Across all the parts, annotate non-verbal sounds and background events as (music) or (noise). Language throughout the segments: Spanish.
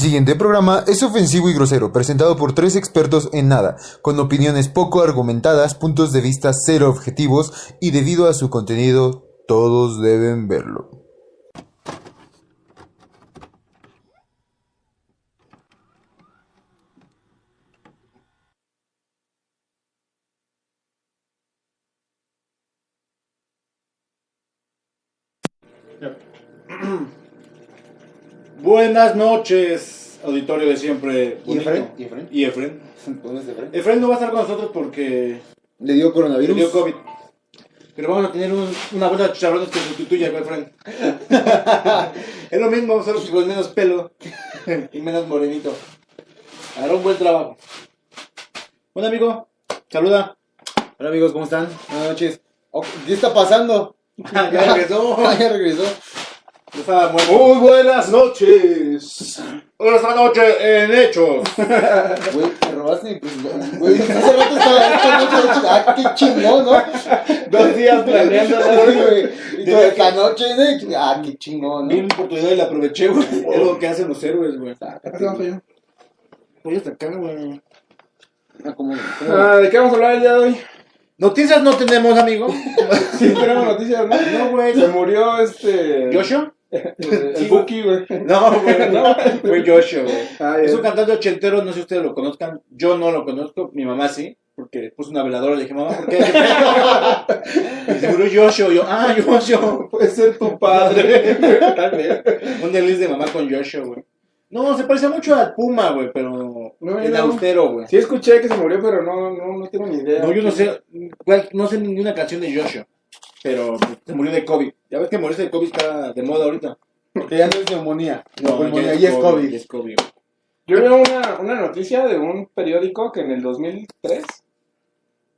El siguiente programa es ofensivo y grosero, presentado por tres expertos en nada, con opiniones poco argumentadas, puntos de vista cero objetivos y debido a su contenido, todos deben verlo. Buenas noches, auditorio de siempre. ¿Y Efren? ¿Y Efren? ¿Y Efren? ¿Dónde es Efren? Efren no va a estar con nosotros porque ¿Le dio le coronavirus? dio COVID. Pero vamos a tener un- una buena de chicharrones que sustituya, güey, Efren. (laughs) es lo mismo, solo que con menos pelo (laughs) y menos morenito. Hará un buen trabajo. Bueno, amigo, saluda. Hola amigos, ¿cómo están? Buenas noches. Oh, ¿Qué está pasando? (laughs) ya regresó. Ya regresó. Muy buenas noches. Buenas noches en Hechos. (laughs) Güey, te robaste mi pues, Güey, hace rato estaba esta noche. Ah, qué chingón, ¿no? Dos días planeando. Güey. Y toda esta noche, ¿no? Ah, qué chingón, Vi ¿no? una oportunidad y la aproveché, güey. Es lo que hacen los héroes, güey. Sácate, güey. Oye, hasta acá, güey. Ah. Ah, ¿De qué vamos a hablar el día de hoy? Noticias no tenemos, amigo. (laughs) Sí, tenemos noticias, ¿no? No, güey. Se murió este. ¿Joshua? (laughs) El, el Buki, güey. No, güey, no. (laughs) Fue Joshua, güey. Ah, Es un cantante ochentero, no sé si ustedes lo conozcan. Yo no lo conozco, mi mamá sí. Porque puso una veladora y le dije, mamá, ¿por qué? (laughs) y se murió Joshua. Yo, ah, Joshua. Puede ser tu padre. Tal vez. Un desliz de mamá con Joshua, güey. No, se parece mucho al Puma, güey, pero No, no. austero, güey. Sí escuché que se murió, pero no, no, no tengo ni idea. No, yo no sé, güey, no sé ninguna canción de Joshua. Pero se murió de COVID. Ya ves que morirse de COVID está de moda ahorita. Porque ya no es neumonía. No, pulmonía, ya es COVID. ya es COVID. Yo vi una, una noticia de un periódico que en el 2003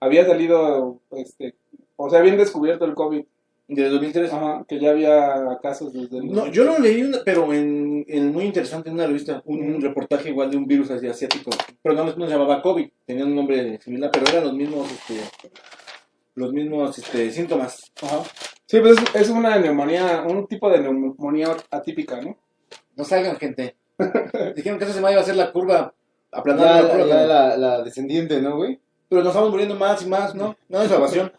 había salido, este, o sea, habían descubierto el COVID. Desde 2003. Ajá, que ya había casos desde el No, yo lo leí, una- pero en, en muy interesante en una revista, un, reportaje igual de un virus asiático, pero no, no se llamaba COVID, tenía un nombre similar, pero eran los mismos, este, los mismos este, síntomas. Ajá. Sí, pues es, es una neumonía, un tipo de neumonía atípica, ¿no? No salgan, gente. (laughs) Dijeron que esta semana iba a ser la curva aplanada, la la, la, la descendiente, ¿no, güey? pero nos estamos muriendo más y más, ¿no? No hay salvación.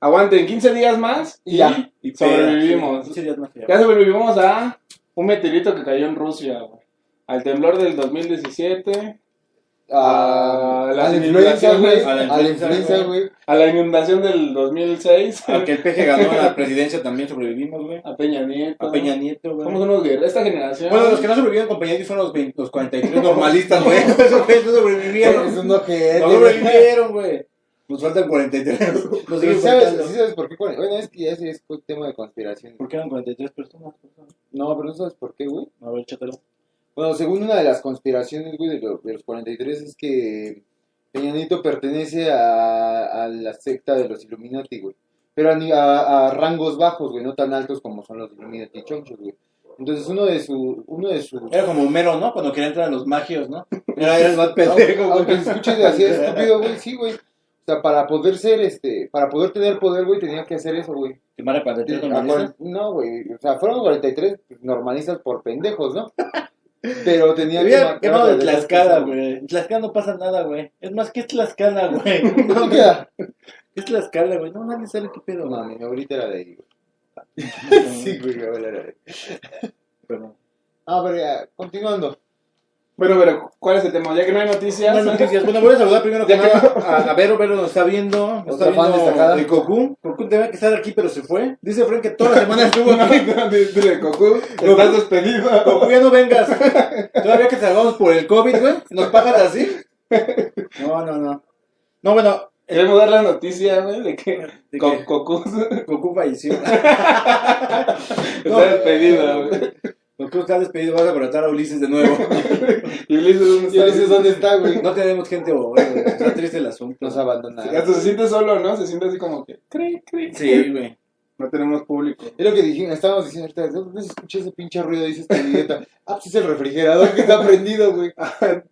Aguanten 15 días más y, Ya. Y sobrevivimos. 15 días más que ya. Ya sobrevivimos a un meteorito que cayó en Rusia, güey. Al temblor del 2017, A Ah, la influenza, güey. A la influenza, güey. a la inundación del 2006, (laughs) Aunque el peje ganó la presidencia, también sobrevivimos, güey. a Peña Nieto. A Peña Nieto, güey. Somos unos guerreros. Esta generación. Bueno, los que no sobrevivieron con Peña Nieto fueron los, 20 los 43 normalistas, güey. (laughs) Esos güeyes no sobrevivieron. No güey. sobrevivieron, güey. Nos faltan 43. Nos siguen ¿sabes. ¿sí sabes por qué? Bueno, es que ya ese es un tema de conspiración. ¿Por qué eran 43 personas? No, pero no sabes por qué, güey. A ver, chatero. Bueno, según una de las conspiraciones, güey, de, lo- de los 43 es que Peña Nieto pertenece a, a la secta de los Illuminati, güey. Pero a, ni- a- a rangos bajos, güey, no tan altos como son los Illuminati chonchos, güey. Entonces uno de su, uno de sus... Era como Homero, ¿no? Cuando quería entrar a los magios, ¿no? Era, era el más pendejo, Aunque güey. se escuche de así de estúpido, güey, sí, güey. O sea, para poder ser, este, para poder tener poder, güey, tenía que hacer eso, güey. ¿Quemar a 43 A normalistas? No, güey, o sea, fueron 43 normalistas por pendejos, ¿no? Pero tenía Había matar quemado de Tlaxcala, güey. En Tlaxcala no pasa nada, güey. Es más, ¿qué es Tlaxcala, güey? (laughs) No. ¿Qué es Tlaxcala, güey? No, nadie sabe qué pedo. No, mami, ahorita era de ahí, güey. (laughs) Sí, güey, mi abuela era de ahí. Pero... Ah, pero ya, continuando. Bueno, pero ¿cuál es el tema? Ya que no hay noticias. Buenas noticias. Bueno, voy a saludar primero que Ya que- nada a, a Vero. Vero nos está viendo. Nos está fan viendo destacada. el Cocu. Cocu tenía que estar aquí, pero se fue. Dice Frank que toda la semana (laughs) estuvo aquí. Dile, Goku, estás despedido. Cocu, ya no vengas. Todavía que salgamos por el COVID, güey. Nos pagan así. No, no, no. No, bueno. Queremos dar la noticia, güey, de que ¿De Co- qué? Goku Cocu falleció. (laughs) está despedido, güey. Cocu está despedido. Vamos a contratar a Ulises de nuevo. (laughs) Y Ulises, ¿dónde ¿Y está? dices dónde está, güey? No tenemos gente güey. Está triste el asunto. Nos abandonaron. Hasta se siente solo, ¿no? Se siente así como que. Cri, cri. Sí, güey. No tenemos público. Es lo que dijimos, estábamos diciendo ahorita, ¿dónde veces escuché ese pinche ruido? Dice este idiota. Ah, pues es el refrigerador que está prendido, güey.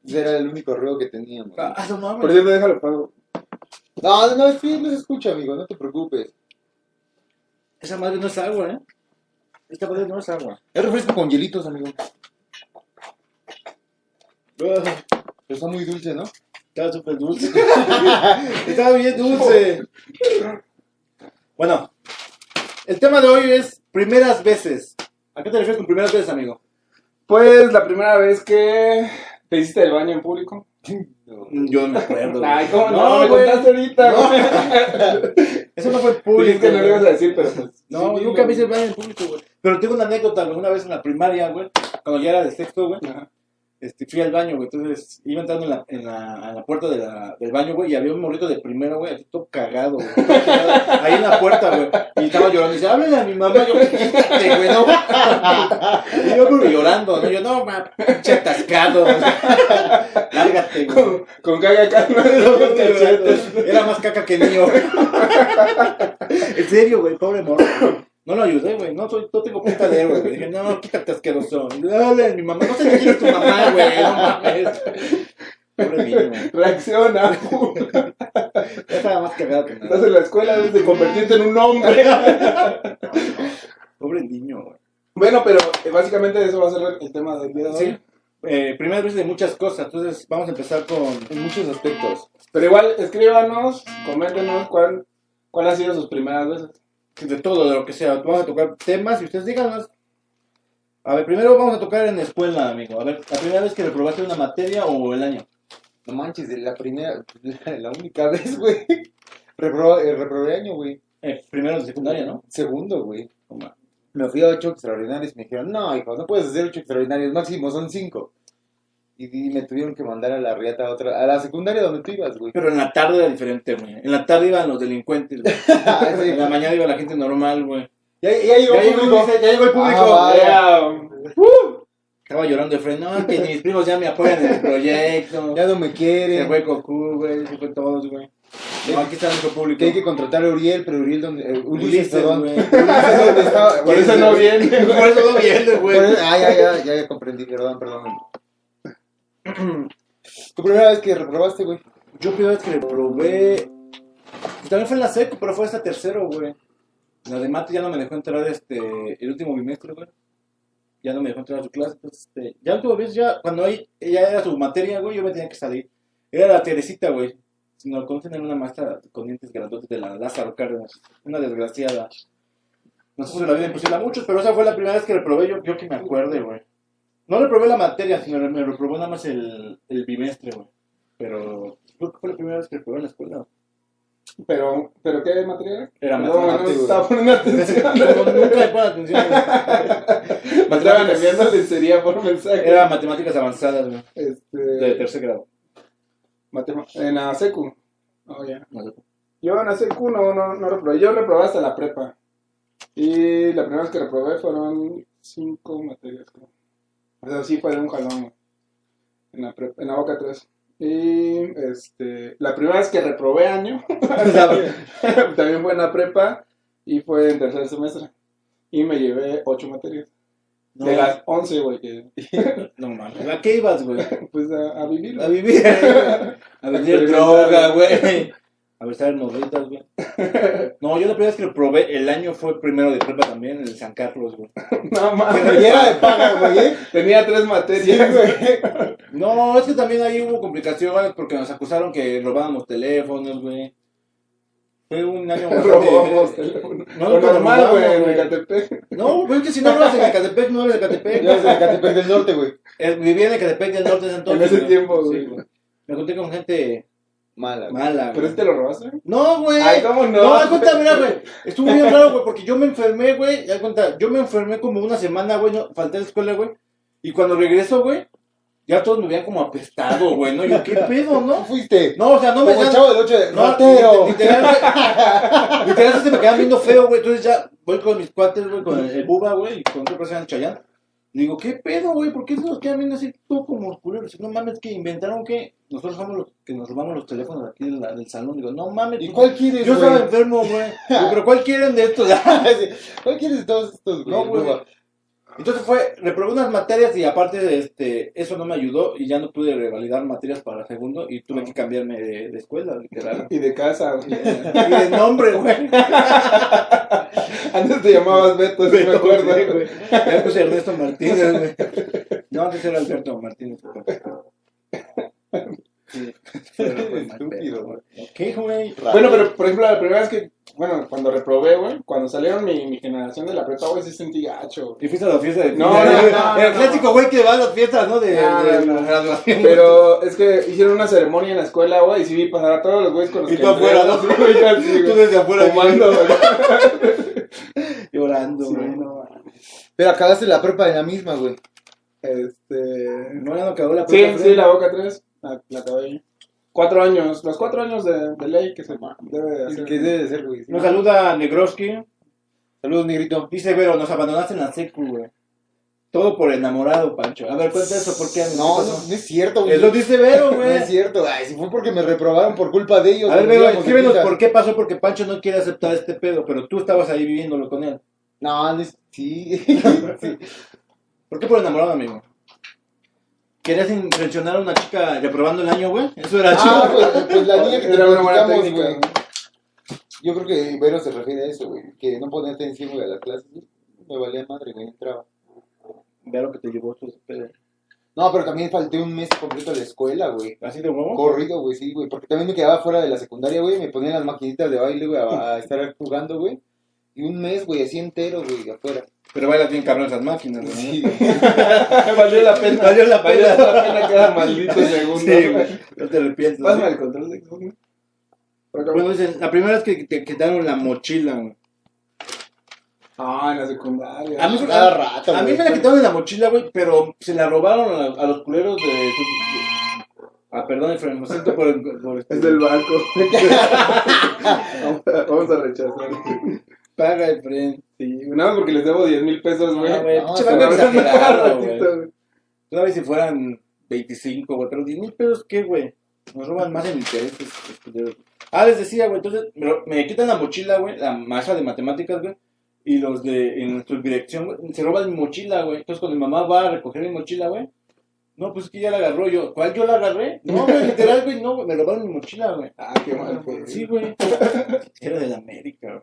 Ese era el único ruido que teníamos. güey. Ah, no mames. Por cierto, déjalo pago. No, no, sí, no se escucha, amigo, no te preocupes. Esa madre no es agua, ¿eh? Esta madre no es agua. Es refresco con hielitos, amigo. Pero está muy dulce, ¿no? Estaba súper dulce. (laughs) Estaba bien dulce. Bueno, el tema de hoy es primeras veces. ¿A qué te refieres con primeras veces, amigo? Pues la primera vez que te hiciste el baño en público. (laughs) Yo no me acuerdo. Ay, ¿cómo no? me güey. contaste ahorita, No. güey. (laughs) Eso no fue público. que no lo ibas a decir, pero pues. No, sí, nunca me hice el baño en público, güey. Pero tengo una anécdota, güey. Una vez en la primaria, güey, cuando ya era de sexto, güey, Ajá. Este, fui al baño, güey. Entonces iba entrando en la, en la, a la puerta de la, del baño, güey, y había un morrito de primero, güey, todo cagado, güey. Ahí en la puerta, güey. Y estaba llorando. Y dice, háblale a mi mamá. Yo, quítate, güey, no. Y yo, güey, llorando, ¿no? Yo, no, ma, pinche atascado. Lárgate, güey. Con, con caga. Era más caca que mío. en serio, güey, pobre morro. No lo ayudé, güey. No, soy, no tengo pinta de héroe, güey. Dije, no, quítate asqueroso. Dale, mi mamá. No sé quién es tu mamá, güey. No mames. Pobre niño, güey. Reacciona. Ya estaba más cagado que Estás nada. en la escuela, debes de convertirte en un hombre. Pobre niño, güey. Bueno, pero eh, básicamente eso va a ser el tema del día de hoy. Sí. Eh, primeras veces de muchas cosas. Entonces, vamos a empezar con. En muchos aspectos. Pero igual, escríbanos, coméntenos cuál, cuál ha sido sus primeras veces. De todo, de lo que sea. Vamos a tocar temas y ustedes díganos. A ver, primero vamos a tocar en escuela, amigo. A ver, la primera vez que reprobaste una materia o el año. No manches, la primera, la, (laughs) la única vez, güey. Reprobé, eh, reprobé año, güey. Eh, primero de secundaria, ¿no? Segundo, güey. Me fui a ocho extraordinarios y me dijeron, no, hijo, no puedes hacer ocho extraordinarios, máximo son cinco. Y, me tuvieron que mandar a la riata a otra, a la secundaria donde tú ibas, güey. Pero en la tarde era diferente, güey. En la tarde iban los delincuentes, güey. Ah, (laughs) sí. En la mañana iba la gente normal, güey. ya, ya llegó Ya el llegó, público. dice, ya llegó el público. Ah. Ya, Estaba llorando de frente. No, que mis primos ya me apoyan en el proyecto. Ya no me Se quiere. fue Goku, güey. Se fue todos, güey. No, aquí está nuestro público. Que hay que contratar a Uriel, pero Uriel donde... eh, Ulises, perdón. Por eso no viene. Por eso no viene, güey. Ah, ya, ya, ya, ya comprendí, perdón, perdón. Tu primera vez que reprobaste, güey. Yo primera vez que reprobé. y También fue en la seco, pero fue hasta tercero, güey. La de mate ya no me dejó entrar este el último bimestre, güey. Ya no me dejó entrar a su clase. Entonces, este, ya último bimestre, ya cuando ahí, ya era su materia, güey, yo me tenía que salir. Era la Teresita, güey. Si no conocen, era una maestra con dientes grandotes de la Lázaro Cárdenas. Una desgraciada. No sé si la vida imposible a muchos, pero esa fue la primera vez que reprobé yo, yo que me acuerde, güey. No reprobé la materia, sino me reprobó nada más el, el bimestre, güey. Pero creo que fue la primera vez que reprobé en la escuela. Pero, ¿pero qué materia Era No, no matemáticas. estaba poniendo atención. (laughs) Como nunca le pongo atención. güey. (laughs) Me estaban enviando lencería por mensaje. Era matemáticas avanzadas, güey. De Este, tercer grado. matema- en la secu. Oh, ya. No sé. Yo en la secu no, no, no reprobé. Yo reprobé hasta la prepa. Y la primera vez que reprobé fueron cinco materias, creo. O sea, sí fue de un jalón. En la, en la boca 3. Y este, la primera vez que reprobé año (laughs) también fue en la prepa y fue en tercer semestre. Y me llevé ocho materias. No, De las 11, güey, que (laughs) no mames. ¿A qué ibas, güey? (laughs) pues a, a vivir. A vivir. A vender droga, güey. A besar morritas, güey. No, yo la primera vez que lo probé el año fue primero de prepa también, en el San Carlos, güey. (laughs) No mames. era de paga, güey. ¿eh? Tenía tres materias. güey. No, es que también ahí hubo complicaciones porque nos acusaron que robábamos teléfonos, güey. Fue un año Robamos bastante... teléfono. No, Lo no, normal, güey, en güey. Ecatepec. No, es que si no lo haces en Ecatepec, no eres de Ecatepec. Ya es de Catepec del Norte, güey. Eh, Vivía en Ecatepec del norte de entonces. En ese güey. tiempo, güey. güey. Me conté con gente Mala, güey. mala, ¿Pero este lo robaste? No, güey. Ay, ¿cómo no? No, cuenta, mira, güey. Estuvo bien (laughs) raro, güey, porque yo me enfermé, güey. Ya cuenta, yo me enfermé como una semana, güey. No, falté a la escuela, güey. Y cuando regreso, güey, ya todos me veían como apestado, güey, ¿no? Yo, ¿qué (laughs) pedo, ¿No fuiste? No, o sea, no me Como el chavo del 8 de No, ratero. literal, güey. Literal, se me quedan viendo feo, güey. Entonces ya voy con mis cuates, güey, con el, el Buba, güey, y con otra persona en Chayán. Digo, ¿qué pedo, güey? ¿Por qué se nos quedan viendo así todo como culeros? No mames, que inventaron que nosotros somos los que nos robamos los teléfonos aquí del, del salón. Digo, no mames. ¿Y cuál quieres, Yo güey? estaba enfermo, güey. (laughs) Digo, ¿Pero cuál quieren de estos? (laughs) ¿Cuál quieres de todos estos, güey? No, güey. Entonces fue, reprobé unas materias y aparte de este, eso no me ayudó y ya no pude revalidar materias para segundo y tuve que cambiarme de, de escuela, literal. (laughs) Y de casa, güey. Y de nombre, güey. (laughs) Antes te llamabas Beto, sí me acuerdo. Sí, güey. Ya puse Ernesto Martínez, güey. No, antes era Alberto Martínez. güey. Estúpido, güey. ¿Qué, güey? Bueno, pero por ejemplo, la primera vez que, bueno, cuando reprobé, güey, cuando salieron mi, mi generación de la prepa, güey, sí sentí gacho. güey. ¿Y fuiste a la fiesta de No, (laughs) no, no, El no. clásico güey que va a las fiestas, ¿no? De, de graduación. Pero es que hicieron una ceremonia en la escuela, güey, y sí vi pasar a todos los güeyes con los Y que tú afuera, ¿no? (laughs) Sí, Tú güey, desde afuera. fumando, güey. (laughs) Llorando, Sí, güey. no. Pero acabaste la prepa en la misma, güey. Este... No, ya no acabó la Sí, prepa, sí, Fred. la boca 3, la, la acabé. Cuatro años, los cuatro años de, de ley que se debe de hacer. ¿Qué debe de ser, güey? Nos saluda Negroski. Saludos, negrito. Dice Vero, nos abandonaste en la secu, güey. Todo por enamorado, Pancho. A ver, cuenta eso, ¿por qué? No, no, no es cierto, güey. Eso dice Vero, (laughs) No güey. es cierto. Ay, si fue porque me reprobaron por culpa de ellos. A ver, güey, Vero, escríbenos por qué pasó, porque Pancho no quiere aceptar este pedo, pero tú estabas ahí viviéndolo con él. No, no es... Sí. (laughs) (laughs) sí. ¿Por qué por enamorado, amigo? ¿Querías impresionar a una chica reprobando el año, güey? Eso era Ah, chido. pues, pues la niña que te Era una buena platicamos, técnica. güey. Yo creo que Vero se refiere a eso, güey. Que no ponerte encima güey, a las clases. Me valía madre, güey. Entraba. Vero que te llevó ese pedo. No, pero también falté un mes completo a la escuela, güey. ¿Así de huevo? Corrido, güey, sí, güey. Porque también me quedaba fuera de la secundaria, güey. Me ponían las maquinitas de baile, güey, a, a estar jugando, güey. Y un mes, güey, así entero, güey, afuera. Pero bailas bien cabrón esas máquinas, güey. Sí. (laughs) Valió la pena. Valió la pena. Valió la pena cada maldito segundo. Sí, güey. No te arrepientes. Pásame ¿sí? el control de Xbox, ¿no? Bueno, dicen, la primera vez que te quitaron la mochila, güey. Ah, en la secundaria. A mí, Cada rato, a mí me la quitaron de la mochila, güey, pero se la robaron a, a los culeros de... de- Ah, perdón, Efraín, siento por... el- por este- Es del banco. (laughs) Vamos a rechazar. Paga, Efraín. Sí, nada más porque les debo 10 mil pesos, güey. Ah, güey, No, exagerado, ratito, güey. Todavía si fueran 25, güey, pero 10 mil pesos, ¿qué, güey? Nos roban más en intereses. culeros. Ah, les decía, güey, entonces me, me quitan la mochila, güey, la maestra de matemáticas, güey, y los de en su dirección, güey, se roban mi mochila, güey. Entonces cuando mi mamá va a recoger mi mochila, güey, no, pues es que ya la agarró yo. ¿Cuál yo la agarré? No, güey, (laughs) literal, güey, no, güey, me robaron mi mochila, güey. Ah, qué mal, güey. Sí, güey. Era de la América, güey.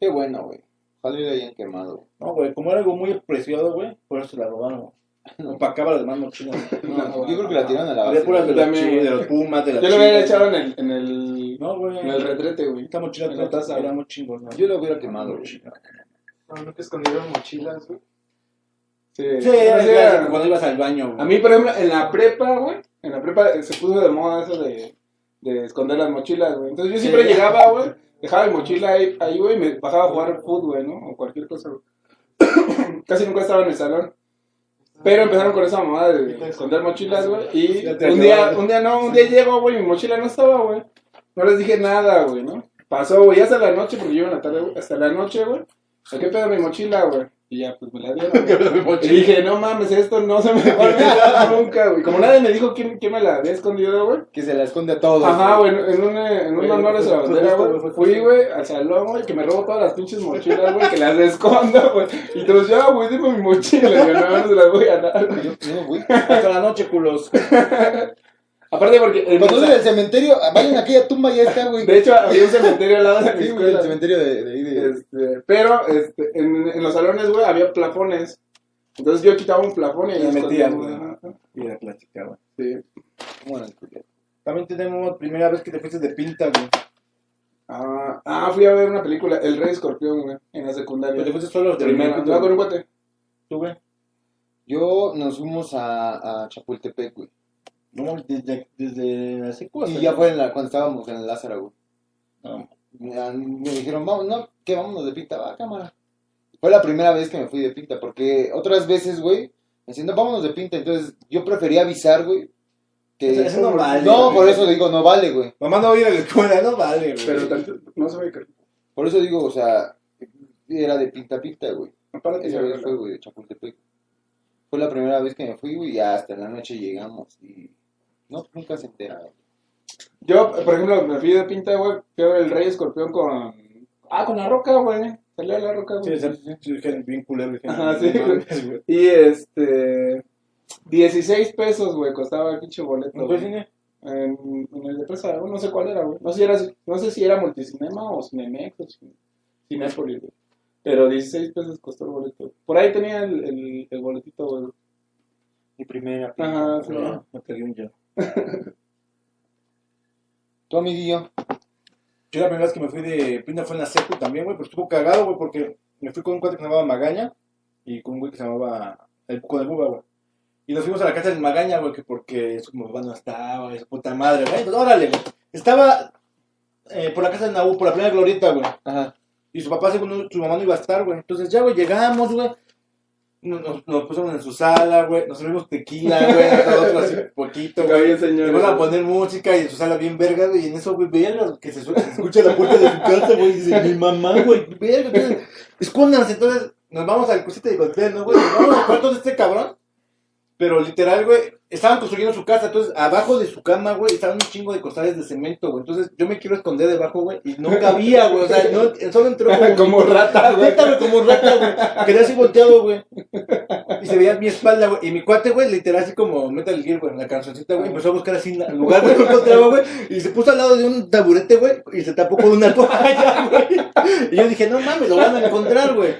Qué bueno, güey. Ojalá le hayan quemado. No, güey, como era algo muy apreciado, güey, por eso se la robaron, (laughs) güey. Opacaba las mochilas. güey. (laughs) No, yo creo que la tiraron a la Había base. puras de Yo los, también, chi- de los Pumas, de la Yo lo hubiera echado en el, en el, No, güey. en el retrete, güey. Esta mochila En la taza, era muy chingón, ¿no? Yo lo hubiera quemado, güey. No, nunca escondieron mochilas, güey. Sí, Sí, era- cuando ibas al baño, güey. A mí, por ejemplo, en la prepa, güey, en la prepa se puso de moda eso de, de esconder las mochilas, güey. Entonces yo siempre Sí. llegaba, güey, dejaba mi mochila ahí, ahí, güey, y me bajaba a jugar fútbol, güey, ¿no? O cualquier cosa, güey. (coughs) Casi nunca estaba en el salón. Pero empezaron con esa mamada de esconder mochilas, güey. Y un día, un día no, un día llego, güey, mi mochila no estaba, güey. No les dije nada, güey, ¿no? Pasó, güey, hasta la noche, porque yo en la tarde, güey, hasta la noche, güey. ¿A qué pedo mi mochila, güey? Y ya, pues me la dieron. (laughs) güey. Y dije, no mames, esto no se me (laughs) va a olvidar nunca, güey. Como nadie me dijo quién, quién me la había escondido, güey. Que se la esconde a todos. Ajá, güey. güey, en un, en un Güey, fue- esa fue bandera, justo, güey. güey, fue Fui, justo. güey, al salón, güey, que me robó todas las pinches mochilas, güey, que las escondo, güey. Y te los lleva, güey, dime mi mochila. Y yo, no, no se las voy a dar, güey. Yo, yo, güey. Hasta la noche, culos. (laughs) Aparte porque... en Cuando esa- en el cementerio, vayan a aquella tumba, ya está, güey. de hecho, había un cementerio al lado de mi Sí, güey, el escuela. cementerio de, de. Este, pero este, en, en los salones, güey, había plafones. Entonces yo quitaba un plafón y ahí Y me metía, güey. Y era clásica, güey. Sí. Bueno. También tenemos primera vez que te fuiste de pinta, güey. Ah, ah, fui a ver una película, El Rey Escorpión, güey, en la secundaria. Pero te fuiste solo de primera. estaba con un cuate. ¿Tú, güey? Yo nos fuimos a, a Chapultepec, güey. No, desde, desde secu hasta- Y ya fue en la, cuando estábamos en el Lázaro, güey. No. Me, me dijeron, vamos, no, que vámonos de pinta, va, cámara. Fue la primera vez que me fui de pinta, porque otras veces, güey, me decían, no, vámonos de pinta. Entonces yo prefería avisar, güey. Que... Eso- eso no vale, No, güey. por eso digo, no vale, güey. Mamá no va a ir a la escuela, no vale, güey. Pero tanto, no se ve que. Por eso digo, o sea, era de pinta pinta, güey. Aparte, Esa vez fue, güey, de Chapultepec. Fue la primera vez que me fui, güey, y hasta en la noche llegamos. Y no, nunca se enteraron. Yo, por ejemplo, me fui de pinta, güey, fui a ver El Rey Escorpión con. Ah, con la roca, güey. Salió la roca, Sí, güey. ese- sí, sí, bien culero. Ajá, sí, güey. Y este. 16 pesos, güey, costaba el pinche boleto. ¿No fue güey. cine? En, en el de Presa, no sé cuál era, güey. No sé si era, no sé si era Multicinema o Cinemex o Cinépolis, güey. Pero 16 pesos costó el boleto. Por ahí tenía el, el, el boletito, güey. Mi primera Ajá, sí. No, me pegué un yo. (laughs) Tu amiguillo. Yo la primera vez que me fui de pinta fue en la secu también, güey, pero estuvo cagado, güey, porque me fui con un cuate que se llamaba Magaña y con un güey que se llamaba el, con el Buba, güey. Y nos fuimos a la casa del Magaña, güey, que porque su papá no estaba, su puta madre, güey. Pues órale, güey. Estaba eh, por la casa de Naú, por la primera glorieta, güey. Ajá. Y su papá, según su mamá, no iba a estar, güey. Entonces ya, güey, llegamos, güey. Nos, nos, nos pusimos en su sala, güey. Nos servimos tequila, güey. Nosotros así poquito, güey. Le van a poner música y en su sala bien verga, güey. Y en eso, güey, verga, que se, se escucha la puerta de su casa, güey. Y dice, mi mamá, güey, verga. Entonces, escóndanse. Entonces, nos vamos al cosita de hotel, ¿no, güey? Nos vamos al cuarto de este cabrón. Pero literal, güey, estaban construyendo su casa. Entonces, abajo de su cama, güey, estaban un chingo de costales de cemento, güey. Entonces, yo me quiero esconder debajo, güey. Y no cabía, güey. O sea, no, solo entró (laughs) como. Como rata, güey. Como rata, güey. Quedé así volteado, güey. Y se veía mi espalda, güey. Y mi cuate, güey, literal, así como Metal Gear, güey, en la cancioncita, güey. Empezó a buscar así el lugar, güey, no encontraba, güey. Y se puso al lado de un taburete, güey. Y se tapó con una toalla, güey. Y yo dije, no mames, lo van a encontrar, güey.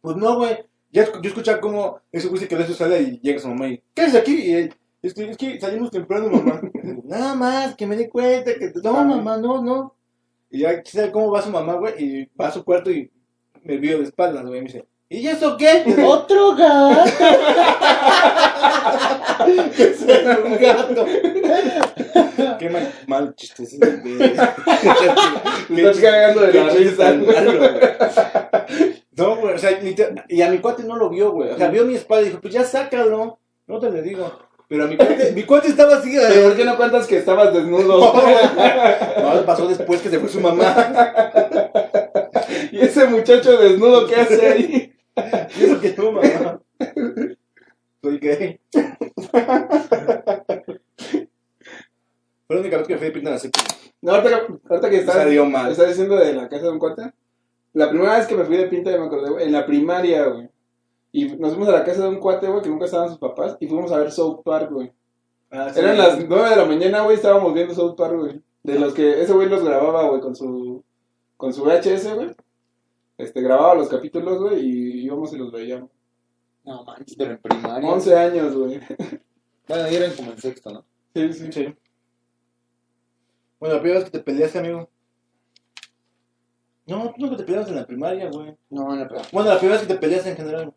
Pues no, güey. Ya yo escuchaba como ese güey se quedó en su sala y llega su mamá y, ¿qué haces aquí? Y él, es que, es que salimos temprano, mamá. (laughs) Nada más, que me di cuenta que, no, mamá, no, no. Y ya, ¿sabe cómo va su mamá, güey? Y va a su cuarto y me vio de espaldas, güey. Y me dice, ¿y eso qué? (laughs) Otro gato. (laughs) que es un gato. Qué mal, mal chiste ese. Te estás cagando de la risa. No, güey, o sea, y a mi cuate no lo vio, güey. O sea, vio mi espalda y dijo, pues ya sácalo. No te le digo. Pero a mi cuate, mi cuate estaba así. ¿Pero por qué no cuentas que estabas desnudo? (laughs) No, pasó después que se fue su mamá. (laughs) y ese muchacho desnudo, ¿qué hace ahí? Y eso que mamá. Soy gay. Fue la única vez que fui de pinta en la secu. No, ahorita, ahorita que estás, Salió mal. estás diciendo de la casa de un cuate. La primera vez que me fui de pinta, ya me acordé, güey, en la primaria, güey. Y nos fuimos a la casa de un cuate, güey, que nunca estaban sus papás. Y fuimos a ver South Park, güey. Ah, sí. Eran las 9 de la mañana, güey, estábamos viendo South Park, güey. De los que ese güey los grababa, güey, con su, con su VHS, güey. Este, grababa los capítulos, güey, y íbamos y los veíamos. No manches, pero en primaria. 11 años, güey. Bueno, y eran como en sexto, ¿no? Sí, sí. Sí. Bueno, la primera vez que te peleaste, amigo. No, tú nunca te peleabas en la primaria, güey. No, en la prepa. Bueno, la primera vez que te peleaste en general.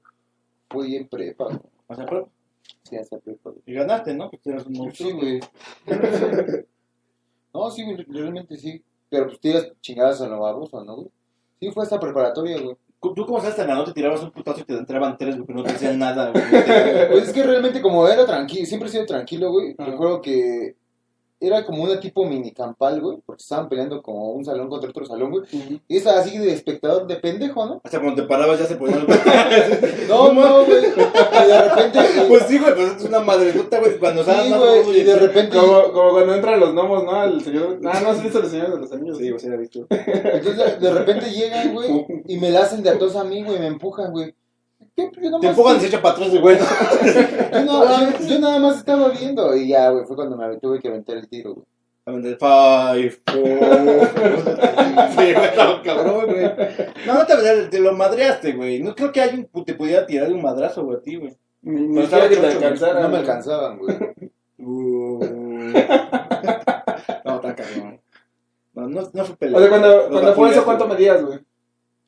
Fui en prepa. güey. Sea, pero- Sí, hasta prepa. güey. y ganaste, ¿no? Porque eras un Sí, monstruo. güey. (laughs) No, sí, güey, realmente sí. Pero pues tiras chingadas a lo baboso, ¿no, güey? Sí, fue hasta preparatoria, güey. Tú como sabes, en la noche tirabas un putazo y te entraban tres, güey, no te (laughs) decían nada, güey. Pues es que realmente como era tranquilo, siempre he sido tranquilo, güey. Recuerdo que era como una tipo mini campal, güey, porque estaban peleando como un salón contra otro salón, güey. Y estaba así de espectador de pendejo, ¿no? Hasta cuando te parabas ya se ponían... (laughs) No, no, güey. Y de repente... Pues sí, güey, pues es una madregota, güey. Cuando Sí, güey, y de repente... Como, como cuando entran los gnomos, ¿no? El señor... Ah, no, has visto los señores de los anillos. Sí, la he visto. Entonces de repente llegan, güey, (laughs) y me la hacen de atos a mí, güey, y me empujan, güey. ¿Qué? Yo Te empujan y se echa para atrás, güey. (laughs) Yo, no- yo- yo nada más estaba viendo y ya, güey, fue cuando me tuve que aventar el tiro, güey. Five, four. (laughs) Sí, güey, estaba (laughs) cabrón, güey. No, no te, te lo madreaste, güey. No creo que alguien pu- te pudiera tirar de un madrazo, güey, a ti, güey. Ni, ni Pero siquiera estaba que te chocho, güey. alcanzara. No me alcanzaban, güey. Uh. No, está cabrón. No, no, no fue O pelea. sea, cuando, cuando fue eso, ¿cuánto medías, güey?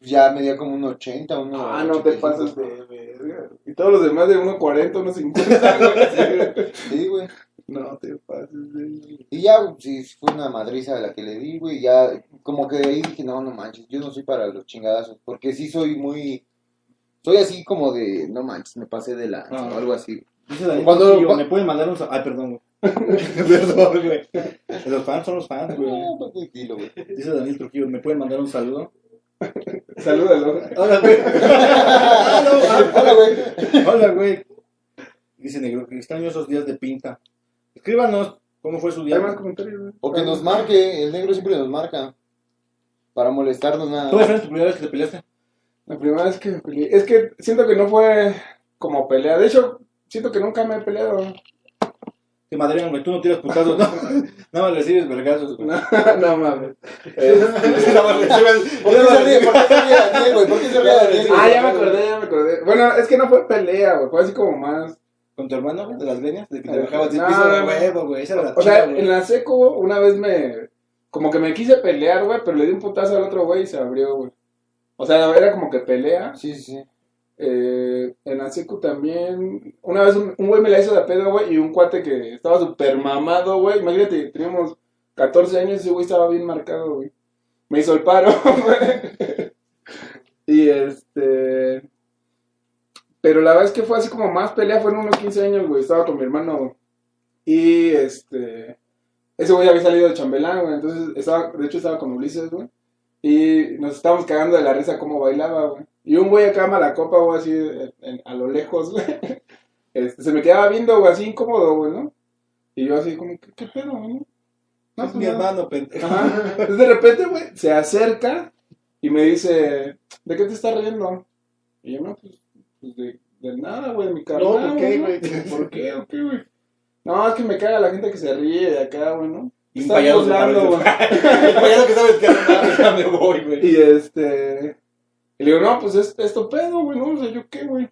Ya medía como un 80, uno. Ah, no te pases de verga. Y todos los demás de 1.40, 1.50, güey. (laughs) Sí, güey. No te pases de Y ya, sí, fue una madriza la que le di, güey. Ya, como que de ahí dije, no, no manches, yo no soy para los chingadazos. Porque sí soy muy. Soy así como de, no manches, me pasé de la. Ah. o algo así. Dice Daniel Cuando- me pueden mandar un... Ay, perdón, güey. (laughs) perdón, güey. Los fans son los fans, güey. No, pues, tranquilo, güey. Dice Daniel Trujillo, ¿me pueden mandar un saludo? Salúdalo. Hola, güey. Hola, güey. Hola, güey. Dice Negro, que extraño esos días de pinta. Escríbanos cómo fue su día. Hay más comentarios, güey. O que nos marque, el negro siempre nos marca. Para molestarnos nada. ¿Tú fue tu primera vez que te peleaste? La primera vez que me peleé. Es que siento que no fue como pelea. De hecho, siento que nunca me he peleado. Te madrean, güey. Tú no tiras putazos, no. (laughs) Nada más recibes vergazos, güey. No, no mames. Eh, (laughs) Nada más recibes. ¿Por qué se ríe? ¿Por qué se ríe Daniel, güey? ¿Por qué se ríe Daniel? ah, ya me acordé, ya me acordé. Bueno, es que no fue pelea, güey. Fue así como más. con tu hermano, güey, de las greñas, de que te Ah, bajabas del no, piso de huevo, güey. Esa era la O sea, en la seco, una vez me. Como que me quise pelear, güey, pero le di un putazo al otro güey y se abrió, güey. O sea, era como que pelea. Sí, sí, sí. Eh, en la secu también. Una vez un güey me la hizo de pedo, güey, y un cuate que estaba súper mamado, güey. Imagínate, teníamos 14 años y ese güey estaba bien marcado, güey. Me hizo el paro, (laughs) güey. y este. Pero la verdad es que fue así como más pelea, fue en unos 15 años, güey. Estaba con mi hermano. Y este. Ese güey había salido de chambelán, güey. Entonces, estaba, de hecho, estaba con Ulises, güey. Y nos estábamos cagando de la risa cómo bailaba, güey. Y un güey acá mala copa, güey, así en- en- a lo lejos, güey. (laughs) Este, se me quedaba viendo, güey, así incómodo, güey, ¿no? Y yo así como, ¿qué, qué pedo, güey? no? Es pues mi nada. hermano, pendejo. (laughs) Entonces de repente, güey, se acerca y me dice, ¿de qué te estás riendo? Y yo, no, pues, pues de, de nada, güey, de mi carnal. No, ¿por qué, ¿no? güey? (laughs) ¿Por qué o qué, güey? No, es que me caga la gente que se ríe de acá, güey, ¿no? Y un Está payaso burlando, sabe- que que me voy, güey. Y este. Y le digo, no, pues es, es tu pedo, güey, ¿no? O sea, ¿yo qué, güey?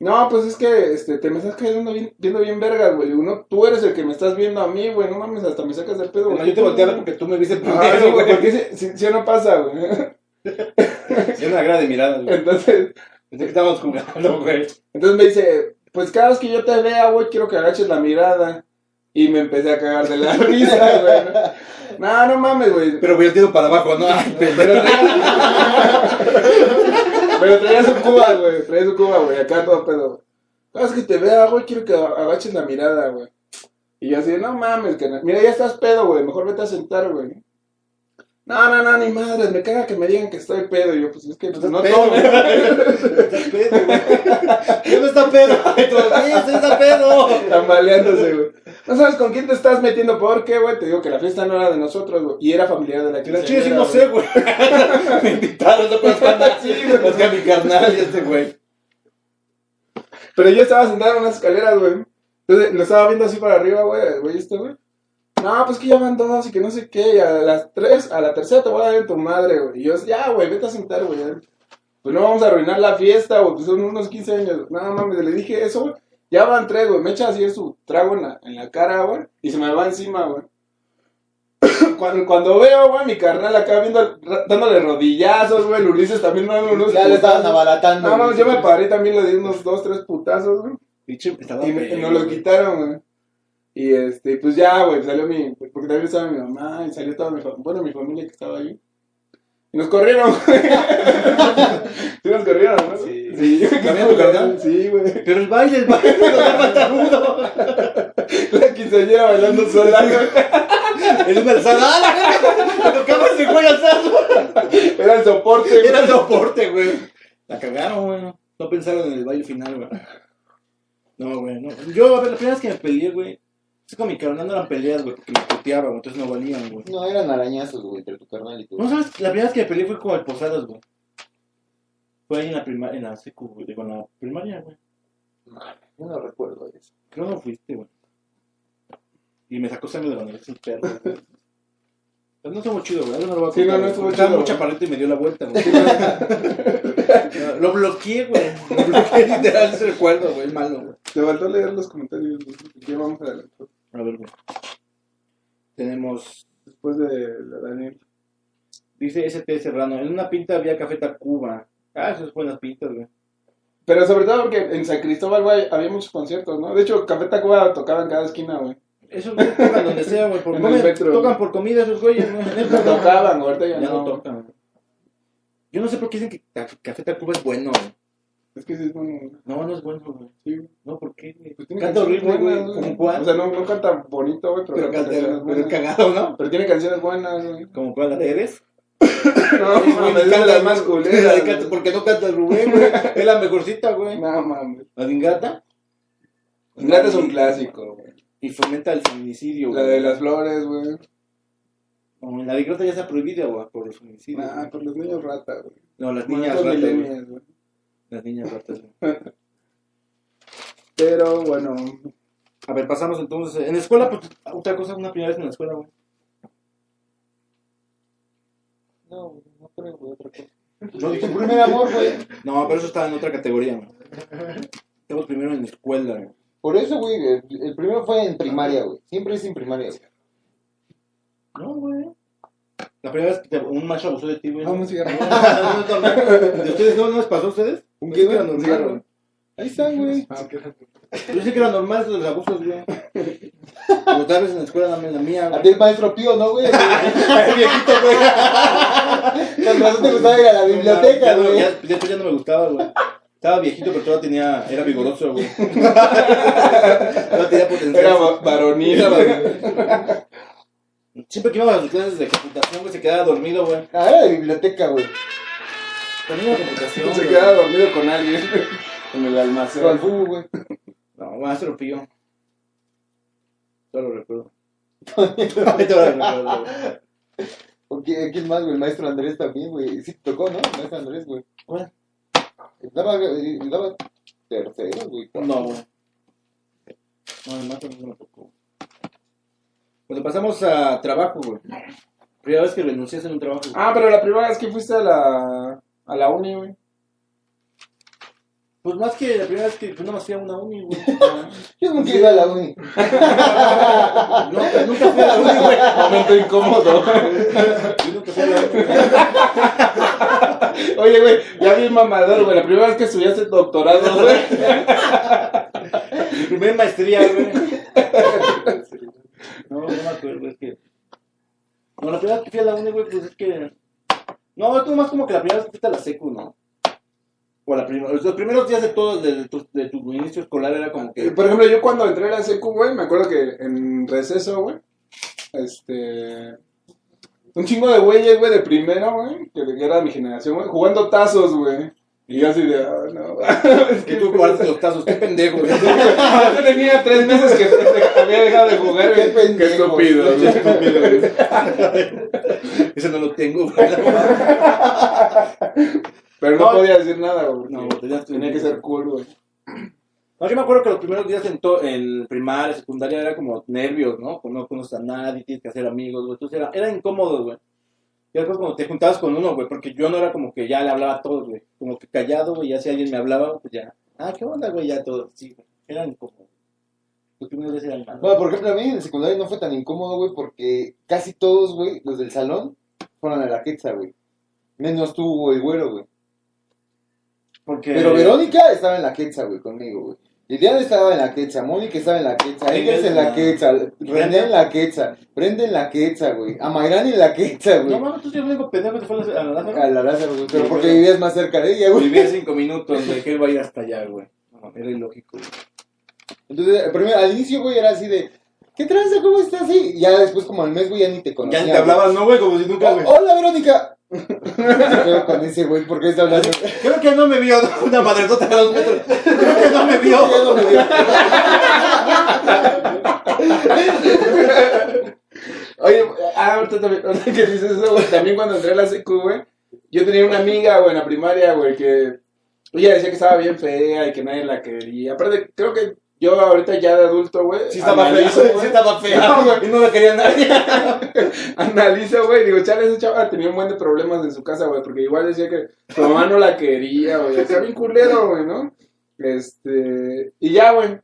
No, pues es que este, te me estás cayendo bien, viendo bien vergas, güey. Le digo, no, tú eres el que me estás viendo a mí, güey. No mames, hasta me sacas del pedo, No, güey. yo te volteaba porque tú me viste primero, güey, güey. porque si, si, si no pasa, güey. Es una grada de mirada, güey. Entonces, que estábamos jugando, güey. entonces me dice, pues cada vez que yo te vea, güey, quiero que agaches la mirada. Y me empecé a cagar de la (laughs) risa, güey. No, no mames, güey. Pero voy a tiro para abajo, ¿no? Ay, (laughs) Pero traía, pero traía su cuba, güey. Traía su cuba, güey. Acá todo pedo. güey. Vez que te vea, güey, quiero que agaches la mirada, güey. Y yo así, no mames, que mira, ya estás pedo, güey. Mejor vete a sentar, güey. No, no, no, ni madres. Me caga que me digan que estoy pedo. Y yo, pues es que pues, no pedo, tomes. Está pedo, güey. (laughs) ¿Qué no está pedo? Todavía sí está pedo. Tambaleándose, güey. No sabes con quién te estás metiendo, ¿por qué, güey? Te digo que la fiesta no era de nosotros, güey. Y era familiar de la Que la chile sí no sé, güey. (laughs) Me invitaron, no conozco a (laughs) nadie. Sí, güey. Conozco a mi carnal y este güey. Pero yo estaba sentado en unas escaleras, güey. Entonces lo estaba viendo así para arriba, güey, güey este, güey. No, pues que ya van dos y que no sé qué. Y a las tres, a la tercera te voy a dar en tu madre, güey. Y yo, ya, güey, vete a sentar, güey. Pues no vamos a arruinar la fiesta, güey. Pues son unos 15 años. No, mames, le dije eso, güey. Ya van tres, güey. Me echa así su trago en la, en la cara, güey. Y se me va encima, güey. (coughs) Cuando, cuando veo, güey, mi carnal acá viendo, dándole rodillazos, güey. El Ulises también dando unos Ya le estaban abaratando. No, mames, yo me paré también le di unos dos, tres putazos, güey. Y, me- y nos lo güey. quitaron, güey. Y este, pues ya, güey, salió mi. Porque también estaba mi mamá y salió toda mi familia. Bueno, mi familia que estaba ahí. Y nos corrieron, güey. (laughs) sí, nos corrieron, ¿no? Sí. sí. ¿También tu carnal? Sí, güey. Pero el baile, el baile, nos da matarudo. (laughs) La quinceañera bailando sola, güey. (laughs) El número ¡Ah! Me tocaba ese güey asado. Era el soporte, güey. Era el soporte, güey. La cagaron, güey. No pensaron en el baile final, güey. No, güey, no. Yo, a ver, la primera vez que me peleé, güey. Es que con mi carnal no eran peleas, güey, porque me puteaba, güey, entonces no valían, güey. No, eran arañazos, güey, entre tu carnal y tú. No, ¿sabes? La primera vez que me peleé fue con el Posadas, güey. Fue ahí en la primaria, en la secu, güey, digo, en la primaria, güey. Yo no recuerdo eso. Creo no fuiste, güey. Y me sacó sangre de la nariz el perro, güey. Pero no estuvo chido, güey. Eso no lo voy a Sí, no, contar, no estuvo Estaba chido, muy güey. chaparrito y me dio la vuelta, güey. No, (laughs) Lo bloqueé, güey. Lo bloqueé literal ese recuerdo, güey. Malo, güey. Te faltó leer los comentarios, güey. Ya vamos adelante. A ver, güey. Tenemos. Después de la Daniel. Dice ST Serrano. En una pinta había Café Tacuba. Ah, esas buenas pintas, güey. Pero sobre todo porque en San Cristóbal, güey, había muchos conciertos, ¿no? De hecho, Café Tacuba tocaba en cada esquina, güey. Esos güeyes tocan donde sea, güey. (laughs) Por comer, tocan por comida esos güeyes, güey. No. (laughs) Tocaban, ahorita ya, Ya no no. tocan. Yo no sé por qué dicen que Café Tacuba es bueno, güey. Es que sí es bueno. No, no es bueno, güey. Sí, No, ¿por qué? Pues tiene Canta horrible, güey. ¿Como cuál? O sea, no, no canta bonito, güey, pero, pero, canta canciones pero es buenas. cagado, ¿no? Pero tiene canciones buenas, güey. ¿Como cuál? ¿La de Eres? (laughs) No, mames, es más. La de Canta- Porque no canta Rubén, güey. Es la mejorcita, güey. No, mames. La de Ingrata. Ingrata es un clásico, güey. Y fomenta el feminicidio, La güey. de las flores, güey. La de Ingrata ya está prohibida, güey, por el feminicidio. Ah, por los niños rata, güey. No, las niñas ratas, güey. Niñas ratas, güey. (laughs) Pero bueno, A ver, pasamos entonces. En la escuela, pues, otra cosa, una primera vez en la escuela, güey. No, güey, no creo, güey, otra cosa. No, Tu primer amor, güey. No, pero eso estaba en otra categoría, güey. Estamos primero en la escuela, güey. Por eso, güey, el, el primero fue en primaria, güey. Siempre es en primaria, güey. No, güey. La primera vez que te- un macho abusó de ti, güey. No. No, normal. (laughs) ¿De ustedes no, no les pasó a ustedes? ¿Un Yo qué, era normal, güey. Ahí están, güey. Ah, Yo sé que era normal eso de los abusos, güey. Pero tal vez en la escuela también la mía, A güey. ti el maestro Pío, ¿no, güey? (laughs) El viejito, güey. (laughs) Con razón te gustaba ir a la biblioteca, Ya güey. ya- Después ya no me gustaba, güey. Estaba viejito, pero todavía tenía, era vigoroso, güey. Todavía tenía potencial. Era va- varonil. Siempre que íbamos a sus clases de computación, güey, se quedaba dormido, güey. Ah, era de biblioteca, güey. También. Se quedaba dormido con alguien (laughs) en el Pero al almacén. fútbol, güey. No, maestro Pío. Ahorita lo recuerdo, güey. ¿O qui- ¿Quién más, güey? El maestro Andrés también, güey. Sí, tocó, ¿no? El maestro Andrés, güey. ¿Cuál? Daba, eh, daba tercero, güey. No, güey. No, además no me tocó. Cuando pasamos a trabajo, güey. Primera vez que renuncias en un trabajo. güey. Ah, pero la primera vez que fuiste a la, a la uni, güey. Pues más que la primera vez que pues, nada más fui a una uni, güey. (laughs) Yo nunca iba a la uni. (laughs) No, pues, nunca fui a la uni, güey. Momento incómodo. Yo nunca fui a la uni. güey. (laughs) Oye, güey, ya vi mamador, güey. La primera vez que estudiaste doctorado, güey. Mi primer maestría, güey. No, no me acuerdo, es que. No, la primera vez que fui a la uni, güey, pues es que. No, tú más como que la primera vez que fuiste a la secu, ¿no? O la primera, los primeros días de todo, de, tu, de tu inicio escolar era como que. Por ejemplo, yo cuando entré a la secu, güey, me acuerdo que en receso, güey, este... Un chingo de güeyes, güey, de primero, güey, que era de mi generación, güey, jugando tazos, güey. Y yo así de, ah, no. (laughs) es Que tú jugaste los tazos, qué pendejo. (laughs) Yo tenía tres meses que había dejado de jugar, Qué güey. Qué estúpido. (laughs) Ese no lo tengo, güey. Pero no No. podía decir nada, güey. No, tenía que ser cool, güey. No, yo me acuerdo que los primeros días en, to- en primaria, secundaria, era como nervios, ¿no? Como no conoces a nadie, tienes que hacer amigos, güey. Entonces era, era incómodo, güey. Y después cuando te juntabas con uno, güey, porque yo no era como que ya le hablaba a todos, güey. Como que callado, güey, ya si alguien me hablaba, pues ya. Ah, ¿qué onda, güey? Ya todo. Sí, güey. Era incómodo. Los primeros días eran malos. Bueno, por ejemplo, a mí en el secundario no fue tan incómodo, güey, porque casi todos, güey, los del salón, fueron a la quexa, güey. Menos tú, el güero, güey. Porque... Pero Verónica estaba en la quecha, güey, conmigo, güey. Liliana estaba en la quecha, Mónica estaba en la quecha, Engels en la quecha, René en la quecha, Brenda en la quecha, güey. Amairán en la quecha, No güey. mames, tú sí eres el único pendejo que se fue a la, Lázaro. A la Lázaro, güey. Pero Sí, porque vivías más cerca de ella, güey. Vivía cinco minutos, güey, que él va a ir hasta allá, güey. No, era ilógico, güey. Entonces, primero, al inicio, güey, era así de, ¿qué tranza? ¿Cómo estás? Y ya después, como al mes, güey, ya ni te conocía. Ya ni te hablaban, ¿no, güey? Como si nunca, güey. Hola, Verónica. Quedó con ese güey, ¿por qué está hablando? Creo que no me vio una madresota de dos metros. Creo que no me vio. No me vio. Oye, ah, ahorita también, ahorita que dices eso, güey, también cuando entré a la secu, güey, yo tenía una amiga, güey, en la primaria, güey, que ella decía que estaba bien fea y que nadie la quería. Aparte, creo que yo ahorita ya de adulto, güey, Sí estaba fea, sí estaba fea. No, güey. y no me quería nadie. (laughs) analizo, güey, digo, chale, esa chava tenía un buen de problemas en su casa, güey, porque igual decía que su mamá no la quería, güey, o sea, bien culero, güey, ¿no? Este, y ya, güey,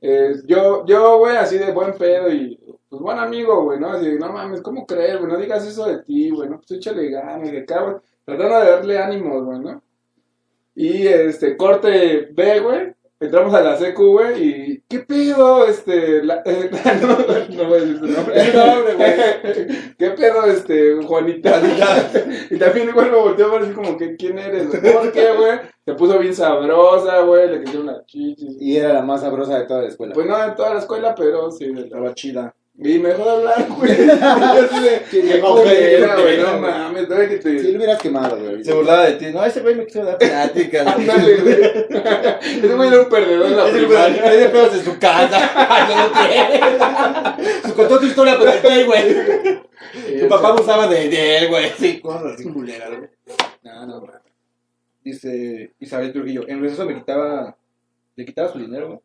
eh, yo, yo, güey, así de buen pedo y, pues, buen amigo, güey, ¿no? Así de, no mames, ¿cómo crees, güey? No digas eso de ti, güey, ¿no? Pues échale ganas, de acá, güey, tratando de darle ánimos, güey, ¿no? Y, este, corte B, güey, entramos a la secu, güey, y, ¿qué pedo, este, la, (laughs) eh, no, no voy a decir su nombre. Es nombre, güey. ¿Qué pedo, este, Juanita? y también igual me volteó a así como que, ¿quién eres? ¿Por qué, güey? Se puso bien sabrosa, güey, le quisieron las chichis. Y era la más sabrosa de toda la escuela. Pues no en toda la escuela, pero sí. de Estaba chida. Y me dejó (laughs) de hablar, güey. Ojete, culera, güey, no mames, todavía que te... Si lo hubieras quemado, güey. Se burlaba de ti. No, ese güey me quiso dar pláticas. Ándale, güey. (laughs) Ese güey era un perdedor en la Ese primaria. (laughs) tiene pedos en su casa. Se contó tu historia con el güey. Tu papá abusaba de, de él, güey. Sí, cosas así culeras, güey. No, no, güey. Dice Isabel Trujillo. En receso me quitaba. Le quitaba su dinero, güey.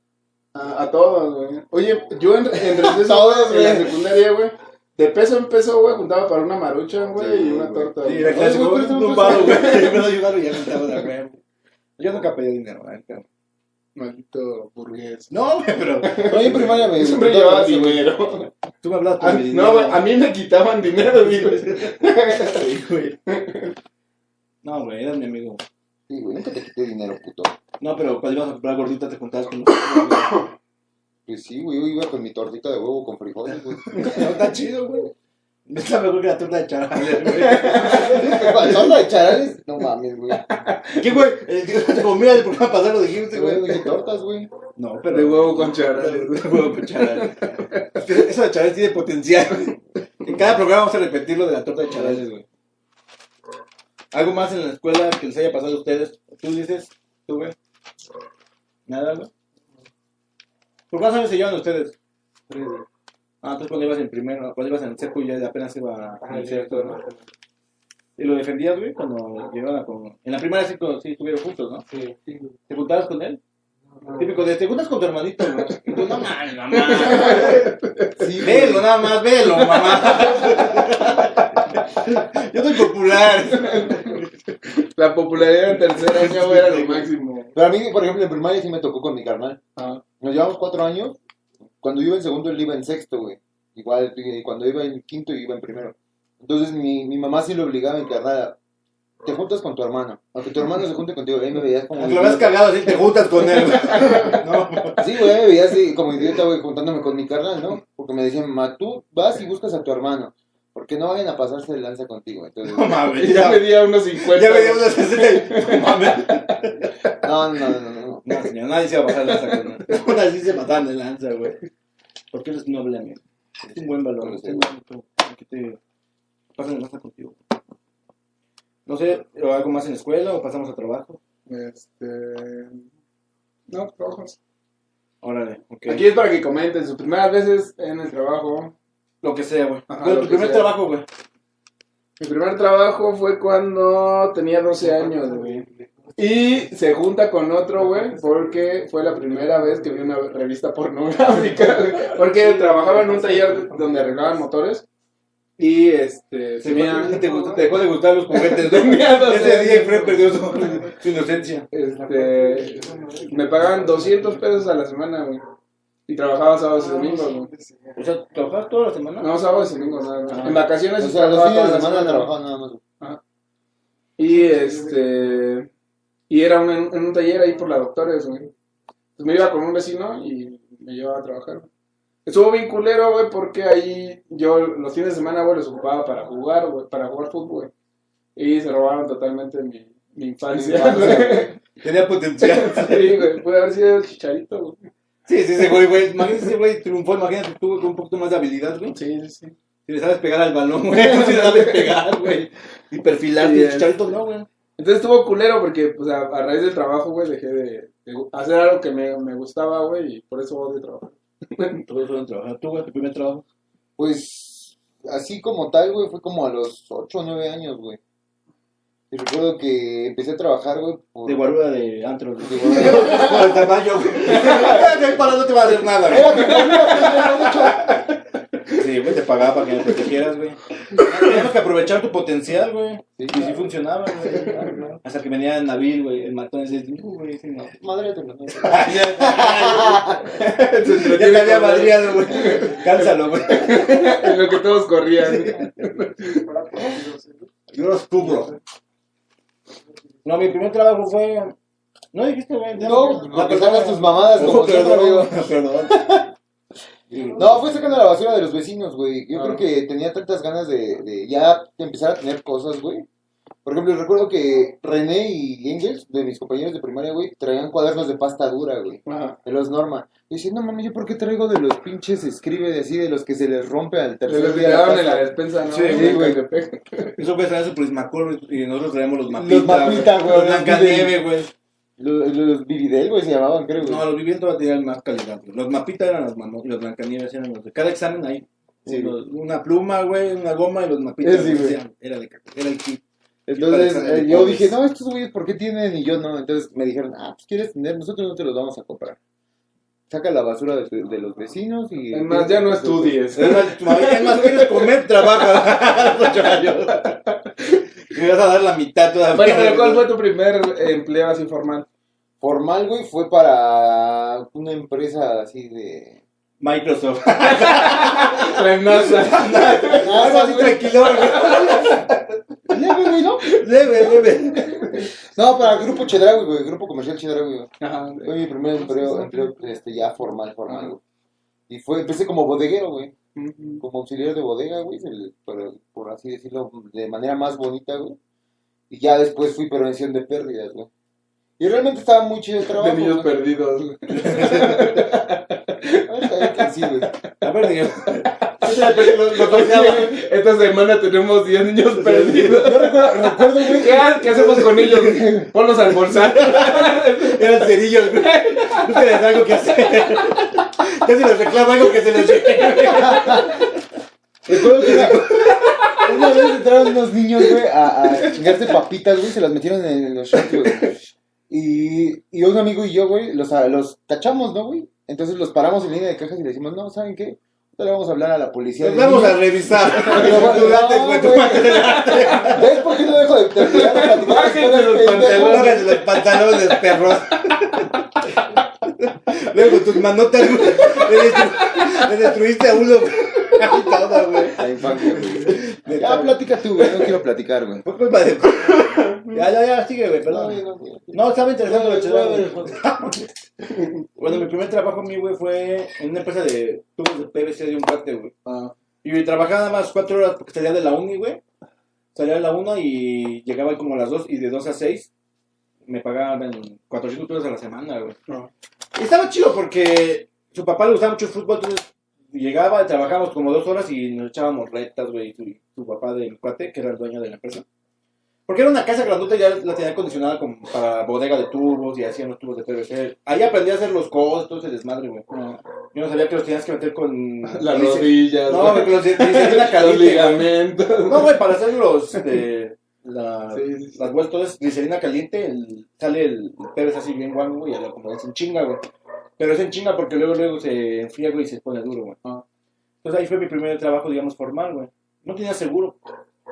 A, a todos, güey. Oye, yo en, en Todos, en la (laughs) secundaria, güey, de peso en peso, güey, juntaba para una marucha, güey, Sí, y una güey. torta. Sí, era clásico. güey, Un paro, güey. (laughs) Me lo ayudaron y ya me de güey. Yo nunca pedí dinero, güey. Maldito burgués. No, güey, pero (laughs) No, yo en primaria me Siempre llevaba dinero. tú me hablas por A- mi dinero. no, güey, a mí me quitaban dinero, güey. Sí, güey. No, güey, eras mi amigo. Sí, güey, nunca te quité dinero, puto. No, pero cuando ibas a comprar gordita te juntabas con. (coughs) Pues sí, güey, yo iba con mi tortita de huevo con frijoles, güey. No, está chido, güey. Está mejor que la torta de charales, güey. ¿Con torta de charales? No mames, güey. ¿Qué, güey? Eh, Te comía el programa pasado, lo dijiste, Güey, güey. dije tortas, güey. No, pero. De huevo con charales. De huevo con charales. Eso de charales tiene potencial, güey. En cada programa vamos a repetir lo de la torta de charales, güey. ¿Algo más en la escuela que les haya pasado a ustedes? ¿Tú dices? ¿Tú, güey? ¿Nada, güey? ¿Por cuántos años se llevan ustedes? Ah, entonces cuando ibas en primero, cuando ibas en el seco y ya apenas iba a el sexto, ¿no? ¿Y lo defendías, güey? Cuando llegaban a con... En la primera sí, sí estuvieron juntos, ¿no? Sí. ¿Te juntabas con él? Típico de, te juntas con tu hermanito, güey. Y tú, no mames, mamá. (laughs) Sí. Velo, nada más, velo, mamá. (laughs) Yo soy popular. (laughs) (laughs) La popularidad en tercer año era lo máximo. Pero a mí, por ejemplo, en primaria sí me tocó con mi carnal. Ah, Nos llevamos cuatro años. Cuando yo iba en segundo, él iba en sexto, güey. Igual, y cuando iba en quinto, yo iba en primero. Entonces, mi, mi mamá sí lo obligaba en carnal. Te juntas con tu hermano. Aunque tu hermano se junte contigo, ahí me veías como. Lo ves cagado así, te juntas con él. (laughs) No, Sí, güey, me veía así como idiota, güey, juntándome con mi carnal, ¿no? Porque me decían, mamá, tú vas y buscas a tu hermano. Porque no vayan a pasarse de lanza contigo. Entonces, (laughs) no mames. ya Ya, medía unos 50. ya me dio una 60. No mames. no, no, no, no. no. No, señor, nadie se va a pasar de lanza con él. (laughs) Aún así se mataban de lanza, güey. Porque eres noble, amigo. Es un buen valor. Es un buen- que te pasen de lanza contigo. No sé, o algo más en la escuela o pasamos a trabajo. Este. No, trabajos. Órale, ok. Aquí es para que comenten sus primeras veces en el trabajo. Lo que sea, güey. Bueno, tu primer sea. trabajo, güey. Mi primer trabajo fue cuando tenía 12 años, güey. Y se junta con otro, güey, porque fue la primera vez que vi una revista pornográfica, güey. Porque trabajaba en un taller donde arreglaban motores. Y este, Se tenía, te, gustó- te dejó de gustar los juguetes, doce (laughs) Ese día. Fred perdió su, su inocencia. este, me pagaban 200 pesos a la semana, güey. Y trabajaba sábados y domingos, güey. O sea, ¿trabajabas toda la semana? No, sábados y domingos, nada más. Ah. En vacaciones O sea, los fines de semana trabajaba nada más. güey. Y este. Y era un- en, un taller ahí por la Doctores, güey. Pues me iba con un vecino y me llevaba a trabajar. Estuvo bien culero, güey, porque ahí yo los fines de semana, güey, los ocupaba para jugar, güey, para jugar fútbol, güey. Y se robaron totalmente mi, mi infancia, Mi infancia. güey. Tenía potencial. Sí, güey, puede haber sido el chicharito, güey. Sí, sí, ese güey, güey. Imagínate ese güey triunfó. Imagínate tú con un poquito más de habilidad, güey. Sí, sí, sí. Si le sabes pegar al balón, güey. (laughs) Si le sabes pegar, güey. Y perfilarte. Sí, y es. chicharito, no, güey. Entonces estuvo culero porque, pues, a, a raíz del trabajo, güey, dejé de, de hacer algo que me, me gustaba, güey, y por eso odio fueron (laughs) a trabajar. ¿Tú, güey, tu primer trabajo? Pues, así como tal, güey, fue como a los 8 o 9 años, güey. Y recuerdo que empecé a trabajar, güey, por... De guaruda de antro. de guarura. (laughs) Por el tamaño, güey. Para no te va a hacer nada, güey. Sí, güey, te pagaba para que me protegieras, güey. Teníamos que aprovechar tu potencial, güey. Sí. Y sí funcionaba, güey. Hasta que venía Nabil, güey, el matón ese. "Uh, güey, ese no. Madre de tu (laughs) Ya te había madriado, güey. Cánsalo, güey. en lo que todos corrían. Yo los cubro. No, mi primer trabajo fue. No dijiste, güey. ya No, porque sacas tus mamadas Oh, como siempre, amigo. perdón, (laughs) perdón. No, fue sacando la basura de los vecinos, güey. Yo Ah. creo que tenía tantas ganas de, de ya empezar a tener cosas, güey. Por ejemplo, recuerdo que René y Engels, de mis compañeros de primaria, güey, traían cuadernos de pasta dura, güey. Ajá. De los Norma. Y decía, no mames, ¿yo por qué traigo de los pinches escribe de así, de los que se les rompe al De tercer los que día te la en despensa, ¿no? Sí, sí, güey. Eso fue traer su Prismacol y nosotros traemos los mapitas. Los mapita, güey, Los los Blancanieve, güey. Los, los Vividel, güey, se llamaban, creo, güey. No, los vivientes va a tener más calidad, güey. Los mapitas eran los mamos y los Blancanieves eran los de cada examen ahí. Sí, Los- una pluma, güey, una goma y los mapitas. Sí, güey. decían, de, era el kit. Entonces eh, yo dije, no, estos güeyes, ¿por qué tienen? Y yo no. Entonces me dijeron, ah, pues quieres tener, nosotros no te los vamos a comprar. Saca la basura de, de los vecinos y... Es más, ya no estudies. Es más, (laughs) es más, quieres comer, trabaja. (laughs) Me vas a dar la mitad todavía. Bueno, pero ¿cuál fue tu primer empleo así formal? formal, güey, fue para una empresa así de... Microsoft. (laughs) Algo así tranquilo, güey. Leve, güey, ¿no? Leve, leve. No, para Grupo Chedraui, güey, Grupo Comercial Chedraui, güey. Ajá. Fue mi primer empleo, empleo este, ya formal, formal, güey. Y fue, empecé como bodeguero, güey. Como auxiliar de bodega, güey, el- por, por así decirlo, de manera más bonita, güey. Y ya después fui prevención de pérdidas, güey. Y realmente estaba muy chido el trabajo. De niños güey. perdidos. (laughs) güey. Bien que sí, güey. A ver, niño. Lo, lo toqueaba. (laughs) Esta semana tenemos 10 niños perdidos. Yo recuerdo, recuerdo, güey. ¿Qué, ¿Qué hacemos con ellos? (laughs) Ponlos a almorzar. (laughs) Eran cerillos, güey. No tienes algo que hacer. Casi les reclama algo que se les. Recuerdo que una, una vez entraron unos niños, güey, a, a chingarse papitas, güey, se las metieron en los shorts, güey. Y, y un amigo y yo, güey, los, los cachamos, ¿no, güey? Entonces los paramos en línea de cajas y le decimos, no, ¿saben qué? Le vamos a hablar a la policía. Nos vamos a niños". revisar. (laughs) Pero, no, güey, tú güey. date. ¿Ves por qué no dejo de terminar de platicar? Bájense los pantalones. Los pantalones, perros. Luego tus manotas. Le, destru- le destruiste a uno. Güey. La infancia. Ya, platica tú, güey, no quiero platicar, güey. Fue culpa de. (laughs) Ya, ya, ya, sigue, güey, perdón. no, no. No, estaba interesante lo. (laughs) Bueno, mi primer trabajo mío, güey, fue en una empresa de tubos de PVC de un cuate, güey. Ah, Y trabajaba nada más cuatro horas porque salía de la uni, güey. Salía de la una y llegaba como a las dos y de dos a seis me pagaban 400 pesos a la semana, güey. no. Y estaba chido porque su papá le gustaba mucho el fútbol, entonces llegaba, trabajábamos como dos horas y nos echábamos retas, güey, su, su papá del cuate, que era el dueño de la empresa. Porque era una casa grandota y ya la tenía acondicionada como para bodega de tubos y hacían los tubos de PVC. Ahí aprendí a hacer los codos, todo ese desmadre, güey. Yo no sabía que los tenías que meter con... (laughs) Las rodillas. No, güey. los de glicerina (laughs) Los ligamentos. No, güey, para hacer los de la, Sí, sí, sí. las vueltas, glicerina caliente, el- sale el, el PVC así bien guango, güey, y lo acomodas en chinga, güey. Pero es en chinga porque luego, luego se enfría, güey, y se pone duro, güey. Ah. Entonces ahí fue mi primer trabajo, digamos, formal, güey. No tenía seguro.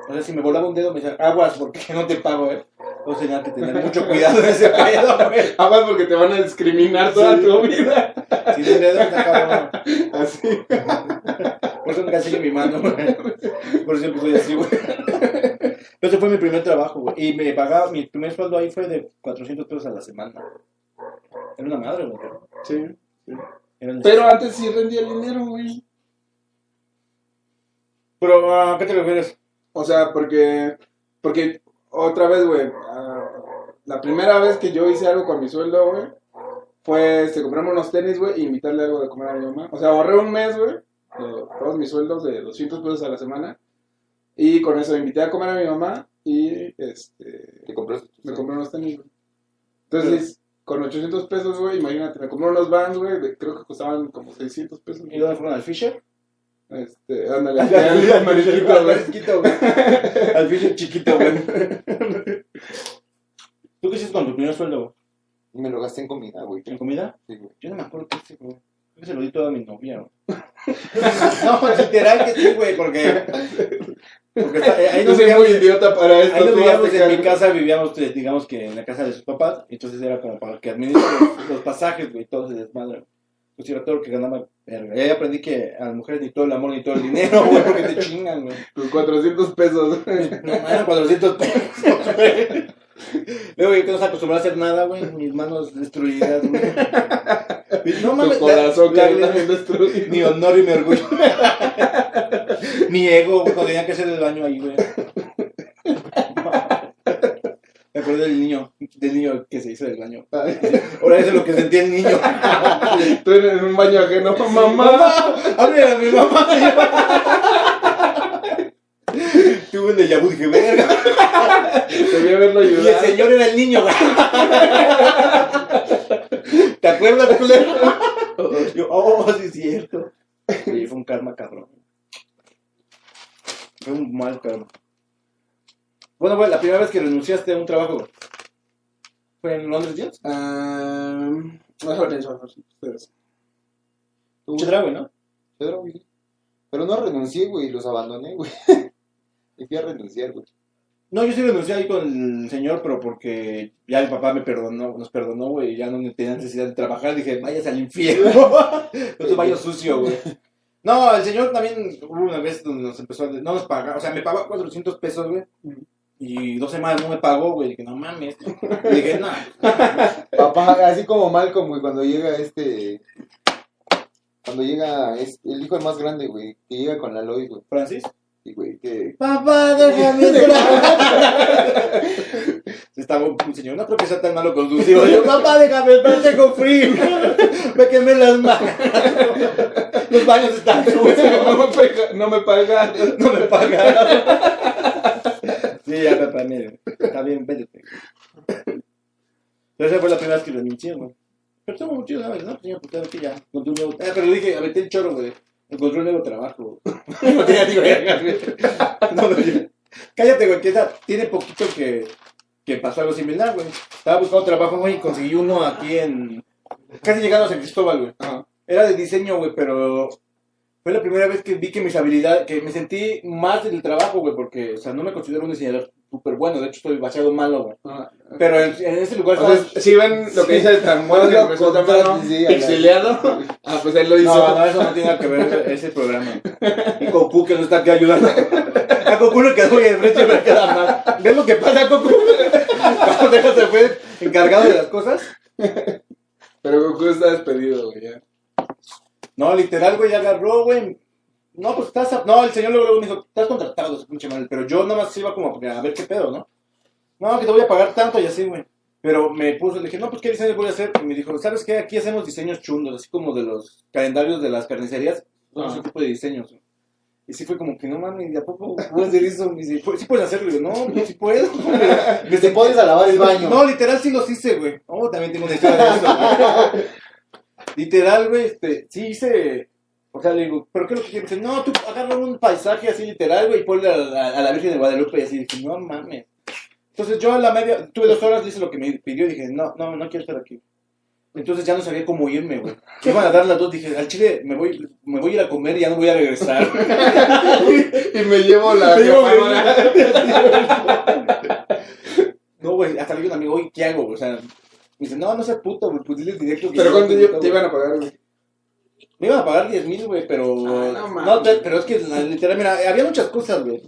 O sea, si me volaba un dedo, me decían, aguas, porque (laughs) no te pago, eh. Entonces tenía que tener mucho (laughs) cuidado en ese pedo, güey. Además porque te van a discriminar toda Sí. tu vida. (laughs) Si un dedo, está cabrón. Así. Por eso nunca enseño mi mano, güey. Por eso siempre soy así, güey. Pero ese fue mi primer trabajo, güey. Y me pagaba, mi primer sueldo ahí fue de 400 pesos a la semana. Era una madre, güey. Sí. Era Pero antes sí rendía el dinero, güey. Pero, ¿a qué te refieres? O sea, porque, porque otra vez, güey, ah, la primera vez que yo hice algo con mi sueldo, güey, fue, este, comprarme unos tenis, güey, e invitarle algo de comer a mi mamá. O sea, ahorré un mes, güey, de todos mis sueldos de 200 pesos a la semana, y con eso invité a comer a mi mamá y, este, Te compraste me compré unos tenis, güey. Entonces, con 800 pesos, güey, imagínate, me compré unos Vans, güey, creo que costaban como 600 pesos. ¿Y dónde fueron al Fisher? Este, ándale, al amarillito, Al güey. (laughs) Al Fisher chiquito, güey. ¿Tú qué hiciste con tu primer sueldo, güey? Me lo gasté en comida, güey. ¿En comida? Sí, güey. Yo no me acuerdo qué hice, güey. Creo que se lo di todo a mi novia, güey. (laughs) no, literal que sí, güey, porque... Porque está- eh, ahí Yo nos soy muy idiota para esto. ahí nos hazte en mi casa, vivíamos, eh, digamos que en la casa de sus papás, entonces era como para que administre los, los pasajes, güey, todo se desmadre. Pues era todo lo que ganaba. Y ahí aprendí que a las mujeres ni todo el amor ni todo el dinero, güey, porque te chingan, güey. Tus 400 pesos. No, eran 400 pesos, güey. Luego yo que no se acostumbré a hacer nada, güey. Mis manos destruidas, güey. (laughs) No mames, tu la- corazón la- que también destruido. mi honor y mi orgullo. Mi ego, cuando tenía que hacer el baño ahí, güey. Me acuerdo del niño, del niño que se hizo del baño. Ahora eso es lo que sentía el niño. Tú en un baño ajeno, mamá. ¡Mamá! ¡Hable a mi mamá! Tuve un déjà vu, dije, verga. Debí haberlo Y el ayudado. señor era el niño, güey. ¿Te acuerdas, culero? Yo, oh, sí es cierto. Y fue un karma cabrón. Fue un mal karma. Bueno, güey, la primera vez que renunciaste a un trabajo, ¿fue en Londres Jets? Ah, mejor pienso, ustedes. Chedra, güey, ¿no? Pedro, güey. Pero no renuncié, güey, los abandoné, güey. (laughs) Y fui a renunciar, güey. No, yo sí renuncié ahí con el señor, pero porque ya mi papá me perdonó, nos perdonó, güey, y ya no tenía necesidad de trabajar. Dije, vayas al infierno. no te vayas sucio, güey. No, el señor también hubo una vez donde nos empezó a... No nos pagaba, o sea, me pagaba 400 pesos, güey. Y dos semanas no me pagó, güey. Dije, no mames. Y dije, no. (laughs) Papá, así como Malcolm, güey, cuando llega este. Cuando llega es el hijo más grande, güey, que llega con la Lois, güey. Francis. Y, güey, que. Papá, déjame (laughs) entrar. (laughs) Estaba un señor, no creo que sea tan malo conducido. Yo, papá, déjame entrar, tengo frío. (laughs) Me quemé las manos. Los baños están sucios. No me, pega- no me pagan. No me pagaron. Sí, ya, papá, mire. Está bien, vete. Pero esa fue la primera vez que renuncié, güey. Pero estuvo muy chido, ¿sabes? No, señor, pues claro que ya. Un nuevo... Ah, pero dije, aventé el choro, güey. Encontré un nuevo trabajo. (laughs) No tenía ni. No, no, Cállate, güey, que esa, tiene poquito que, que pasó algo similar, güey. Estaba buscando trabajo, güey, y conseguí uno aquí en... Casi llegando a San Cristóbal, güey. Ajá. Era de diseño, güey, pero fue la primera vez que vi que mis habilidades, que me sentí más del trabajo, güey, porque, o sea, no me considero un diseñador súper bueno, de hecho estoy demasiado malo, güey. Ajá. Pero en, en ese lugar O sea, si ven lo que dice el tan bueno que empezó tan sí, pixeleado, (laughs) ah, pues él lo hizo. No, no, eso no tiene que ver ese programa. Y Goku que no está aquí ayudando. A Goku le quedó bien frente y me queda mal. ¿Ves lo que pasa, Goku? Cuando de fue encargado de las cosas. Pero Goku está despedido, güey. ya. No, literal, güey, ya agarró, güey. No, pues estás. a- No, el señor luego me dijo, estás contratado, ese pinche mal. Pero yo nada más iba como a ver qué pedo, ¿no? No, que te voy a pagar tanto y así, güey. Pero me puso, le dije, no, pues qué diseños voy a hacer. Y me dijo, ¿sabes qué? Aquí hacemos diseños chundos, así como de los calendarios de las carnicerías. Son ese tipo de diseños. güey. Y sí fue como que no mames, ¿de a poco puedes hacer eso? Me dice, "Pues, sí puedes hacerlo. Y yo, no, pues sí puedo. (laughs) Que te pones a lavar el baño. No, literal sí los hice, güey. Oh, también tengo una historia de eso. (laughs) literal, güey, este, sí hice. O sea, le digo, ¿pero qué es lo que quieres? Dice, no, tú agarra un paisaje así literal, güey, y ponle a, a- a la Virgen de Guadalupe y así. Dije, no mames. Entonces yo a la media, tuve dos horas, hice lo que me pidió y dije, no, no, no quiero estar aquí. Entonces ya no sabía cómo irme, güey. Iban a dar las dos, dije, al chile me voy, me voy a ir a comer y ya no voy a regresar. (laughs) Y me llevo la Me llevo campana. (laughs) No, güey, hasta le digo a un amigo, oye, ¿qué hago? O sea, me dice, no, no seas puto, güey, pues dile directo. que Pero ¿cuánto te iban a pagar, güey? Me iban a pagar 10 mil, güey, pero. Ah, no no, te- pero es que literal, mira, había muchas cosas, güey.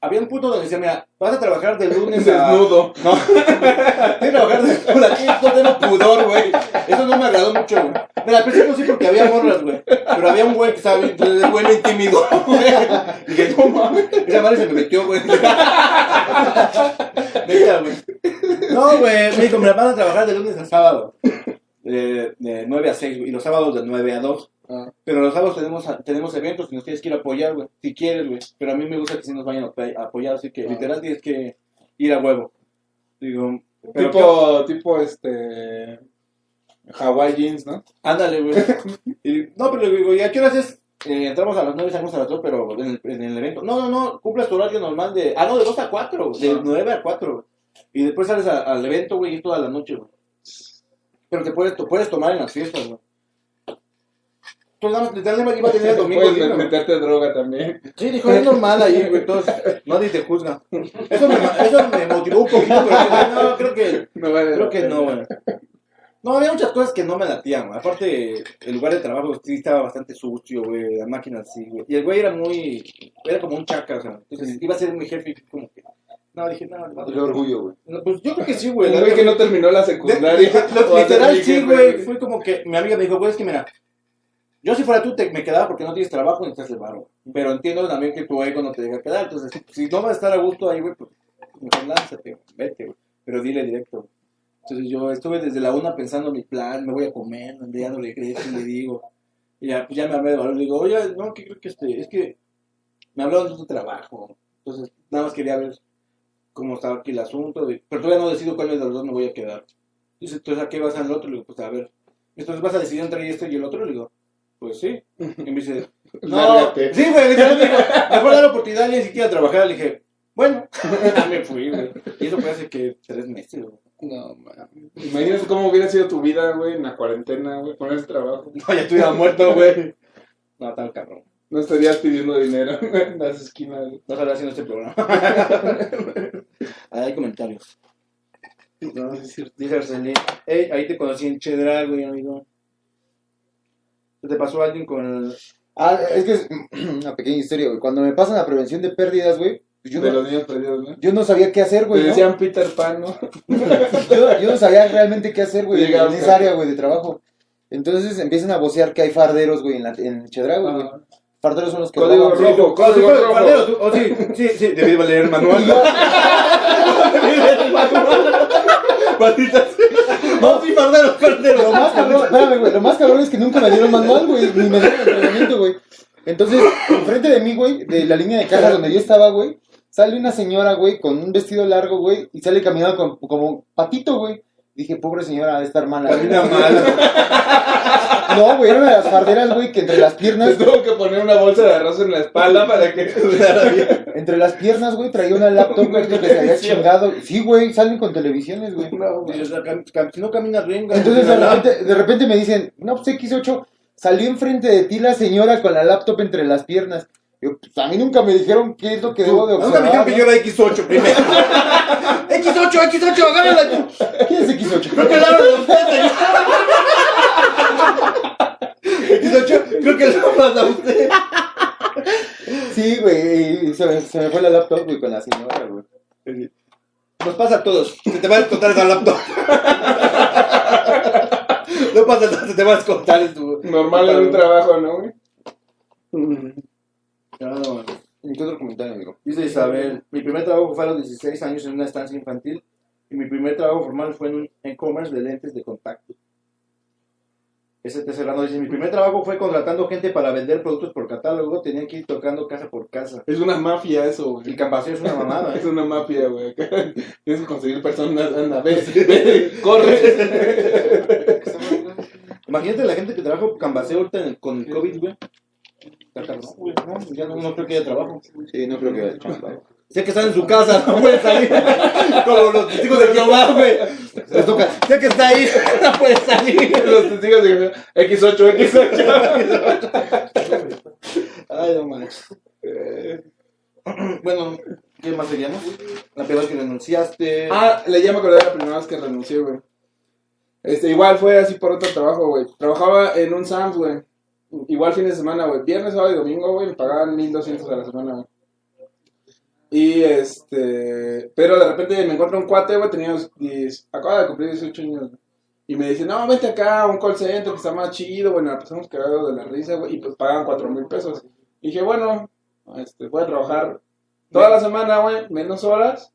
Había un punto donde decía, mira, vas a trabajar de lunes a. Desnudo. (laughs) No. Tienes que trabajar de lunes aquí, no tengo pudor, güey. Eso no me agradó mucho, güey. Mira, al principio sí porque había morras, güey. Pero había un güey que estaba bien, entonces el güey me intimidó, güey. Dije, no mames. Esa madre se me metió, güey. (laughs) Neta, güey. No, güey, me dijo, mira, van a trabajar de lunes a sábado. De, de 9 a 6, güey. Y los sábados de 9 a 2. Ah. Pero los sábados tenemos, tenemos eventos y nos tienes que ir a apoyar, güey. Si quieres, güey. Pero a mí me gusta que sí nos vayan a apoy- a apoyar, así que Ah. literal tienes que ir a huevo. Digo, pero Tipo, tipo, este... Hawaii jeans, ¿no? Ándale, güey. (laughs) Y, no, pero le digo, ¿y a qué horas es? Eh, entramos a las 9, salimos a las 2, pero en el, en el evento. No, no, no, cumples tu horario normal de. Ah, no, de 2 a 4, de Ah. 9 a 4. güey. Y después sales a- al evento, güey, y toda la noche, güey. Pero te puedes, to- puedes tomar en las fiestas, güey. Entonces, nada más, iba a tener (laughs) el domingo Puedes libre, güey. meterte droga también. Sí, dijo, es normal ahí, güey, entonces nadie te juzga. Eso me, eso me motivó un poquito, pero no, creo que (laughs) No vale Creo la que no, güey. No, había muchas cosas que no me latían, güey. Aparte, el lugar de trabajo sí estaba bastante sucio, güey. Las máquinas sí, güey. Y el güey era muy. Era como un chaca, o sea. Entonces iba a ser mi jefe como que. No, dije, no, no, El orgullo, güey. no, Pues yo creo que sí, güey. Un la güey que no terminó la secundaria. Literal, sí, güey. Fue como que mi amiga me dijo, güey, es que mira. Yo si fuera tú te, me quedaba porque no tienes trabajo y necesitas el varo. Pero entiendo también que tu ego no te deja quedar. Entonces, si no vas a estar a gusto ahí, güey, pues mejor lánzate, güey, vete, güey. Pero dile directo. Entonces yo estuve desde la una pensando en mi plan, me voy a comer, ya no le regreso y le digo. Y ya, pues ya me hablé de valor, le digo, oye, no, que creo que este, es que me hablaron de tu trabajo. Entonces, nada más quería ver cómo estaba aquí el asunto. pero todavía no decido cuál de los dos me voy a quedar. Dice, entonces, ¿a qué vas al otro? Le digo, pues a ver. Entonces, ¿vas a decidir entre este y el otro? Le digo, pues sí. Y me dice, (laughs) no, sí, güey, mejor dar la oportunidad ni siquiera trabajar. Le dije, bueno, (laughs) ya me fui, güey. Y eso fue hace que tres meses, güey. No, mames. Imagínate cómo hubiera sido tu vida, güey, en la cuarentena, güey, con ese trabajo. (laughs) No, ya estuviera muerto, güey. No, tan cabrón. No estarías pidiendo dinero (laughs) en las esquinas. güey. No saldrá haciendo este programa. (laughs) Ahí hay comentarios. No, es cierto. Dice Arcelín, hey, ahí te conocí en Chedral, güey, amigo. ¿Se te pasó alguien con el... Ah, es que es (clears throat) una pequeña historia, güey. Cuando me pasan la prevención de pérdidas, güey, pues yo de no, los niños perdidos, ¿no? yo no sabía qué hacer, Te güey. ¿no? decían Peter Pan, ¿no? (laughs) Yo, yo no sabía realmente qué hacer, güey, en esa área, güey, de trabajo. Entonces empiezan a vocear que hay farderos, güey, en, la, en Chedraui, güey. Farderos son los que Código roban. rojo, Sí, código sí, rojo. Tú- oh, sí, sí, sí, debí de leer el manual. Maldita sea. No, sí, Fardero, Fardero. Lo más cabrón, espérame, güey, lo más cabrón es que nunca me dieron manual, güey, ni me dieron entrenamiento, güey. Entonces, enfrente de mí, güey, de la línea de caja donde yo estaba, güey, sale una señora, güey, con un vestido largo, güey, y sale caminando con- como patito, güey. Dije, pobre señora, de estar mala. Camina mal. (laughs) No, güey, era una de las farderas, güey, que entre las Te piernas, tuvo que poner una bolsa de arroz en la espalda para que bien. (laughs) entre las piernas, güey, traía una laptop, güey, que se había chingado. Sí, güey, salen con televisiones, güey. No, Si no caminas bien, güey. Entonces de (laughs) repente, de repente me dicen, no, pues X8, salió enfrente de ti la señora con la laptop entre las piernas. Yo, pues a mí nunca me dijeron qué es lo que debo de Nunca me observar. dijeron que yo era X8 primero. (laughs) X8, X8, agárrala. ¿Quién es X8? Creo que la hablan de usted. X8, creo que la hablan de usted. Sí, güey, se, me- se me fue la laptop, güey, con la señora, güey. Nos pasa a todos. Se te va a descontar esa laptop. No pasa nada, se te va a descontar tu. Normal en un trabajo, ¿no, güey? No. ¿En qué otro comentario, amigo? Dice Isabel, mi primer trabajo fue a los 16 años en una estancia infantil y mi primer trabajo formal fue en un e-commerce de lentes de contacto. Ese tercerano dice, mi primer trabajo fue contratando gente para vender productos por catálogo, tenían que ir tocando casa por casa. Es una mafia eso, El güey. cambaseo es una mamada, (laughs) Es ¿eh? una mafia, güey. (laughs) Tienes que conseguir personas, anda, ve, (laughs) ve, corre. Imagínate la gente que trabaja por cambaseo ahorita el- con el COVID, güey. Güey, no, ya no, no creo que haya trabajo. Sí, no creo que haya chamba. Sé que están en su casa, no pueden salir. (laughs) Como los testigos de Jehová, güey. Les toca. Sé que está ahí, (laughs) no puede salir. Los testigos de X8, X8. Ay, no manches. Eh, Bueno, ¿qué más seguíamos? La primera vez que renunciaste. Ah, le acordé de la primera vez que renuncié, güey. Este, igual fue así por otro trabajo, güey. Trabajaba en un Sam's, güey. Igual fin de semana, güey. Viernes, sábado y domingo, güey. Me pagaban 1200 a la semana, güey. Y este. Pero de repente me encuentro un cuate, güey. Tenía. 10 acaba de cumplir 18 años. Y me dice, no, vete acá a un call center que está más chido, bueno, la pasamos cagados de la risa, güey. Y pues pagan 4 mil pesos. Y dije, bueno, este, voy a trabajar toda la semana, güey, menos horas.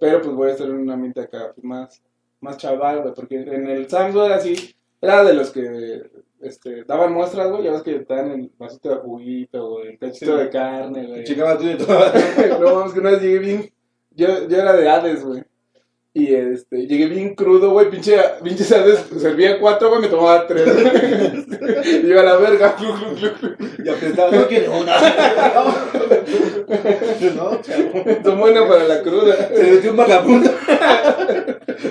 Pero pues voy a estar en un ambiente acá pues, más, más chaval, güey. Porque en el Sam's, güey, era así. Era de los que este, daban muestras, güey. Ya ves que te dan el vasito de juguito, güey, el cachito de carne, güey. Chingaba tú de todo. (laughs) no, vamos que una vez llegué bien. Yo, yo era de Hades, güey. Y este, llegué bien crudo, güey. Pinche, pinche Hades servía cuatro, güey, me tomaba tres. (laughs) y yo a la verga. (laughs) clu, clu, clu, clu. Y apretaba. No quiero una. No, chavo. Es bueno para la cruda. Se le metió un vagabundo.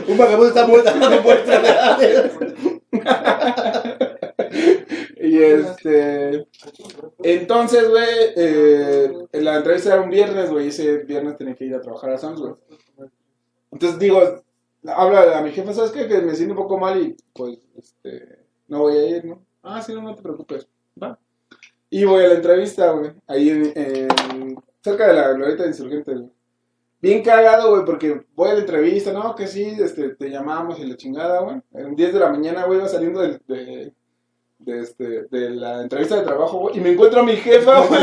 Un vagabundo está muerto de edades. Y este. Entonces, güey, eh, la entrevista era un viernes, güey. Ese viernes tenía que ir a trabajar a Sam's, güey. Entonces digo, habla a mi jefe, ¿sabes qué? Que me siento un poco mal y pues, este, no voy a ir, ¿no? Ah, sí, no, no te preocupes. Va. Y voy a la entrevista, güey. Ahí en, cerca de la glorieta de insurgentes, güey. Bien cagado, güey, porque voy a la entrevista, ¿no? Que sí, este, te llamamos y la chingada, güey. En 10 de la mañana, güey, iba saliendo del- de, de, este, de la entrevista de trabajo, güey. Y me encuentro a mi jefa, (laughs) güey.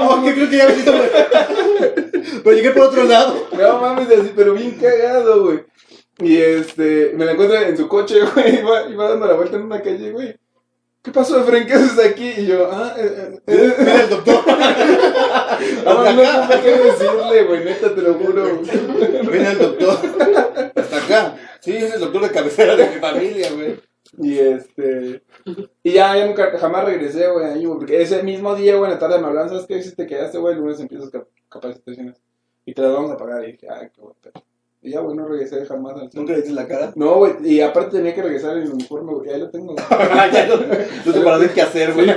Oh, creo que ya hiciste. Pero llegué por otro lado. No mames, así, pero bien cagado, güey. Y este, me la encuentro en su coche, (laughs) güey. Iba, iba dando la vuelta en una calle, güey. ¿Qué pasó, Efraín? ¿Qué haces aquí? Y yo, ah, eh, eh, eh. Mira el doctor. Ah, no supe qué decirle, güey, neta, te lo juro. Mira el doctor. Hasta acá. Sí, es el doctor de cabecera de mi familia, güey. Y este, y ya, ya nunca, jamás regresé, güey, ahí, güey, porque ese mismo día, güey, en la tarde me hablaron, ¿sabes qué? Si te quedaste, güey, el lunes empiezas cap- capacitaciones y te las vamos a pagar. Y dije, ay, qué bueno. Y ya, güey, no regresé jamás al ¿Nunca le la cara? No, güey, y aparte tenía que regresar en el uniforme, güey, ahí lo tengo. (laughs) ya no, no te para ver qué hacer, güey.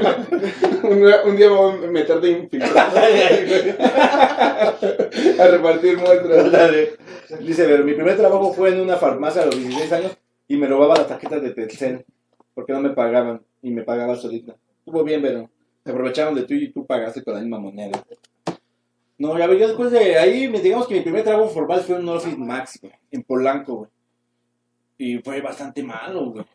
un, día- un día me voy a meter de infiltrado (laughs) a repartir muestras. Dice, pero mi primer trabajo fue en una farmacia a los 16 años y me robaba las tarjetas de Telcel porque no me pagaban y me pagaba solita. Estuvo bien, pero se aprovecharon de tú y tú pagaste con la misma moneda. No, ya yo después de ahí, digamos que mi primer trabajo formal fue en un Office Max, güey, en Polanco, güey. Y fue bastante malo, güey.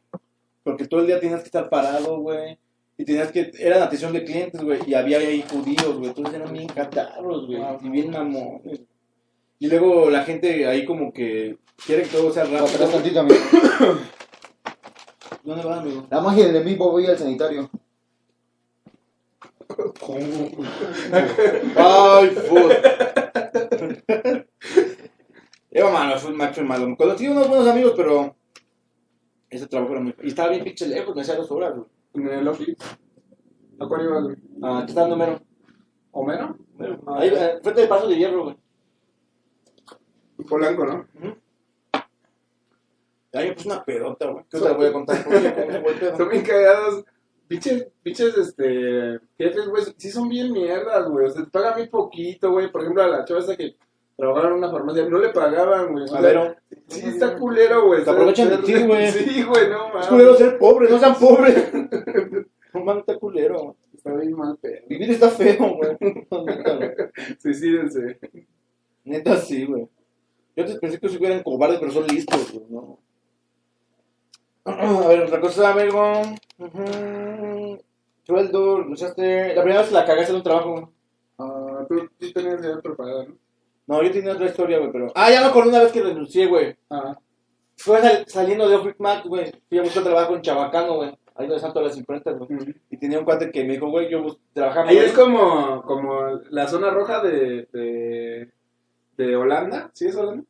Porque todo el día tenías que estar parado, güey. Y tenías que, eran atención de clientes, güey. Y había ahí judíos, güey. Entonces eran bien catarros, güey. Y bien mamones. Y luego la gente ahí como que quiere que todo sea rápido. tantito, amigo. ¿Dónde va, amigo? La magia del vivo, voy al sanitario. Ay, food. Era malo, fue un macho malo. Conocí unos buenos amigos, pero ese trabajo era muy... Y estaba bien pinche lejos, me hacía dos horas, güey. En el office. ¿A cuál ibas, güey? Ah, ¿qué está dando mero? ¿Homero? Ahí, eh, frente del paso de hierro, güey. Polanco, ¿no? Me puse una pedota, güey. ¿Qué te la voy a contar? (laughs) Son bien cagados. Pinches, pinches, este, jefes, güey, sí son bien mierdas, güey. O sea, te pagan bien poquito, güey. Por ejemplo, a la chava esa que trabajaba en una farmacia, no le pagaban, güey. O sea, A ver, Sí, está culero, güey. Se aprovechan de ti, güey. (laughs) Sí, güey, no es mames. culero ser pobre, no sean pobres. (laughs) No mames, está culero, güey. Está bien mal, pero. Vivir está feo, güey. Suicídense. Neta, sí, güey. Yo antes pensé que hubieran cobardes, pero son listos, güey, ¿no? (clears throat) A ver, otra cosa, amigo. Ujú. Sueldo, luchaste. La primera vez que la cagaste en un trabajo, güey. Ah, tú, tú tenías ya preparado, ¿no? No, yo tenía otra historia, güey, pero. Ah, ya me acordé una vez que renuncié, güey. Ah, Fue sal- saliendo de Office Max, güey. Fui a buscar trabajo en Chabacano, güey. Ahí donde están todas las imprentas, güey. Y tenía un cuate que me dijo, güey, yo trabajaba. Ahí es como, como la zona roja de, de, de Holanda. ¿Sí es Holanda?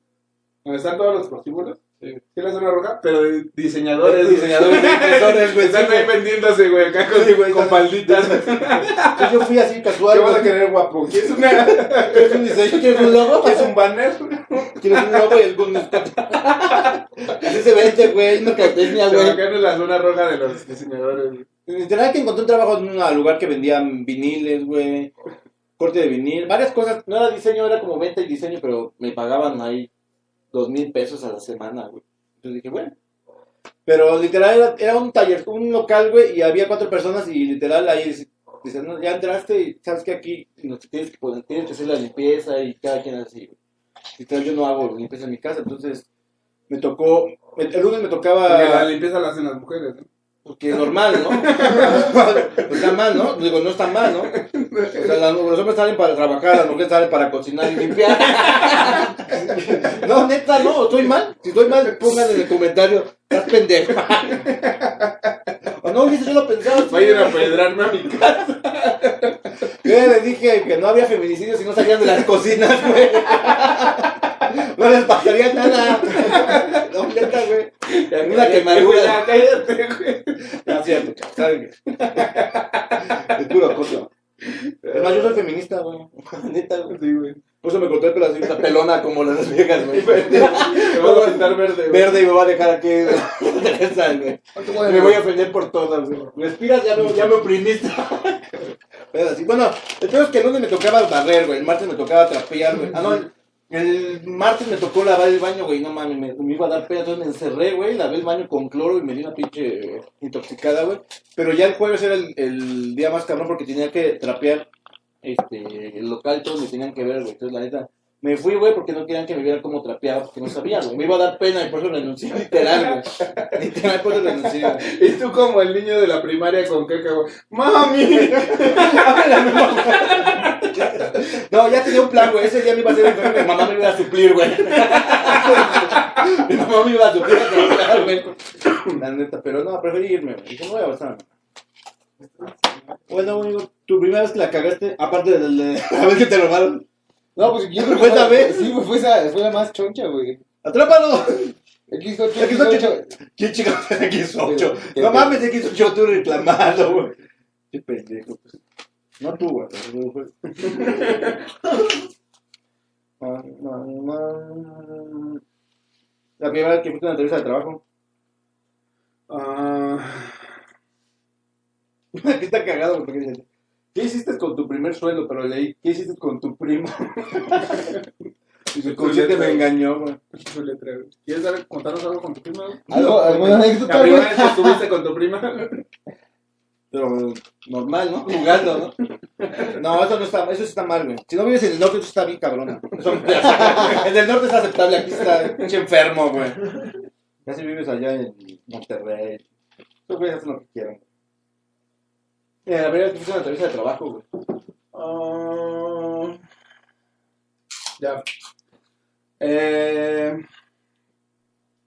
Donde están todos los prostíbulos. Sí. Sí, es la zona roja, pero de diseñadores. diseñadores güey. Están ahí vendiéndose, güey, acá con, Sí, güey, con. (laughs) Entonces yo fui así casual, ¿Qué vas a querer, guapo? ¿Quieres, una, ¿Quieres un diseño? ¿Quieres un logo? ¿Quieres un banner? ¿Quieres un logo y el Gun Así se vende, güey. Una catenia, güey. Acá en la zona roja de los diseñadores. güey. Literal que encontré un trabajo en un lugar que vendían viniles, güey. Corte de vinil, varias cosas. No era diseño, era como venta y diseño, pero me pagaban ahí dos mil pesos a la semana, güey. Entonces dije, bueno. Pero literal era, era un taller, un local, güey, y había cuatro personas y literal ahí dice- no, ya entraste y sabes que aquí no tienes que poner, tienes que hacer la limpieza y cada quien así, güey. Literal yo no hago limpieza en mi casa, entonces me tocó, el lunes me tocaba... La limpieza la hacen las mujeres, ¿no? Porque es normal, ¿no? pues (laughs) está mal, ¿no? Digo, no está mal, ¿no? O sea, los hombres salen para trabajar, las mujeres salen para cocinar y limpiar. (laughs) No, neta, no, estoy mal. Si estoy mal, pongan en el comentario, estás pendejo. (laughs) O no, yo lo pensaba. Vayan a pedrarme a mi casa. Yo les dije que no había feminicidios si no salían de las cocinas, güey. (laughs) No les pasaría nada. (laughs) No, neta, güey. Una quemadura. Cállate, güey. No, es cierto, chavo, ¿saben qué? Es puro acoso. Es más, yo soy feminista, güey. (laughs) Neta, güey. Sí, güey. Por eso me corté el pelo así, una pelona como las viejas, güey. Te voy a pintar verde, güey. Verde y me va a dejar aquí. Güey. Me voy a ofender por todas, güey. Respiras, ya me, ya me oprimiste. Pero así, bueno, el peor es que el lunes me tocaba barrer, güey. El martes me tocaba trapear, güey. Ah, no, el, el martes me tocó lavar el baño, güey. No mames, me, iba a dar pena. Entonces me encerré, güey. Lavé el baño con cloro y me di una pinche intoxicada, güey. Pero ya el jueves era el, el día más cabrón porque tenía que trapear este, el local. Todos me tenían que ver, güey. Entonces, la neta. Me fui, güey, porque no querían que me vieran cómo trapeaba, porque no sabía, güey. Me iba a dar pena y por eso renuncié, (laughs) literal, güey. Literal, por eso renuncié, güey. Y tú como el niño de la primaria con caca, güey. ¡Mami! (laughs) No, ya tenía un plan, güey. Ese día me iba a hacer enfermo. Mi mamá me iba a suplir, güey. (laughs) Mi mamá me iba a suplir a güey. La neta, pero no, preferí irme, güey. Dije, no voy a avanzar. Bueno, amigo, tu primera vez que la cagaste, aparte de la vez que te robaron. No, pues yo creo ¿Fue que esa vez? Sí, fue, esa, fue la más choncha, güey. ¡Atrápalo! X8, X8. X8. ¿Quién chingados es X8? ¿Qué- No mames, X8 tú reclamando, güey. Qué pendejo, pues. No tú, güey. La primera vez que fuiste a una entrevista de trabajo. Ah, (laughs) Aquí está cagado porque dice, ¿qué hiciste con tu primer sueldo? Pero leí, ¿qué hiciste con tu primo? (laughs) Dice, el consciente me engañó, güey. ¿Quieres dar- contarnos algo con tu prima? ¿Algo, ¿Alguna La anécdota, primera vez que estuviste con tu prima. Pero normal, ¿no? Jugando, ¿no? No, eso no está, eso está mal, güey. Si no vives en el norte, eso está bien cabrona. Eso- en el norte es aceptable, aquí está pinche enfermo, güey. Ya si vives allá en Monterrey. Esos güeyes hacen lo que quieran. Mira, la primera vez que a una entrevista de trabajo, güey. Ah, ya. Eh,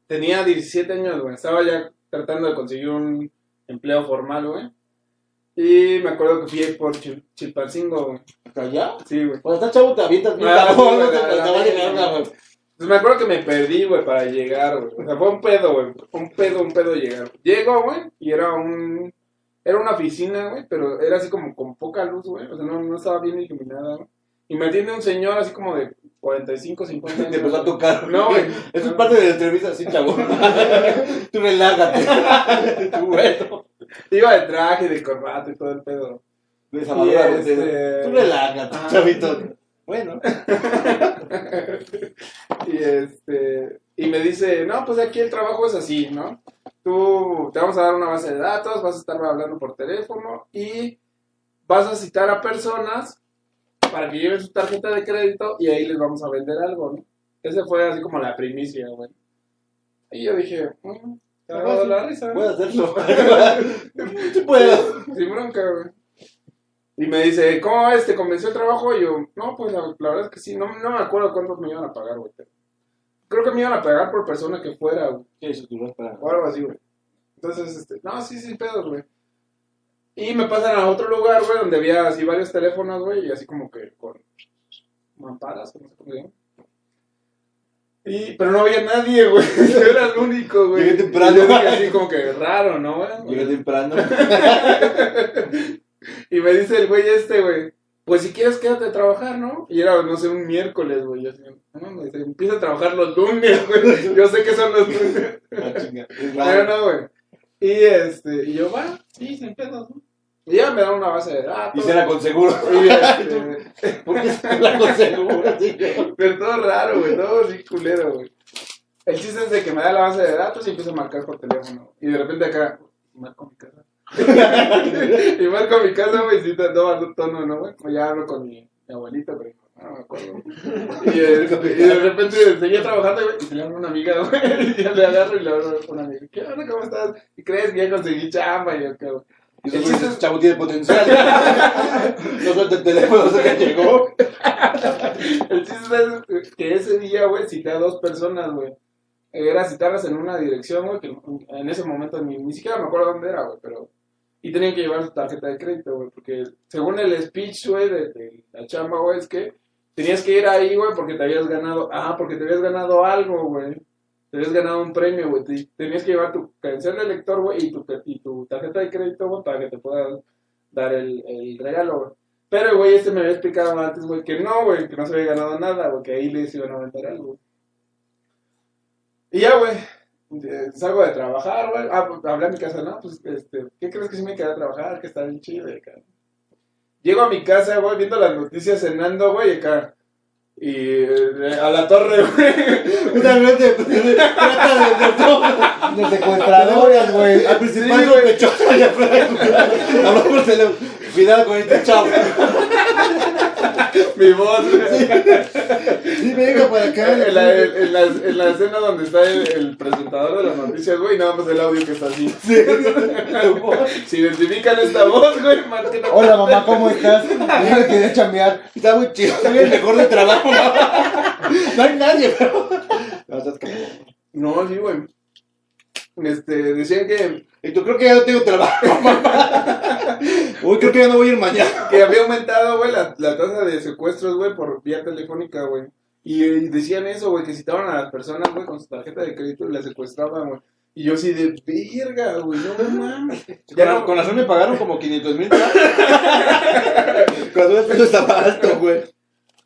tenía 17 años, güey. Estaba ya tratando de conseguir un empleo formal, güey. Y me acuerdo que fui por Chil- Chilpancingo, güey. ¿Allá? Sí, güey. Cuando estás chavo te avientas bien güey. Pues me acuerdo que me perdí, güey, para llegar, güey. O sea, fue un pedo, güey. Un pedo, un pedo llegar. Llego, güey, y era un... Era una oficina, güey, pero era así como con poca luz, güey. O sea, no, no estaba bien iluminada, güey. Y me atiende un señor así como de 45, 50 años. Te empezó a tocar. No, güey. Eso es parte de la entrevista, sí, chavo. (laughs) Tú relájate. (laughs) Tú, bueno. Iba de traje, de corbata y todo el pedo. De esa madura, este- Tú relájate, Ah. chavito. Bueno. (laughs) y este y me dice, no, pues aquí el trabajo es así, ¿no? Tú te vamos a dar una base de datos, vas a estar hablando por teléfono y vas a citar a personas para que lleven su tarjeta de crédito y ahí les vamos a vender algo, ¿no? Ese fue así como la primicia, güey. Y yo dije, mm, te la risa. Puedo hacerlo. (laughs) Sí puedo. Sin bronca, güey. Y me dice, ¿cómo ves? ¿Te convenció el trabajo? Y yo, no, pues la, la verdad es que sí. No, no me acuerdo cuántos me iban a pagar, güey. Creo que me iban a pagar por persona que fuera, güey. Para. O algo así, güey. Entonces, este, no, sí, sí, pedos, güey. Y me pasan a otro lugar, güey, donde había así varios teléfonos, güey, y así como que con mamparas, no sé cómo se llama. Y, pero no había nadie, güey. (laughs) Yo era el único, güey. Llegué temprano. Y yo dije así como que raro, ¿no, güey? Llegué temprano. (laughs) Y me dice el güey este, güey, pues si quieres quédate a trabajar, ¿no? Y era, no sé, un miércoles, güey. Yo así, no, me dice, empieza a trabajar los lunes, güey. Yo sé que son los (laughs) lunes. Ah, chinga. Es Pero no, güey. Y este, y yo, va, sí, sin pedos, ¿no? Y ya me da una base de datos. Y será con seguro. Y este, (laughs) ¿Por qué será con seguro? Sí, yo. pero todo raro, güey, todo así culero, güey. El chiste es de que me da la base de datos y empiezo a marcar por teléfono. Y de repente acá, marco mi casa. (laughs) y marco mi casa, güey, sí, un tono, ¿no, güey? O ya hablo con mi, mi abuelita, pero no me acuerdo. Y, este, y de repente seguía trabajando, güey, y se le habla una amiga, güey, y (laughs) ya le agarro y le hablo a una amiga. ¿Qué onda, cómo estás? ¿Y crees que ya conseguí chamba? Y yo, ¿qué, güey? Y el chiste es, chavo tiene potencial. (laughs) No suelta el teléfono, qué llegó. El chiste es que ese día, güey, cité a dos personas, güey. Era citarlas en una dirección, güey, que en ese momento ni, ni siquiera me acuerdo dónde era, güey, pero... Y tenían que llevar su tarjeta de crédito, güey, porque según el speech, güey, de, la chamba, güey, es que tenías que ir ahí, güey, porque te habías ganado... Ah, porque te habías ganado algo, güey. Te habías ganado un premio, güey. Te- Tenías que llevar tu credencial de lector, güey, y tu, y tu tarjeta de crédito, güey, para que te puedan dar el, el regalo, güey. Pero, güey, este me había explicado antes, güey, que no, güey, que no se había ganado nada, güey, que ahí les iban a vender algo. Y ya, güey, salgo de trabajar, güey. Ah, pues, hablé a mi casa, ¿no? Pues, este, ¿qué crees que sí me quedé a trabajar? Que está bien chido, acá. Llego a mi casa, güey, viendo las noticias cenando, güey, acá. Y eh, a la torre, (laughs) güey. Justamente, trata de, de, De secuestradores, güey. Al principal Sí, sospechoso. Habló por teléfono. Cuidado con este chavo. Mi voz, güey. Sí, venga para acá. En la, en, la, en la escena donde está el, el presentador de las noticias, güey, nada más el audio que está así. Si identifican esta voz, güey, marquen a- Hola, mamá, ¿cómo estás? Ya me quedé chambear. Está muy chido. Está bien mejor de trabajo. No, no hay nadie, pero. No, estás cagado. No, sí, güey. Este, decían que, Y tú creo que ya no tengo trabajo, (laughs) mamá. Uy, creo que ya no voy a ir mañana. que había aumentado, güey, la, la tasa de secuestros, güey, por vía telefónica, güey. Y, y decían eso, güey, que citaban a las personas, güey, con su tarjeta de crédito y las secuestraban, güey. Y yo así de verga, güey, no mames. Ya Con, no, con razón me pagaron como 500 mil. Con razón el peso está alto, güey.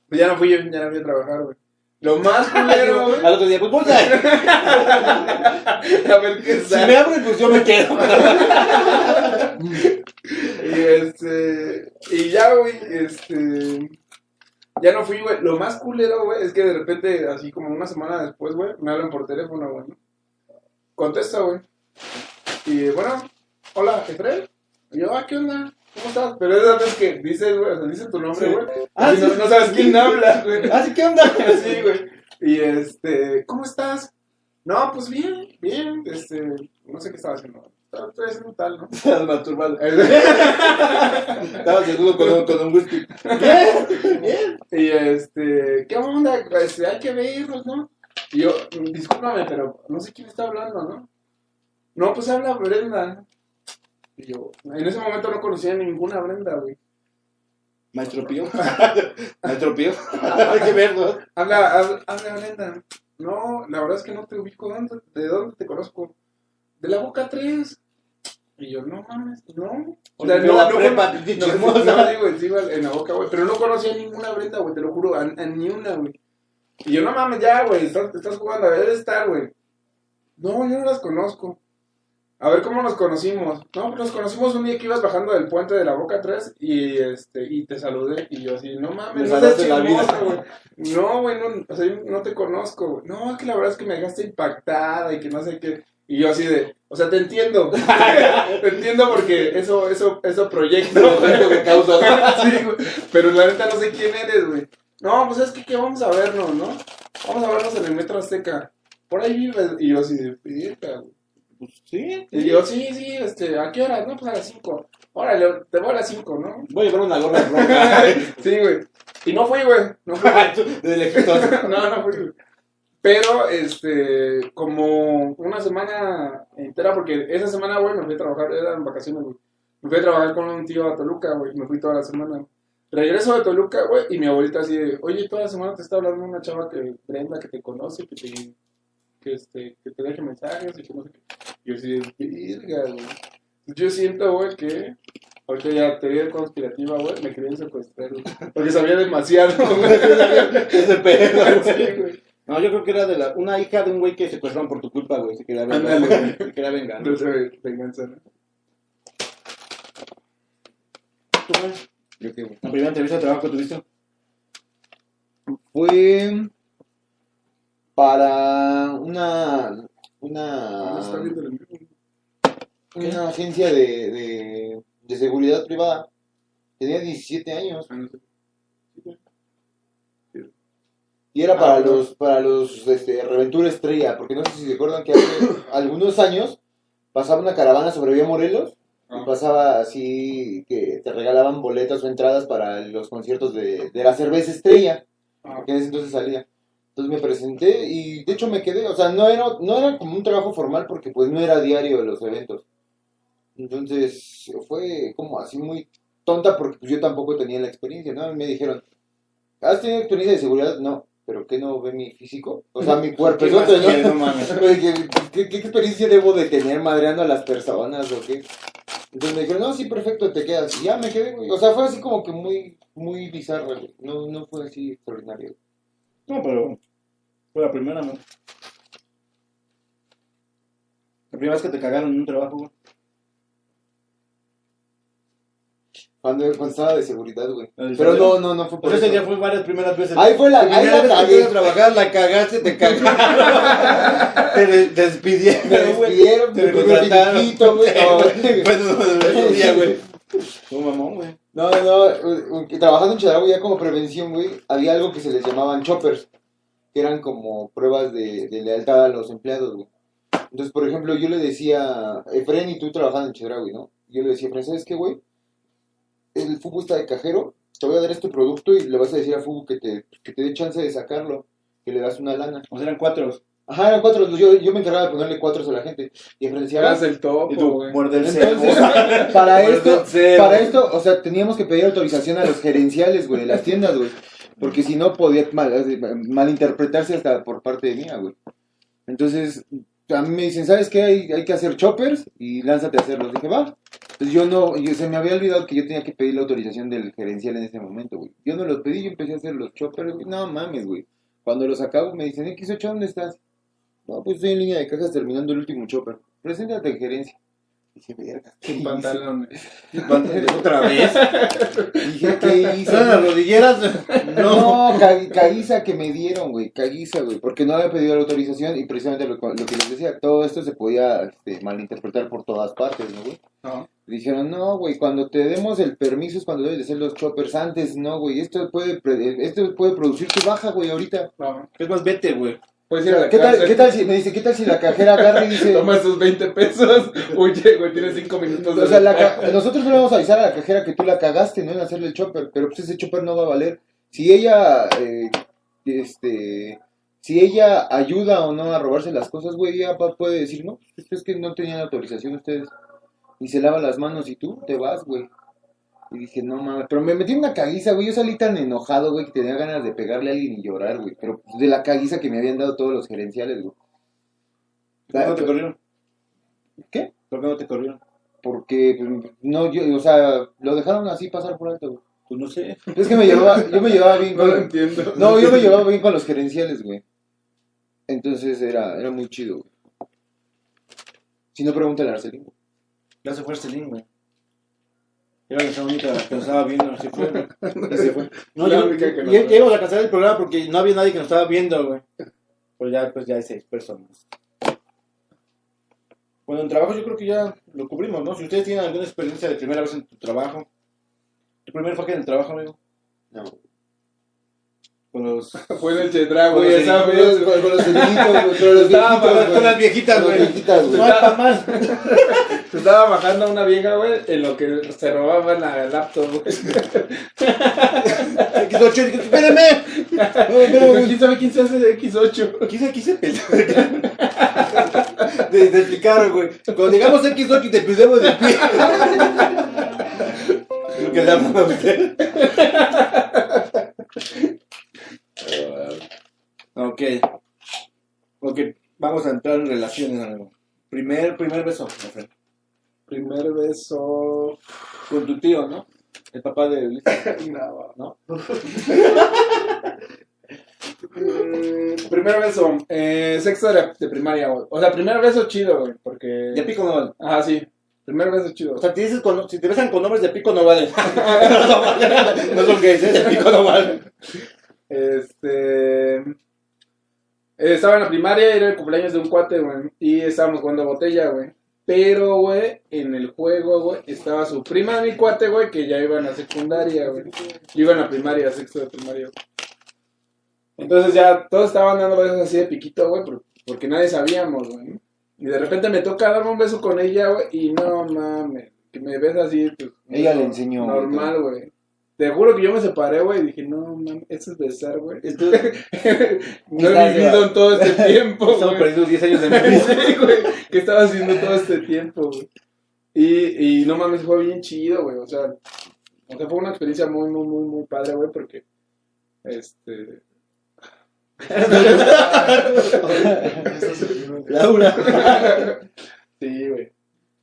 Pues ya no fui, ya no fui a trabajar, güey. Lo más (laughs) culero, güey. Al otro día, pues voy a... (laughs) A ver qué Si me abren, pues yo me quedo. (laughs) Y este. Y ya, güey, este. Ya no fui, güey. Lo más culero, güey, es que de repente, así como una semana después, güey, me hablan por teléfono, güey. Contesta, güey. Y bueno, hola, Efraín. Y yo, ah, ¿qué onda? ¿Cómo estás? Pero es la vez que dices, güey, o sea, dices tu nombre, Sí. güey. Ah, no, sí. no sabes quién (laughs) habla, güey. Ah, sí, ¿qué onda? (laughs) Sí, güey. Y este, ¿cómo estás? No, pues bien, bien. Este, no sé qué estaba haciendo. Estaba- Estoy haciendo tal, ¿no? (laughs) Estás masturbando. Estabas desnudo con un, con un whisky. Bien, bien. Y este, ¿qué onda? Este, hay que vernos, ¿no? Y yo, "Mm, discúlpame, pero no sé quién está hablando, ¿no? No, pues habla Brenda. Y yo, en ese momento no conocía a ninguna Brenda, güey. Maestro Pío. Maestro Pío. Hay que ver, ¿no? Habla, habla, habla Brenda. No, la verdad es que no te ubico. ¿Dónde- ¿De dónde te conozco? De la Boca 3. Y yo, no mames, no. O sea, Olvidó la prepa, no, no, güey, en la boca, güey. Pero no conocía a ninguna Brenda, güey, te lo juro, a, a ni una, güey. Y yo, no mames, ya, güey, estás, estás jugando, debe estar, güey. No, yo no las conozco. A ver cómo nos conocimos. No, pues nos conocimos un día que ibas bajando del puente de la Boca 3 y este y te saludé y yo así, no mames, Me no seas la vida. güey. No, güey, no, o sea, yo no te conozco, güey. No, es que la verdad es que me dejaste impactada y que no sé qué. Y yo así de, o sea, te entiendo. (laughs) te entiendo porque eso, eso, eso proyecta. Efecto que causa. (laughs) Sí, güey. Pero la neta no sé quién eres, güey. No, pues es que, ¿qué vamos a vernos, no? Vamos a vernos en el Metro Azteca. Por ahí vives. Y yo así de, "Verga, güey". Pues sí. Y yo, sí, sí, este, ¿a qué hora? No, pues a las 5. Órale, te voy a las 5, ¿no? Voy a llevar una gorra (laughs) roja. Sí, güey. Y no fui, güey. No fui. De lejitos. (laughs) no, no fui, güey. Pero, este, como una semana entera, porque esa semana, güey, me fui a trabajar, eran vacaciones, güey. Me fui a trabajar con un tío a Toluca, güey, me fui toda la semana. Regreso de Toluca, güey, y mi abuelita así de, oye, toda la semana te está hablando una chava que, Brenda, que te conoce, que te, que, este, que te deje mensajes y que no sé qué. Y yo de, virga, güey. Yo siento, güey, que, ahorita ya teoría conspirativa, güey, me querían secuestrar, güey, porque sabía demasiado, (laughs) güey. Ese pedo. Sí, güey. No, yo creo que era de la, una hija de un güey que secuestraron por tu culpa, güey. Se quería vengar. Ándale, güey. Se quería vengar. No sé, venganza, ¿no? ¿Tú, güey? Yo qué, güey. La primera entrevista de trabajo que tuviste. Fue para una una una agencia de, de, de seguridad privada. Tenía 17 años Ah, y era Ah, para los para los este, Reventura Estrella, porque no sé si se acuerdan que hace (coughs) algunos años pasaba una caravana sobre Vía Morelos y Ah. pasaba así que te regalaban boletas o entradas para los conciertos de, de la cerveza Estrella. Porque en ese entonces salía. Entonces me presenté y de hecho me quedé, o sea, no era, no era como un trabajo formal porque pues no era diario de los eventos. Entonces fue como así muy tonta porque pues yo tampoco tenía la experiencia, ¿no? Me dijeron, ¿has tenido experiencia de seguridad? No, pero ¿qué no ve mi físico? O sea, mi (laughs) cuerpo ¿Qué es más otro, ¿no? (laughs) ¿Qué, ¿Qué experiencia debo de tener madreando a las personas o qué? Entonces me dijeron, no, sí, perfecto, te quedas. Y ya me quedé, güey. O sea, fue así como que muy, muy bizarro, güey. No, no fue así extraordinario. No, pero fue la primera, ¿no? La primera vez que te cagaron en un trabajo, güey. Cuando, cuando estaba de seguridad, güey. ¿El Pero no, no, no fue por Pues ese eso. día fue varias primeras veces. Ahí fue la- La ahí primera la vez que a trabajar, la cagaste, te cagaron. (laughs) te de- despidieron, Me güey. despidieron, Te me contrataron. finiquito, güey. No. (laughs) Fue de esos días, güey. Tu mamón, güey. No, no, trabajando en Chedraui ya como prevención, güey, había algo que se les llamaban choppers, que eran como pruebas de, de lealtad a los empleados, güey. Entonces, por ejemplo, yo le decía, Efren y tú trabajando en Chedraui, ¿no? Yo le decía, Efren, ¿sabes qué, güey? El Fubu está de cajero, te voy a dar este producto y le vas a decir a Fubu que te, que te dé chance de sacarlo, que le das una lana. O sea, eran cuatro. Ajá, eran cuatro, yo, yo me encargaba de ponerle cuatro a la gente. Decía, Eras el topo, Y tú, güey. muerde el Entonces, (laughs) para esto, para esto, o sea, teníamos que pedir autorización a los gerenciales, güey, de las tiendas, güey. Porque si no podía mal- malinterpretarse hasta por parte de mía, güey. Entonces, a mí me dicen, ¿sabes qué? Hay, hay que hacer choppers y lánzate a hacerlos. Dije, va. Pues yo no, yo- se me había olvidado que yo tenía que pedir la autorización del gerencial en ese momento, güey. Yo no los pedí, yo empecé a hacer los choppers, güey. No mames, güey. Cuando los acabo me dicen, X8, ¿dónde estás? No, pues estoy en línea de cajas terminando el último chopper. Preséntate en gerencia. Dije, verga. ¿qué Sin pantalones. (laughs) ¿Otra vez? Dije, ¿qué hice? ¿Son las rodilleras? No, ca- caguiza que me dieron, güey, caguiza, güey, porque no había pedido la autorización y precisamente lo, lo que les decía, todo esto se podía este, malinterpretar por todas partes, ¿no, güey? No. Dijeron, no, güey, cuando te demos el permiso es cuando debes de hacer los choppers antes, no, güey, esto puede, esto puede producir tu baja, güey, ahorita. No. Es más, vete, güey. Puedes ir a la ¿Qué tal, cárcel. ¿Qué tal si, me dice, qué tal si la cajera agarra y dice, (laughs) Toma esos 20 pesos. Huye, güey, tienes 5 minutos. o sea, la nosotros no le vamos a avisar a la cajera que tú la cagaste, ¿no? En hacerle el chopper, pero pues ese chopper no va a valer. Si ella, eh, este, si ella ayuda o no a robarse las cosas, güey, ella puede decir, no, es que no tenían autorización ustedes. Y se lava las manos y tú te vas, güey. Y dije, no mames, pero me metí en una caguiza, güey. Yo salí tan enojado, güey, que tenía ganas de pegarle a alguien y llorar, güey. Pero pues, de la caguiza que me habían dado todos los gerenciales, güey. ¿Por qué no te corrieron? ¿Qué? ¿Por qué no te corrieron? Porque, pues, no, yo, o sea, lo dejaron así pasar por alto, güey. Pues no sé. Es que me llevaba, yo me llevaba bien (laughs) No lo con, entiendo. no, yo me llevaba bien con los gerenciales, güey. Entonces era, era muy chido, güey. Si no, pregúntale a Arcelín. Ya se fue Celín, güey. Era la única que nos estaba viendo, así fue, güey. Y se fue. (laughs) No, La yo, única que nos ya, ve. ya íbamos a cancelar el programa porque no había nadie que nos estaba viendo, güey. Pero ya, pues ya hay seis personas. Bueno, en trabajo yo creo que ya lo cubrimos, ¿no? Si ustedes tienen alguna experiencia de primera vez en tu trabajo. ¿Tu primer fue que en el trabajo, amigo? No. Con los... (laughs) Fue en el Chedraui, Con los esa Con los, vez. con los cerillitos, güey, con los Estaba güey. con las viejitas, güey. viejitas, güey. No hay pa' más. Se (laughs) estaba bajando a una vieja, güey, en lo que se robaba la laptop, güey. (laughs) X8, dije, espérame. Pero quién sabe quién se hace de X8. Quise, quise pensar. De, de explicar, güey. Cuando llegamos a X8 y te pidemos de pie. Lo que le hablan a usted. Ok. Ok, vamos a entrar en relaciones, amigo. Primer, primer beso, my friend. Primer beso. Con tu tío, ¿no? El papá de Luis. (laughs) No. ¿No? Primer beso. Eh, sexto de, de primaria, güey. O sea, primer beso chido, güey. Porque. De pico no vale. Ajá, sí. Primer beso chido. O sea, te dices con- si te besan con nombres de pico no valen. (laughs) (laughs) no, son gays, ¿eh? De pico no valen. Este. eh, estaba en la primaria, era el cumpleaños de un cuate, güey. Y estábamos jugando botella, güey. Pero, güey, en el juego, güey, estaba su prima de mi cuate, güey, que ya iba en la secundaria, güey. Yo iba en la primaria, sexto de primaria. güey. Entonces ya todos estaban dando besos así de piquito, güey, por- porque nadie sabíamos, güey. Y de repente me toca darme un beso con ella, güey, y no mames, que me besa así, pues. Ella le enseñó, Normal, güey. Te juro que yo me separé, güey, y dije, no mames, eso es besar, güey. Esto, (laughs) No he vivido en todo este (laughs) tiempo, estamos perdiendo 10 años de mi (laughs) vida. Sí, güey. ¿Qué estaba haciendo todo este tiempo, güey? Y, y no mames, fue bien chido, güey. O sea, o sea, fue una experiencia muy, muy, muy, muy padre, güey, porque. Este. Laura. Sí, güey.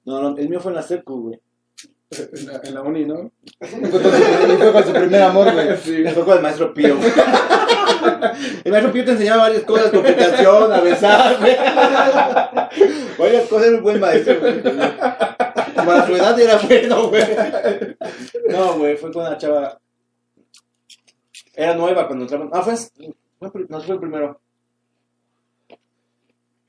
No, no, el mío fue en la secu, güey. En la, en la uni, ¿no? Fue con su, y fue con su primer amor, güey. (laughs) Sí. Fue con el maestro Pío. (laughs) El maestro Pío te enseñaba varias cosas, comunicación, a besar, güey. Varias cosas, era un buen maestro, güey. Para su edad era bueno, güey. No, güey, fue con una chava. Era nueva cuando entramos. Ah, fue. no, fue el primero.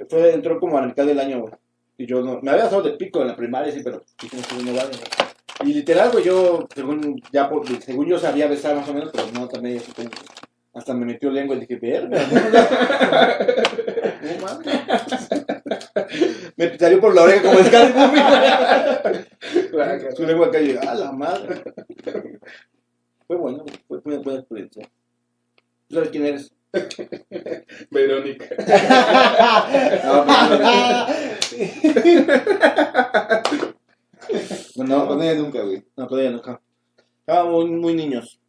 Fue, entró como a la mitad del año, güey. Y yo no. Me había dado de pico en la primaria, sí, pero. no, no vale, güey. Y literal, güey, yo, según, ya por- según yo sabía besar más o menos, pero no, también hasta me metió lengua y dije, verga, (laughs) no, mames. Me salió por la oreja como el. Su lengua acá y a la madre. Fue bueno, fue una buena experiencia. ¿Tú sabes quién eres? Verónica. (laughs) No, (laughs) no, con ella nunca, güey. no, no. acá. Estábamos muy, muy niños.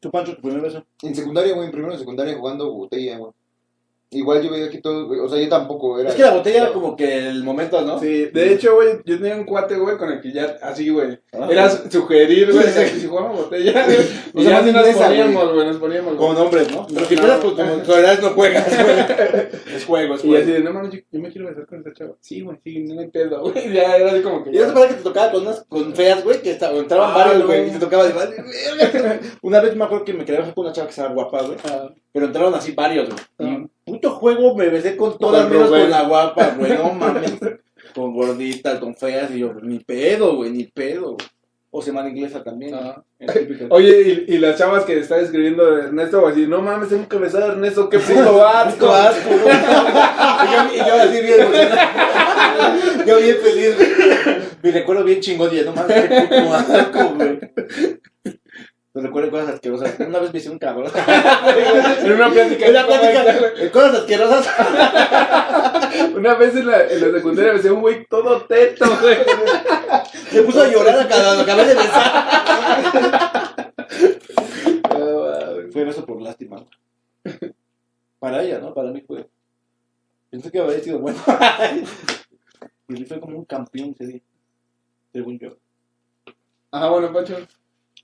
¿Tú, Pancho, tu primer beso? En secundaria, güey, en primero de secundaria jugando botella, güey. Igual yo veía que todo, güey, o sea, yo tampoco era. Es que la botella era como que el momento, ¿no? Sí, de hecho, güey, yo tenía un cuate, güey, con el que ya, así, güey, Ah. era su- sugerir, güey, que si jugamos botella, (laughs) güey, O y sea, ya más nos poníamos, güey, nos poníamos, güey. Como nombres, ¿no? Pero si No. con tu soledad no juegas, güey. (laughs) Es juego, es Y así juego. de, no mames, yo, yo me quiero besar con esa chava. Sí, güey, sí, no hay pedo, güey. (laughs) Ya era así como que. Y no te parece que te tocaba con unas con feas, güey, que estaban, entraban Ah, varios, no. güey, y te tocaba de. Una vez me acuerdo que me quería besar con una chava que estaba guapa, güey, Ah, pero entraron así varios, güey. Puto juego me besé con todas menos con la guapa, güey, no mames. Con gorditas, con feas, y yo, ni pedo, güey, ni pedo, güey. O semana inglesa también. Ah. (laughs) Oye, y, y las chavas que está escribiendo de Ernesto, güey, así, no mames, tengo que besar a Ernesto, qué puto asco. Asco, (laughs) y, yo, y yo así bien, güey. Yo bien feliz, güey. Mi recuerdo bien chingón, y no mames, qué puto asco, güey. Me recuerdo cosas asquerosas. Una vez me hice un cabrón. (laughs) En una plática. En la plática, de cosas asquerosas. (laughs) Una vez en la, en la secundaria besé a un güey todo teto, güey. Se puso a llorar a cada acabé de besar. (laughs) Fue beso por lástima. Para ella, ¿no? Para mí fue. Pensé que había sido bueno. y fue como un campeón ese día. Según yo. Ajá, bueno, Pancho.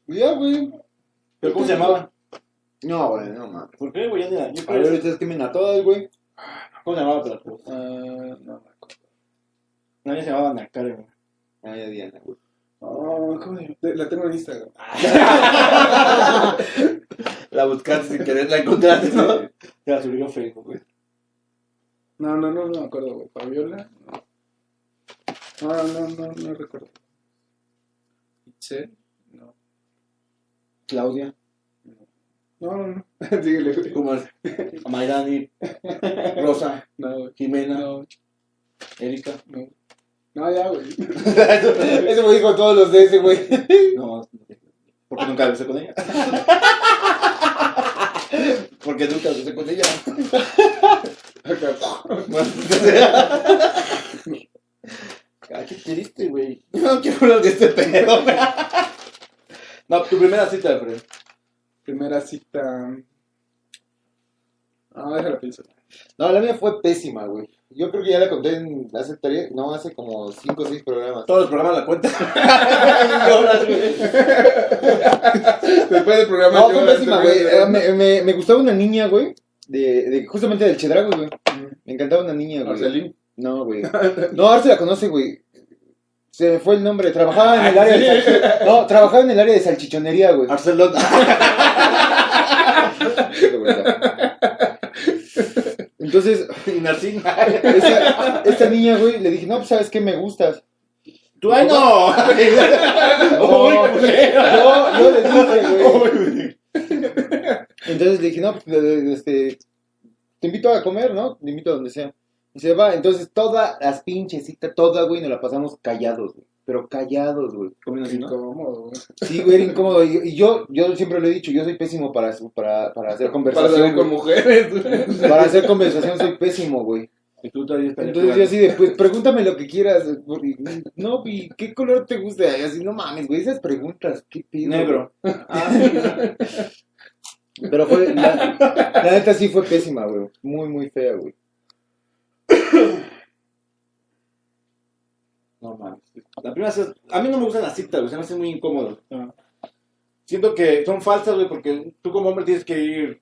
Ya, güey. ¿Pero cómo se llamaban? No, güey, no mames. ¿Por qué, güey? Ya ni la- yo A creo que- ustedes quemen a todas, güey. ¿Cómo se llamaban? Pero, pues, Ah, no. Nadie se llamaba Ana Karen, güey. Ah, ya Diana, güey. Oh, ¿cómo se llama? La tengo en Instagram. (laughs) La buscaste sin querer, la encontraste, ¿no? Te la subió a Facebook, güey. No, no, no, no me acuerdo, güey. Fabiola. No, no, no, no, no recuerdo. ¿Itzel? No. Claudia. No, no, no. (laughs) Síguele, güey. ¿Cómo es? Mayrani. Rosa. No, güey. Jimena. No, Erika. no. No, ya, güey. (laughs) Ese me dijo todos los de ese, güey. No, porque nunca besé con ella. Porque nunca besé con ella. (laughs) Ay, qué triste, güey. Yo no quiero hablar de este pedo. güey. No, tu primera cita, Alfredo. Primera cita. Ah, déjala pienso. No, la mía fue pésima, güey. Yo creo que ya la conté en hace tres, no, hace como cinco o seis programas. Todos los programas la cuentan. (laughs) Después del programa. No, fue pésima, güey. Eh, Me, me, me gustaba una niña, güey. De, de, justamente del Chedragos, güey. Me encantaba una niña, güey. Marcelín. No, güey. No, ahora se la conoce, güey. Se me fue el nombre. Trabajaba en el área de (laughs) salchi- No, trabajaba en el área de salchichonería, güey. Barcelona. Entonces, (laughs) Y Narcín. esta, esta niña, güey, le dije, no, pues, ¿sabes qué? Me gustas. ¡Tú, ay, no! (laughs) No, Uy, culero. yo, yo le dije, güey. Entonces le dije, no, pues, este, te invito a comer, ¿no? Te invito a donde sea. Y se va, entonces todas las pinches citas, toda, güey, nos la pasamos callados, güey. Pero callados, güey. Comiendo así, ¿no? Incómodo, güey. Sí, güey, era incómodo. Y, y yo, yo siempre lo he dicho, yo soy pésimo para, para, para hacer Para conversación. salir con mujeres, güey. Para hacer conversación soy pésimo, güey. Y tú todavía estás Entonces yo así de, pues pregúntame lo que quieras. güey. No, y ¿qué color te gusta? Y así, no mames, güey, esas preguntas, qué pedo. Negro. Pero fue, la, la neta sí fue pésima, güey. Muy, muy fea, güey. No mames. La primera a mí no me gustan las citas, güey, se me hace muy incómodo. Ah. Siento que son falsas, güey, porque tú como hombre tienes que ir,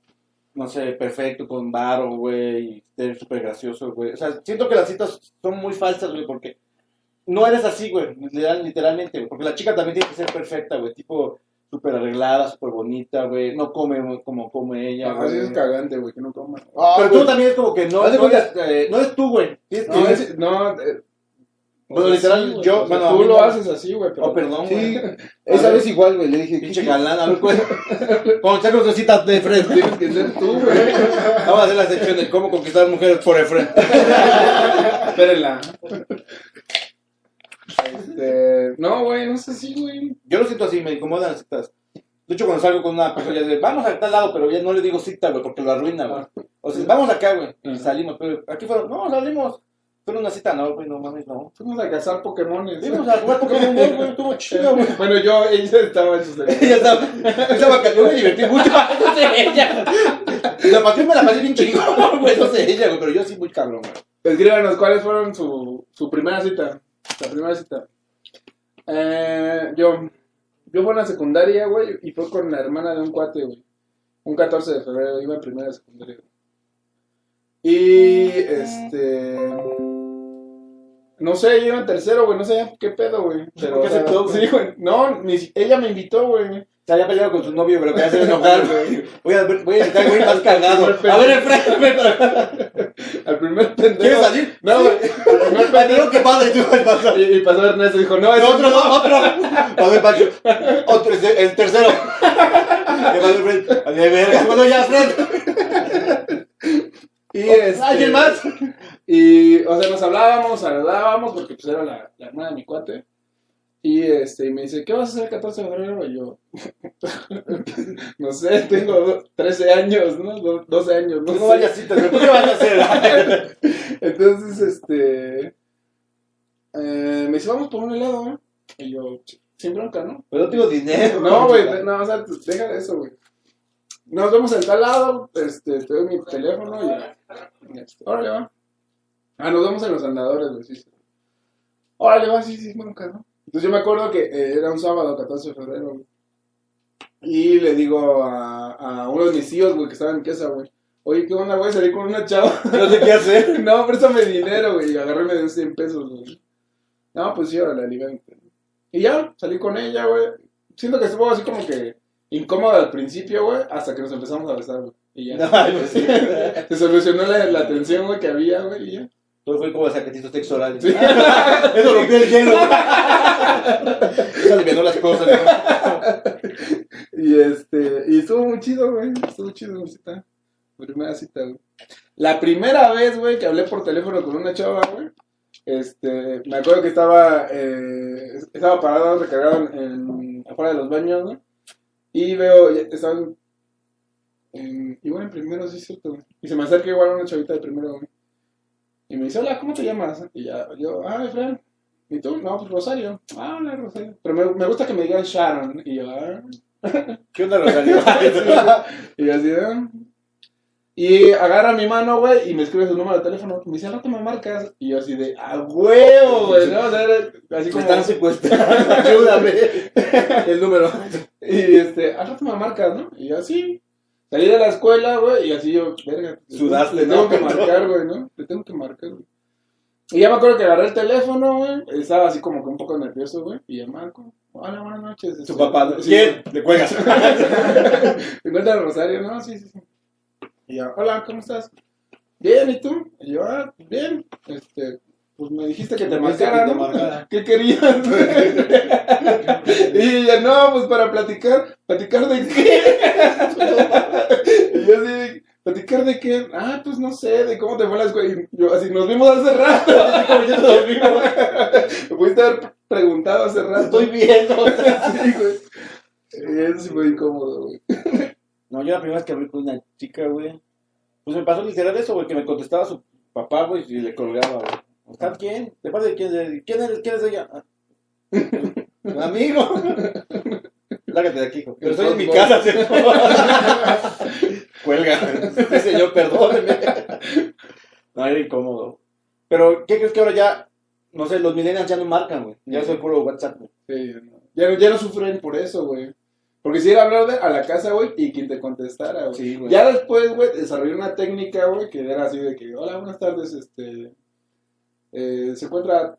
no sé, perfecto, con varo, güey, y ser súper gracioso, güey. O sea, siento que las citas son muy falsas, güey, porque no eres así, güey, literal- literalmente, güey. Porque la chica también tiene que ser perfecta, güey, tipo súper arreglada, súper bonita, güey. No come como come ella, güey. es cagante, güey, que no coma. Pero tú también es como que no, no, cuenta- eres, eh, no eres tú, güey. Tienes No, es- no, eh, Bueno, o sea, literal, sí, güey, yo- o sea, bueno, tú mí lo no- haces así, güey, pero. Oh, perdón, güey. Sí, esa ver. vez igual, güey, le dije, Pinche ¿qué- galán, a ver, cuál- Cuando su cita de Fred, (laughs) Tienes que ser tú, güey. vamos a hacer la sección de cómo conquistar mujeres por Efren. (laughs) Espérenla. Este, no, güey, no sé si, güey. Yo lo siento así, me incomodan las citas. De hecho, cuando salgo con una persona, ya de, vamos a tal lado, pero ya no le digo cita, güey, porque lo arruina, güey. O sea, vamos acá, güey, y salimos, pero aquí fueron, no, salimos. Fueron una cita, no, güey, no mames, no. Fuimos a cazar Pokémones. Fuimos a jugar Pokémon güey, estuvo chido, güey. (laughs) Bueno, yo, ella estaba en sus (laughs) Ella estaba, estaba, yo me divertí mucho. (laughs) No sé, ella. la pasión me la pasé bien chingón, güey. No sé ella, güey, pero yo sí muy cabrón, güey. Escríbanos cuáles fueron su, su primera cita. La primera cita. Eh, yo, yo fui a la secundaria, güey, y fue con la hermana de un cuate, güey. Un 14 de febrero, iba en primera de secundaria. güey. Y, este... No sé, yo iba en tercero, güey, no sé qué pedo, güey. ¿Por qué aceptó, güey? Sí, güey. No, ni, ella me invitó, güey. Se había peleado con su novio, pero quería hacer enojar, (laughs) güey. Voy a, voy a güey más cagado. (laughs) A ver, enfréntame. Al primer pendejo. ¿Quieres salir? No, güey. Al primer Me digo que pasa y tú pasar. Y, y pasó Ernesto y dijo, no, es Otro, no, otro. A ver, Pancho. Otro, es el tercero. ¿Qué pasó, Fred? A ver, verga. Bueno, ya, Fred. Y este, ¿Alguien más? Y, o sea, nos hablábamos, saludábamos, porque pues era la, la hermana de mi cuate. Y este, y me dice, ¿qué vas a hacer el 14 de febrero? Y yo, (laughs) no sé, tengo do- 13 años, ¿no? Do- 12 años, no, No sé. vayas citas, güey. ¿Por qué vas a hacer? (laughs) Entonces, este, eh, me dice, vamos por un helado, ¿no? Y yo, sin bronca, ¿no? Pero no tengo dinero. No, güey, no, o sea, pues, deja de eso, güey. Nos vemos en tal lado, este, te doy mi teléfono y, este, órale, va. Ah, nos vemos en los andadores, güey, sí, sí. Órale, va, sí, sí, nunca, ¿no? Entonces yo me acuerdo que eh, era un sábado, 14 de febrero, güey. Y le digo a, a uno de mis tíos, güey, que estaba en casa, güey. Oye, ¿qué onda, güey? Salí con una chava. (laughs) No sé qué hacer. (laughs) no, préstame dinero, güey. Y agarré me dio 100 pesos, güey. No, pues sí, órale, aliviante. Y ya, salí con ella, güey. Siento que estuvo así como que incómodo al principio, güey, hasta que nos empezamos a besar, güey. Y ya. (laughs) No, pues sí. Se solucionó la, la tensión, güey, que había, güey, y ya. Todo fue como sacatitos sexo orales. Sí. (laughs) Eso rompió el hielo. (laughs) Alivianó las cosas. Y este, y estuvo muy chido, güey. Estuvo chido cita. Mi primera cita, güey. La primera vez, güey, que hablé por teléfono con una chava, güey. Este, me acuerdo que estaba, eh, estaba parado, recargado en, afuera de los baños, ¿no? Y veo, estaban, en, igual en primero, sí es cierto, güey. Y se me acerca igual una chavita de primero, güey. Y me dice, hola, ¿cómo te llamas? Y ya, yo, ah, Efraín. ¿Y tú? No, pues Rosario. Ah, hola, Rosario. Pero me, me gusta que me digan Sharon. Y yo, ah. (laughs) ¿Qué onda, Rosario? (laughs) Y yo así, ¿eh? Y agarra mi mano, güey, y me escribe su número de teléfono. Me dice, al rato me marcas. Y yo así de, ¡a huevo, güey! ¿no? O sea, así Me como... están secuestrando. (laughs) Ayúdame. El número. Y este, al rato me marcas, ¿no? Y yo así. Salí de la escuela, güey, y así yo, verga. Sudaste, Le tengo ¿no? que marcar, güey, ¿no? Le tengo que marcar, güey. Y ya me acuerdo que agarré el teléfono, güey. Estaba así como que un poco nervioso, güey. Y ya marco. Hola, buenas noches. Su este, papá. sí, ¿Quién? Le cuelgas. (laughs) ¿Te encuentras a Rosario? No, sí, sí, sí. Y yo, hola, ¿cómo estás? Bien, ¿y tú? Y yo, ah, bien. Este, pues me dijiste que te marcara, que te ¿no? marcara. (laughs) ¿Qué querías? (laughs) y ella, no, pues para platicar. ¿Platicar de qué? (laughs) y yo así, ¿platicar de qué? Ah, pues no sé, de cómo te fue la escuela. Y yo así, nos vimos hace rato. Me pudiste haber preguntado hace rato. Estoy viendo. sí, güey. Eso sí fue incómodo, güey. No, yo la primera vez que hablé con una chica, güey, pues me pasó literal eso, güey, que me contestaba su papá, güey, y le colgaba, güey. ¿Estás quién? ¿De parte de quién? ¿De- ¿Quién eres? ¿Quién es ella? "Ah, (laughs) amigo. Lárgate de aquí, hijo. Pero estoy en mi casa, ¿sí? (laughs) Cuelga. Sí, señor, perdóneme. No, era incómodo. Pero, ¿qué crees que ahora ya, no sé, los millennials ya no marcan, güey? Ya soy puro WhatsApp, güey. Sí. Ya, no- ya no sufren por eso, güey. Porque si era hablar de- a la casa, güey, y quien te contestara, güey. Sí, güey. Ya después, güey, desarrollé una técnica, güey, que era así de que, hola, buenas tardes, este, eh, se encuentra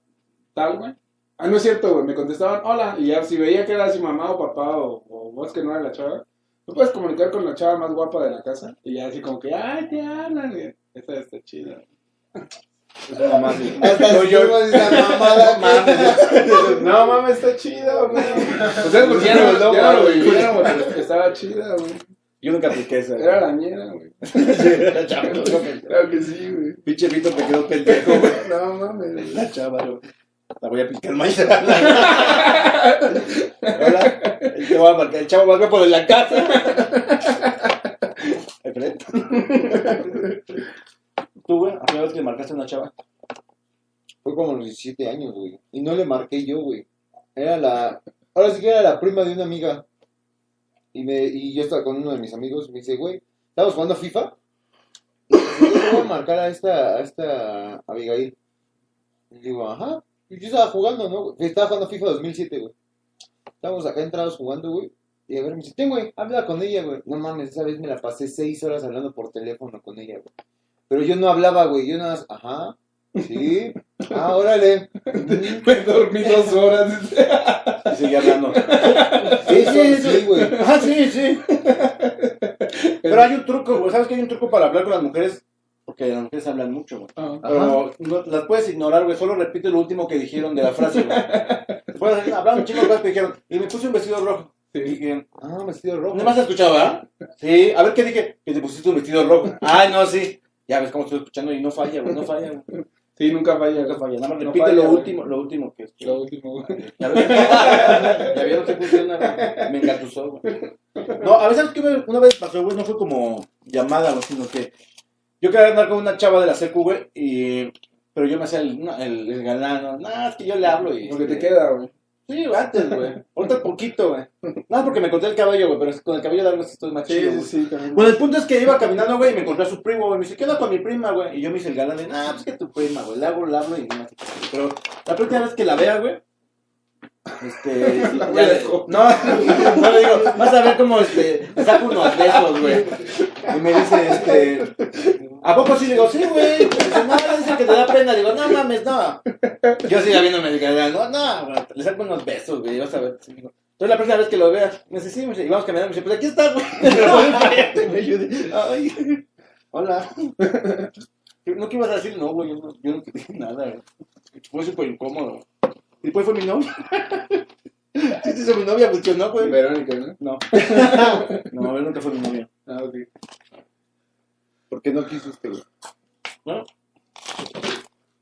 tal, güey. Ah, no es cierto, güey, me contestaban, hola, y ya si veía que era así mamá o papá o, o vos que no era la chava, tú puedes comunicar con la chava más guapa de la casa, y ya así como que, ay, te hablan, güey. Esta está chida. Es una mamá, sí. Hasta No, si yo- yo esa mamada. (laughs) No mames, está chida, güey. O sea, porque ya no, No, ya no estaba chida, güey. Yo nunca apliqué esa. Era la ñera, güey. la (laughs) chava. Claro que sí, güey. Pinche Vito te quedó pendejo, güey. (laughs) No mames. La chava, güey. La voy a picar maíz. (laughs) Hola. El que va a marcar. El chavo más guapo de la casa. Efren. Tú, güey, la primera vez que marcaste a una chava. Fue como a los 17 años, güey. Y no le marqué yo, güey. Era la. Ahora sí que era la prima de una amiga. Y, me, y yo estaba con uno de mis amigos. Me dice, güey, ¿estamos jugando FIFA? le voy a marcar a esta, a esta Abigail. Y digo, ajá. Y yo estaba jugando, ¿no? Estaba jugando FIFA 2007, güey. Estábamos acá entrados jugando, güey. Y a ver, me dice, ten, güey, habla con ella, güey. No mames, esa vez me la pasé seis horas hablando por teléfono con ella, güey. Pero yo no hablaba, güey. Yo nada más, ajá, sí, ah, órale. Me dormí dos horas. Y seguía hablando. Sí, sí, sí, güey. Ah, sí, sí. Pero hay un truco, güey. ¿Sabes que hay un truco para hablar con las mujeres? Porque las mujeres hablan mucho, güey. Ah, Pero no- las puedes ignorar, güey. Solo repite lo último que dijeron de la frase, güey. Puedes hablar un chingo de cosas que dijeron. Y me puse un vestido rojo. Y sí. dije, Ah, vestido rojo. ¿no me has escuchado, verdad? Sí. A ver, ¿qué dije? Que te pusiste un vestido rojo. Ay, no, sí. Ya ves cómo estoy escuchando y no falla, güey. No falla, güey. Sí, nunca falla. Nunca falla. Nada más No repite falla, lo güey. último, lo último que escuché. Lo último, güey. Ya vieron que funciona, güey. Me engatusó, güey. No, a veces que una vez pasó, güey, no fue como llamada, güey, sino que yo quería andar con una chava de la secu, güey, y... Pero yo me hacía el, no, el, el galán, no, "Nah, es que yo le hablo y... Porque te queda, güey. Sí, antes, güey. Ahorita poquito, güey. No, porque me corté el cabello, güey, pero con el cabello largo sí estoy más chido, sí, sí, también. Bueno, el punto es que iba caminando, güey, y me encontré a su primo, güey. Me dice, ¿qué onda con mi prima, güey? Y yo me hice el galán de, nah, pues que tu prima, güey. Le hago, le hablo y caso". Pero la próxima vez que la vea, güey, este. (laughs) La ya le- (laughs) no, no le digo, vas a ver cómo, este, saco unos besos, güey. Y me dice, este. ¿A poco sí? Le digo, sí, güey. Dice, no, dice que te da pena. Le digo, no mames, no. Yo sigo viéndome no, no, güey, le saco unos besos, güey. Vas a ver. Entonces la próxima vez que lo veas, me dice, sí, me dice, y vamos caminando, me dice, pues aquí está, güey. (laughs) Me ayude. Ay, hola. ¿No que ibas a decir? No, güey, yo no, yo no te dije nada, güey. Fue súper incómodo. Y después fue mi novia. (laughs) Sí, sí, mi novia, funcionó, güey. Verónica, ¿no? No. (laughs) No, a ver, nunca fue mi novia. Ah, ok. ¿Por qué no quiso usted, güey? ¿No?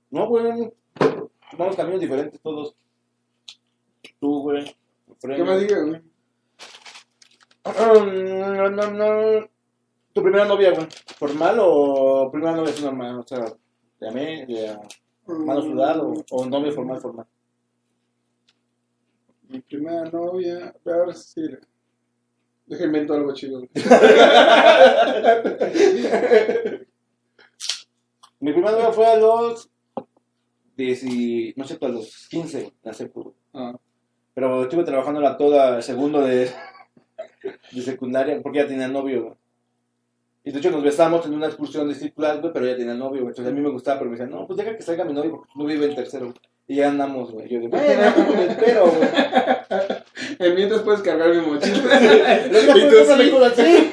No, güey. Vamos caminos diferentes todos. Tú, güey. ¿Qué más digas, güey? No, no, no. ¿Tu primera novia, güey? ¿Formal o primera novia es normal? O sea, de amé, de mano sudada o, o novia formal, formal. Mi primera novia. A ver si. Deja invento algo chido. (laughs) Mi primera novia fue a los. 10 y- no sé, a los 15, la secu. Ah, Pero estuve trabajando la toda el segundo de, (laughs) de secundaria porque ya tenía novio, güey. Y de hecho nos besamos en una excursión de circular, güey, pero ya tenía novio, güey. Entonces a mí me gustaba, pero me decían, no, pues deja que salga mi novio porque no vive en tercero. güey. Y ya andamos, güey. Yo digo, (laughs) bueno, me espero, güey. (laughs) En mientras puedes cargar mi mochila. (laughs) Y sí.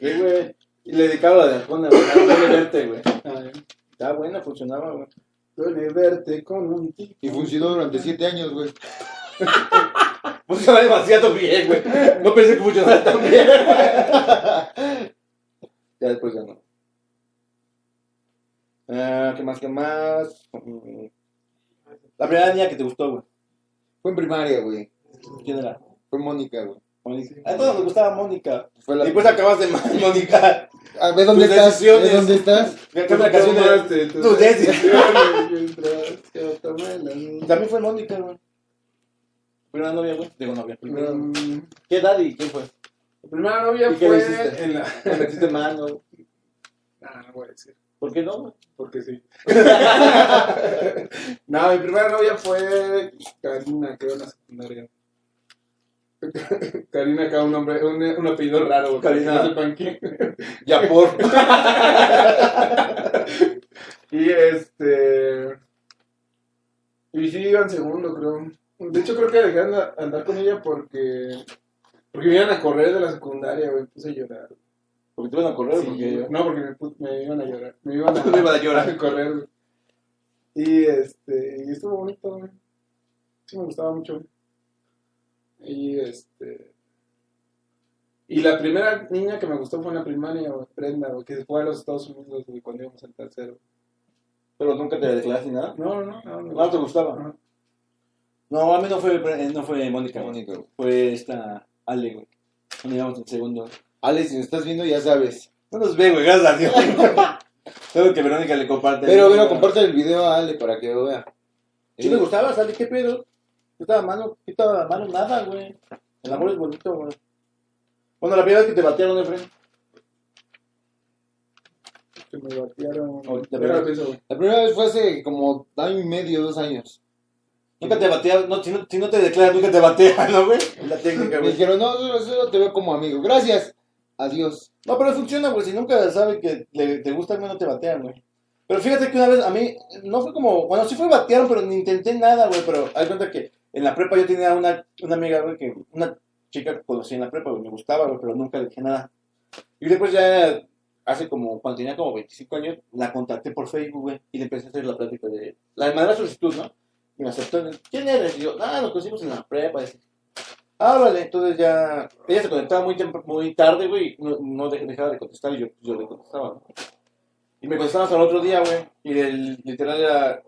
Sí, güey. Y le dedicaba la de Arjona, güey. No duele verte, güey. Ay, Estaba buena, funcionaba, güey. Duele verte con un tipo. Y funcionó durante siete años, güey. Funcionaba demasiado bien, güey. No pensé que funcionara tan bien. ya después ya no. Ah, ¿Qué más? ¿Qué más? Mm. La primera niña que te gustó, güey. Fue en primaria, güey. ¿Quién era? Fue Mónica, güey. Mónica. A todos nos gustaba Mónica. Fue la... Y después acabas de (laughs) Mónica. A ver, ¿dónde tus estás? ¿De dónde estás? Canta la canción de... Tomaste tus (laughs) decisiones. La- También fue Mónica, güey. Primera novia, güey. Digo novia. Primera. ¿Qué edad y quién fue? Mi primera novia ¿Y qué fue en la. ¿Le metiste mano? Ah, no voy a decir. ¿Por qué no? Porque sí. (laughs) no, mi primera novia fue Karina, creo en la secundaria. (laughs) Karina, acá un nombre, un, un apellido raro. Karina. No sepan (laughs) quién. Ya por. Y este. Y sí, iba en segundo, creo. De hecho, creo que dejé de andar, andar con ella porque. Porque me iban a correr de la secundaria, güey. Puse a llorar. Porque te iban a correr, Sí, porque... No, porque me, me iban a llorar. Me iban (laughs) a, Me iban a llorar. a (laughs) correr. Y este. Y estuvo bonito, güey. Sí, me gustaba mucho. Y este. Y la primera niña que me gustó fue en la primaria, güey, Brenda, güey, que fue a los Estados Unidos, güey, cuando íbamos al tercero. Pero nunca te declaraste ni nada. No, no, no. No, No te gustaba. No, a mí no fue, eh, no fue Mónica. Mónica. Fue esta Ale, güey. Cuando íbamos en segundo. Alex, si nos estás viendo, ya sabes. No nos ve, güey, gracias a Dios. (laughs) Tengo que Verónica le comparte. Pero, pero, comparte el video a Ale para que lo vea. Sí me gustaba, Ale, ¿qué pedo? ¿Qué estaba malo? ¿Qué estaba malo? Nada, güey. El amor es bonito, güey. Bueno, la primera vez que te batearon, Efren. que me batearon. Oh, de Era verdad. lo que hizo, güey. La primera vez fue hace como año y medio, dos años. Nunca te batea, no, si, no, si no te declaras, nunca te batea, ¿no, güey? La técnica, Me güey. dijeron, no, solo, solo te veo como amigo. Gracias. Adiós. No, pero funciona, güey. Si nunca sabe que te gusta, güey, no te batean, güey. Pero fíjate que una vez a mí, no fue como, bueno, sí fue batearon, pero ni intenté nada, güey. Pero hay cuenta que en la prepa yo tenía una, una amiga, güey, que una chica que conocí en la prepa, güey, me gustaba, güey, pero nunca le dije nada. Y después ya, hace como, cuando tenía como 25 años, la contacté por Facebook, güey, y le empecé a hacer la plática de, la de la solicitud, ¿no? Y me aceptó, ¿quién eres? Y yo, ah, nos conocimos en la prepa, y así. Ah, vale, entonces ya. Ella se conectaba muy, muy tarde, güey, no, no de- dejaba de contestar y yo, le contestaba, ¿no? Y me contestaba hasta el otro día, güey, y el, literal era.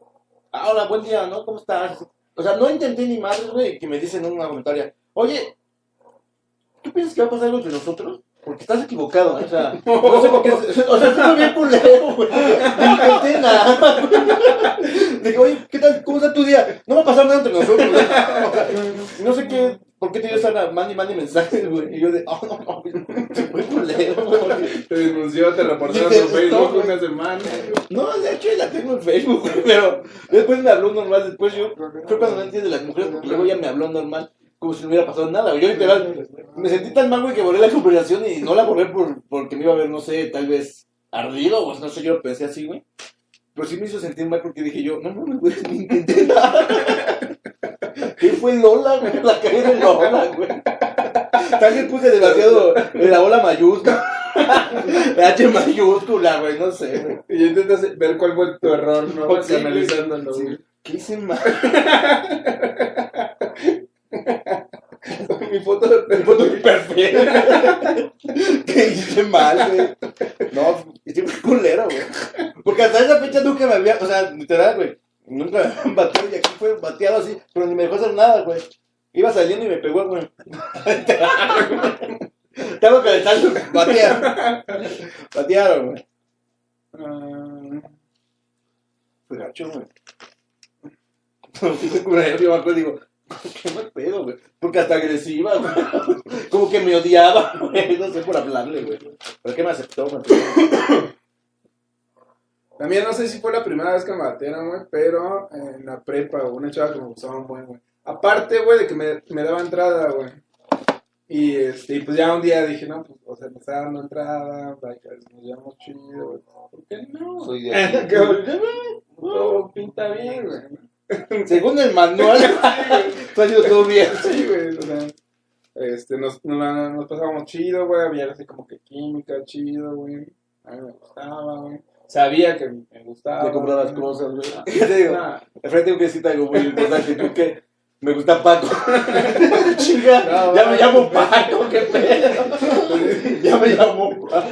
Ah, hola, buen día, ¿no? ¿Cómo estás? O sea, no intenté ni madres, güey, que me dicen en una comentaria, oye, ¿tú piensas que va a pasar algo entre nosotros? Porque estás equivocado, o sea, no sé por qué, o sea, estuvo bien culero, güey, no intenté nada. Dije, oye, ¿qué tal? ¿Cómo está tu día? No va a pasar nada entre nosotros, güey. No sé qué, por qué te dio esa mani mani mensajes, güey. Y yo de, oh, no, no, se fue culero, güey. Te denunció, te reportaron en Facebook una semana. No, de hecho la tengo en Facebook, güey, pero después me habló normal, después yo, fue cuando no entiende las mujeres, porque luego ya me habló normal, como si no hubiera pasado nada, güey. Yo literal, me sentí tan mal, güey, que borré la conversación y no la borré por, porque me iba a ver, no sé, tal vez ardido, o no sé, yo lo pensé así, güey. Pero sí me hizo sentir mal porque dije yo, no mames, güey, ni intenté nada. ¿Qué fue Lola, güey? La caí de Lola, güey. También puse demasiado en la ola mayúscula. La (laughs) H mayúscula, güey, no sé, güey. Y intentas ver cuál fue tu error, ¿no? Sí, analizándolo, Sí. güey. ¿Qué hice mal? (laughs) mi foto, mi foto es perfecta. (laughs) ¿Qué hice mal, güey? No, hice un culero, güey. Porque hasta esa fecha nunca me había, o sea, literal, güey. Nunca me (laughs) bateado y aquí fue bateado así, pero ni me dejó hacer nada, güey. Iba saliendo y me pegó, güey. (laughs) Estaba calentando, batearon. Batearon, güey. Ah, Fue gacho, güey. Yo me digo, qué mal pedo, güey. Porque hasta agresiva, güey. Como que me odiaba, güey. No sé por hablarle, güey. Pero que me aceptó, güey. También no sé si fue la primera vez que me batearon, güey, pero en la prepa, güey, una chava que me gustaba un buen, güey. Aparte, güey, de que me, me daba entrada, güey. Y, este, y pues ya un día dije, no, pues, o sea, me está dando entrada, like, nos llevamos chido, güey. ¿Por qué no? Soy de (laughs) aquí. Todo pinta bien, güey. (laughs) Según el manual, (laughs) has ido todo bien. Sí, güey, o sea, este, nos, nos, la- nos pasábamos chido, güey, había así como que química chido, güey, a mí me gustaba, güey, sabía que me gustaba. Le comprabas güey. cosas, güey. ¿Qué te digo? (laughs) Nah, De frente tengo que decirte algo muy importante. Tú que me gusta Paco. (laughs) (laughs) Chinga, No, ya me llamo Paco, qué pedo. (laughs) Ya me llamo Paco.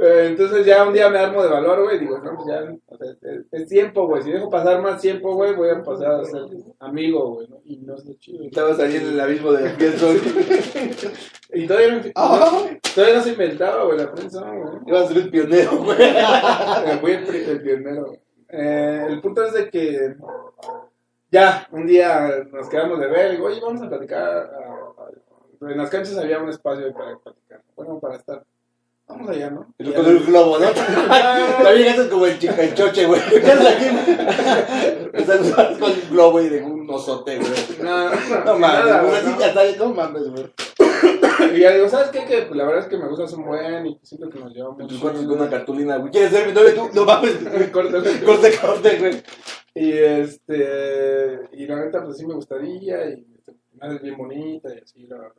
eh, entonces ya un día me armo de valor, güey, digo, no, pues ya, o sea, es, es tiempo, güey, si dejo pasar más tiempo, güey, voy a pasar a ser amigo, güey, ¿no? y no es lo chido. Estabas ahí en el abismo de. (laughs) Y todavía no, todavía no se inventaba, güey, la prensa, güey. Ibas a ser el pionero, güey. Fui el, pri- el pionero. Eh, el punto es de que ya, un día nos quedamos de ver, y digo, oye, vamos a platicar. A- en las canchas había un espacio para platicar. Bueno, para estar. Vamos allá, ¿no? Y con el globo, ¿no? (laughs) También haces como el chica el choche, güey. ¿Qué haces aquí? Estás con un globo y de un osote, güey. No, no, No mames, ¿no? mames, güey. (coughs) Y ya digo, ¿sabes qué? Que pues, la verdad es que me gustas un buen y siento que nos llevamos Tus cuartos con una cartulina, güey. ¿Quieres ser mi novio tú? No mames. (laughs) Córtale. Corte, corte, güey. Y este, y la neta, pues sí me gustaría, y me haces bien bonita, y así, la verdad.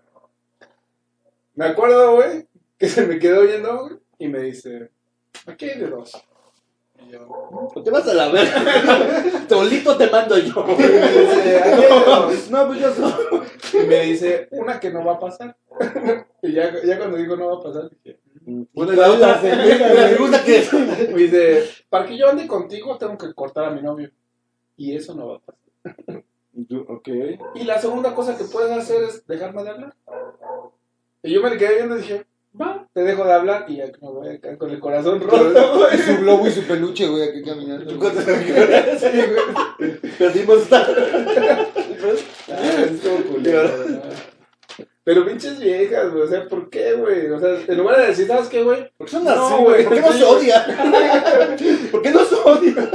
Me acuerdo, güey, que se me quedó viendo, güey, y me dice, aquí hay de dos. Y yo, Pues te vas a la verga. (laughs) Solito te mando yo. y me dice, aquí hay de dos. (laughs) No, pues yo soy. Y me dice, una que no va a pasar. (laughs) y ya, ya cuando digo no va a pasar, dije, Bueno, y la otra. La segunda que es. me dice, para que yo ande contigo tengo que cortar a mi novio. Y eso no va a pasar. Ok. Y la segunda cosa que puedes hacer es dejarme de hablar. Y yo me le quedé viendo y dije, va, te dejo de hablar y ya que me voy a quedar con el corazón roto, güey. Y su globo y su peluche, güey, aquí caminando. (laughs) (laughs) Sí, güey. Perdimos esta. (laughs) Ah. Pero pinches viejas, güey. O sea, ¿por qué, güey? O sea, en lugar de decir, ¿sabes qué, güey? ¿Por qué son así, güey? ¿Por qué no se odian? ¿Por qué no se odian?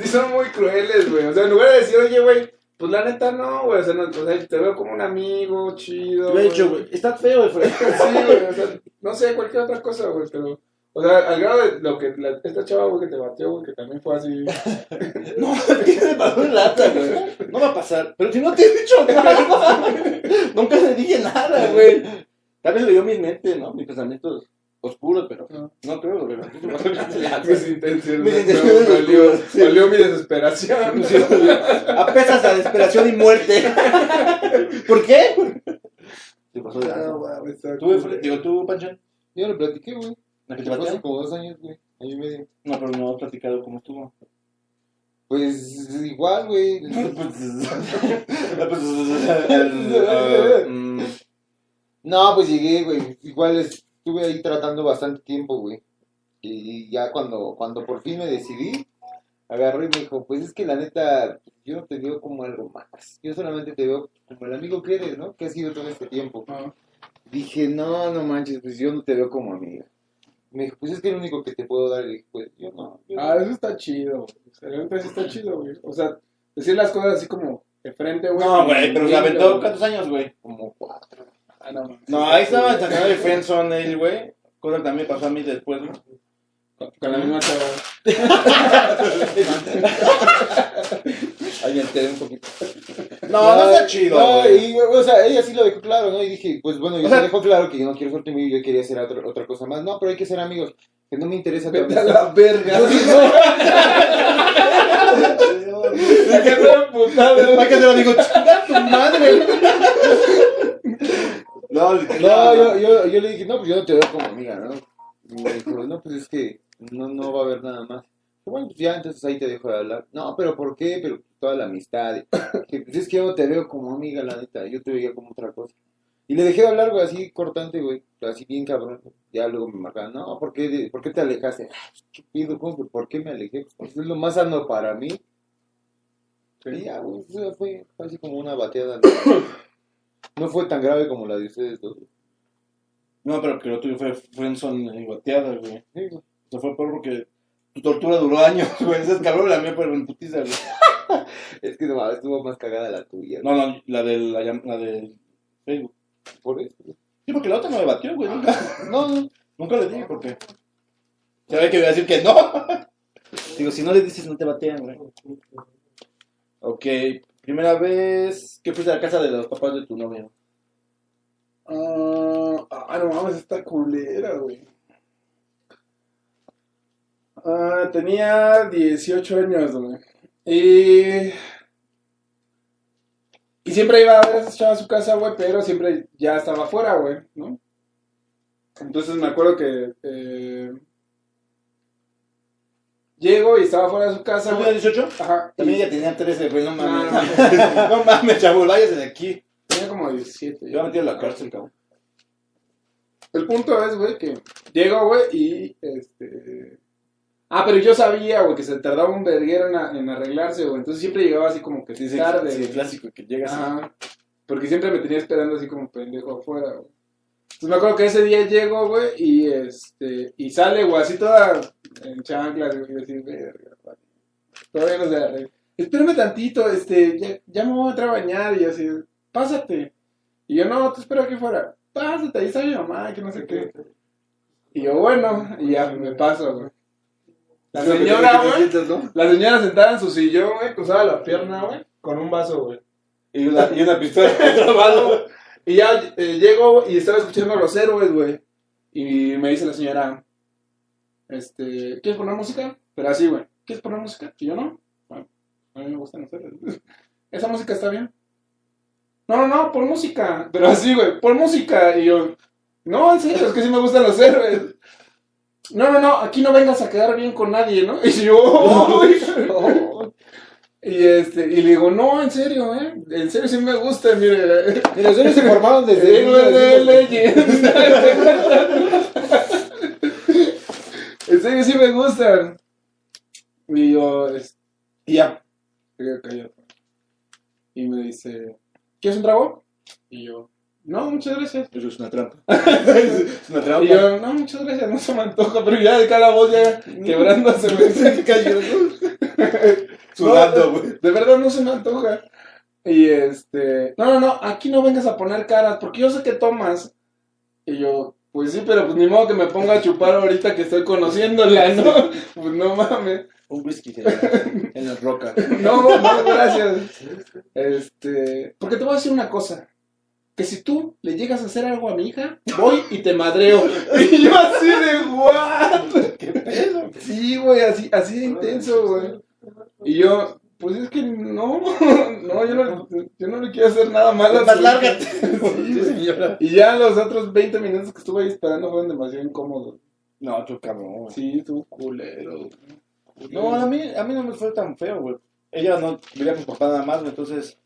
Sí, son muy crueles, güey. O sea, en lugar de decir, oye, güey, pues la neta no, güey. O sea, no, o sea, te veo como un amigo chido. De hecho, güey, está feo, Efraín. (laughs) Sí, güey. O sea, no sé, cualquier otra cosa, güey. Pero, o sea, al grado de lo que la- esta chava, güey, que te batió, güey, que también fue así. (laughs) No, tiene pasó en lata, güey. No va a pasar. Pero si no te he dicho nada. (laughs) Nunca le dije nada, güey. Tal vez leyó mi mente, ¿no? Mis pensamientos oscuros, pero No. no creo, güey. Mis intenciones. Valió mi desesperación. A pesas a desesperación y muerte. ¿Por qué? ¿Qué pasó de Ah, ¿Tú? Digo, tú, Panchan. Yo lo platiqué, güey. ¿La que te hace como dos años, güey. Año y medio. No, pero no has platicado cómo estuvo. Pues igual, güey. Mm, No, pues llegué, güey. Igual estuve ahí tratando bastante tiempo, güey. Y ya cuando, cuando por fin me decidí, agarró y me dijo, pues es que la neta, yo no te veo como algo más. Yo solamente te veo como el amigo que eres, ¿no? Que has sido todo este tiempo. Ah. Dije, no, no manches, pues yo no te veo como amiga. Me dijo, pues es que el único que te puedo dar. Y dije, pues yo no. yo no. Ah, eso está chido, güey. O sea, la neta sí está chido, güey. O sea, decir las cosas así como de frente, güey. No, güey, pero se aventó cuántos años, güey. Como cuatro. Ah, no. No, ahí estaba en San de Friendzone él, güey. Cosa que también pasó a mí después, ¿no? Con, con la misma chava. (laughs) Ahí me enteré un poquito. No, no está chido, No, güey. y, o sea, ella sí lo dejó claro, ¿no? Y dije, pues bueno, yo O sea- claro que yo no quiero ser tu amigo, yo quería hacer otra, otra cosa más. No, pero hay que ser amigos. Que no me interesa tu Vete a amistad. la verga. Yo dije, ¿A qué te lo digo, chinga tu madre. No, No, yo, yo, yo le dije, no, pues yo no te veo como amiga, ¿no? Y me dijo, no, pues es que no, no va a haber nada más. Bueno, pues ya, entonces ahí te dejo de hablar. No, pero ¿por qué? Pero toda la amistad. Que, pues es que yo no te veo como amiga, la neta. Yo te veía como otra cosa. Y le dejé de hablar, güey, así cortante, güey. Así bien cabrón. Ya luego me marcaban, no, ¿por qué, ¿por qué te alejaste? Ah, pues, ¿Qué pido? ¿Cómo que ¿Por qué me alejé? Pues es lo más sano para mí. Y ya, güey, fue, fue así como una bateada. No fue tan grave como la de ustedes dos. No, pero que lo tuyo fue Friendzone y bateada, güey. Sí, güey. O sea, fue peor porque tu tortura duró años, (laughs) güey. Ese es cabrón, la mía fue en putiza, güey. Es que no, estuvo más cagada la tuya. No, no, la de la, la de Facebook. Por eso. Sí, porque la otra no me batió, güey. Nunca, No, no. nunca le dije porque. Sabía que iba a decir que no. Digo, si no le dices, no te batean, güey. Ok, primera vez que fuiste a la casa de los papás de tu novia. Ah, ah, no mames, esta culera, güey. Ah, tenía 18 años, güey. Y. Y siempre iba a ver a su casa, güey, pero siempre ya estaba afuera, güey, ¿no? Entonces me acuerdo que. eh, llego y estaba fuera de su casa, ¿Tú güey. tenías 18? Ajá. También y ella tenía 13, güey, no mames. No, (laughs) No mames, chavo, váyase de aquí. tenía como 17. Yo me metí a la cárcel, cabrón. El punto es, güey, que llego, güey, y este. Ah, pero yo sabía, güey, que se tardaba un verguero en, a- en arreglarse, güey. Entonces siempre llegaba así como que Sí, sí, tarde. sí, el clásico que llegas. Ajá. Porque siempre me tenía esperando así como pendejo afuera, güey. Entonces me acuerdo que ese día llego, güey, y este. Y sale, güey, así toda en chanclas, güey, y decir, verga. Todavía no se arregla. Espérame tantito, este, ya, ya me voy a entrar a bañar, y así, pásate. Y yo, no, te espero aquí afuera. Pásate, ahí está mi mamá, que no sé qué. Y yo, bueno, y ya me paso, güey. La señora, güey, la señora sentada en su sillón, güey, cruzaba la pierna, güey, con un vaso, güey. Y una, y una pistola grabado. Y ya eh, llego y estaba escuchando a los héroes, güey. Y me dice la señora, este, ¿quieres poner música? Pero así, güey, ¿quieres poner música? Y yo no. Bueno, a mí me gustan los héroes. (laughs) ¿Esa música está bien? No, no, no, pon música. Pero así, güey, pon música. Y yo, no, en serio, es que sí me gustan los héroes. No, no, no, aquí no vengas a quedar bien con nadie, ¿no? (laughs) Y yo, (laughs) "Ay". Y este, y le digo, no, en serio, eh. En serio sí me gusta, mire. Mira, los héroes se formaron desde. (laughs) Héroes de leyenda. (laughs) en serio sí me gustan. Y yo, es- y ya. Y me dice, ¿quieres un trago? Y yo, no, muchas gracias. Eso es una trampa. (laughs) es una trampa. Y yo, no, muchas gracias, no se me antoja, pero ya de cada voz ya quebrándose, (laughs) güey. (laughs) Sudando, No, güey. De verdad no se me antoja. Y este, no, no, no, aquí no vengas a poner caras, porque yo sé que tomas. Y yo, pues sí, pero pues ni modo que me ponga a chupar ahorita que estoy conociéndola, ¿no? Pues no mames. Un whisky en las rocas. No, no, gracias. Este, porque te voy a decir una cosa. Que si tú le llegas a hacer algo a mi hija, voy y te madreo. (laughs) Y yo así de what? (laughs) ¿Qué pedo? Sí, güey, así, así de intenso, güey. Y yo, pues es que no, (laughs) no, yo no, yo no le quiero hacer nada malo. a Más lárgate. Sí, señora. Y ya los otros 20 minutos que estuve ahí esperando fueron demasiado incómodos. No, tú cabrón. güey. Sí, tú culero. No, a mí, a mí no me fue tan feo, güey. Ella no vivía con papá nada más, güey, entonces...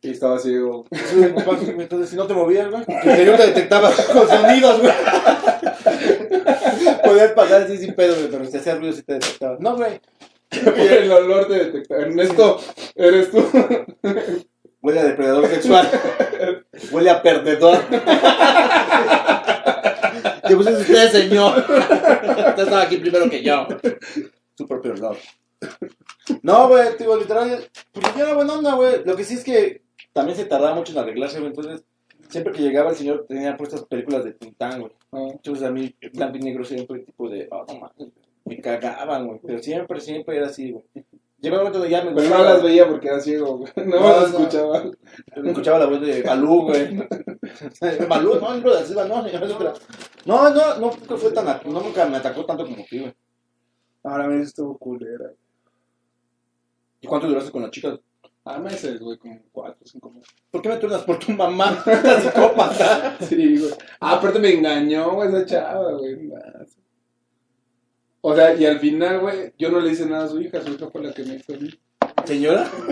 Y estaba ciego. Sí, mi papá, entonces si no te movías, güey, señor te detectaba (laughs) con sonidos, güey. (laughs) Podías pasar así sin pedo, güey, pero si hacía ruido sí te detectaba. No, güey. Por el olor de detectar. Ernesto, eres tú. (laughs) Huele a depredador sexual. Huele a perdedor. ¿Qué pues es usted, señor? Usted estaba aquí primero que yo. Su propio olor. No, güey, digo, literal, pues yo era buena onda, güey. Lo que sí es que también se tardaba mucho en arreglarse, güey. Entonces, siempre que llegaba el señor tenía puestas películas de Tintán, güey. Ah, Entonces a mí, blanco y negro siempre tipo de, oh, no mames, me cagaban, güey. Pero siempre, siempre era así, güey. Llegó un momento de ya me Pero no las veía porque era ciego, güey. No, (laughs) No, las no. escuchaba. Escuchaba la voz de Balú, güey. (laughs) Balú, no, no, de Silva, no. No, no, no, nunca fue tan, no, nunca me atacó tanto como ti, güey. Ahora me estuvo culera. ¿Y cuánto duraste con las chicas? Ah, meses, güey, como cuatro, cinco meses. ¿Por qué me turnas por tu mamá? (laughs) La psicópata. Sí, güey. Ah, aparte me engañó, güey, esa chava, güey. O sea, y al final, güey, yo no le hice nada a su hija, su hija fue la que me hizo a mí. Señora, (laughs)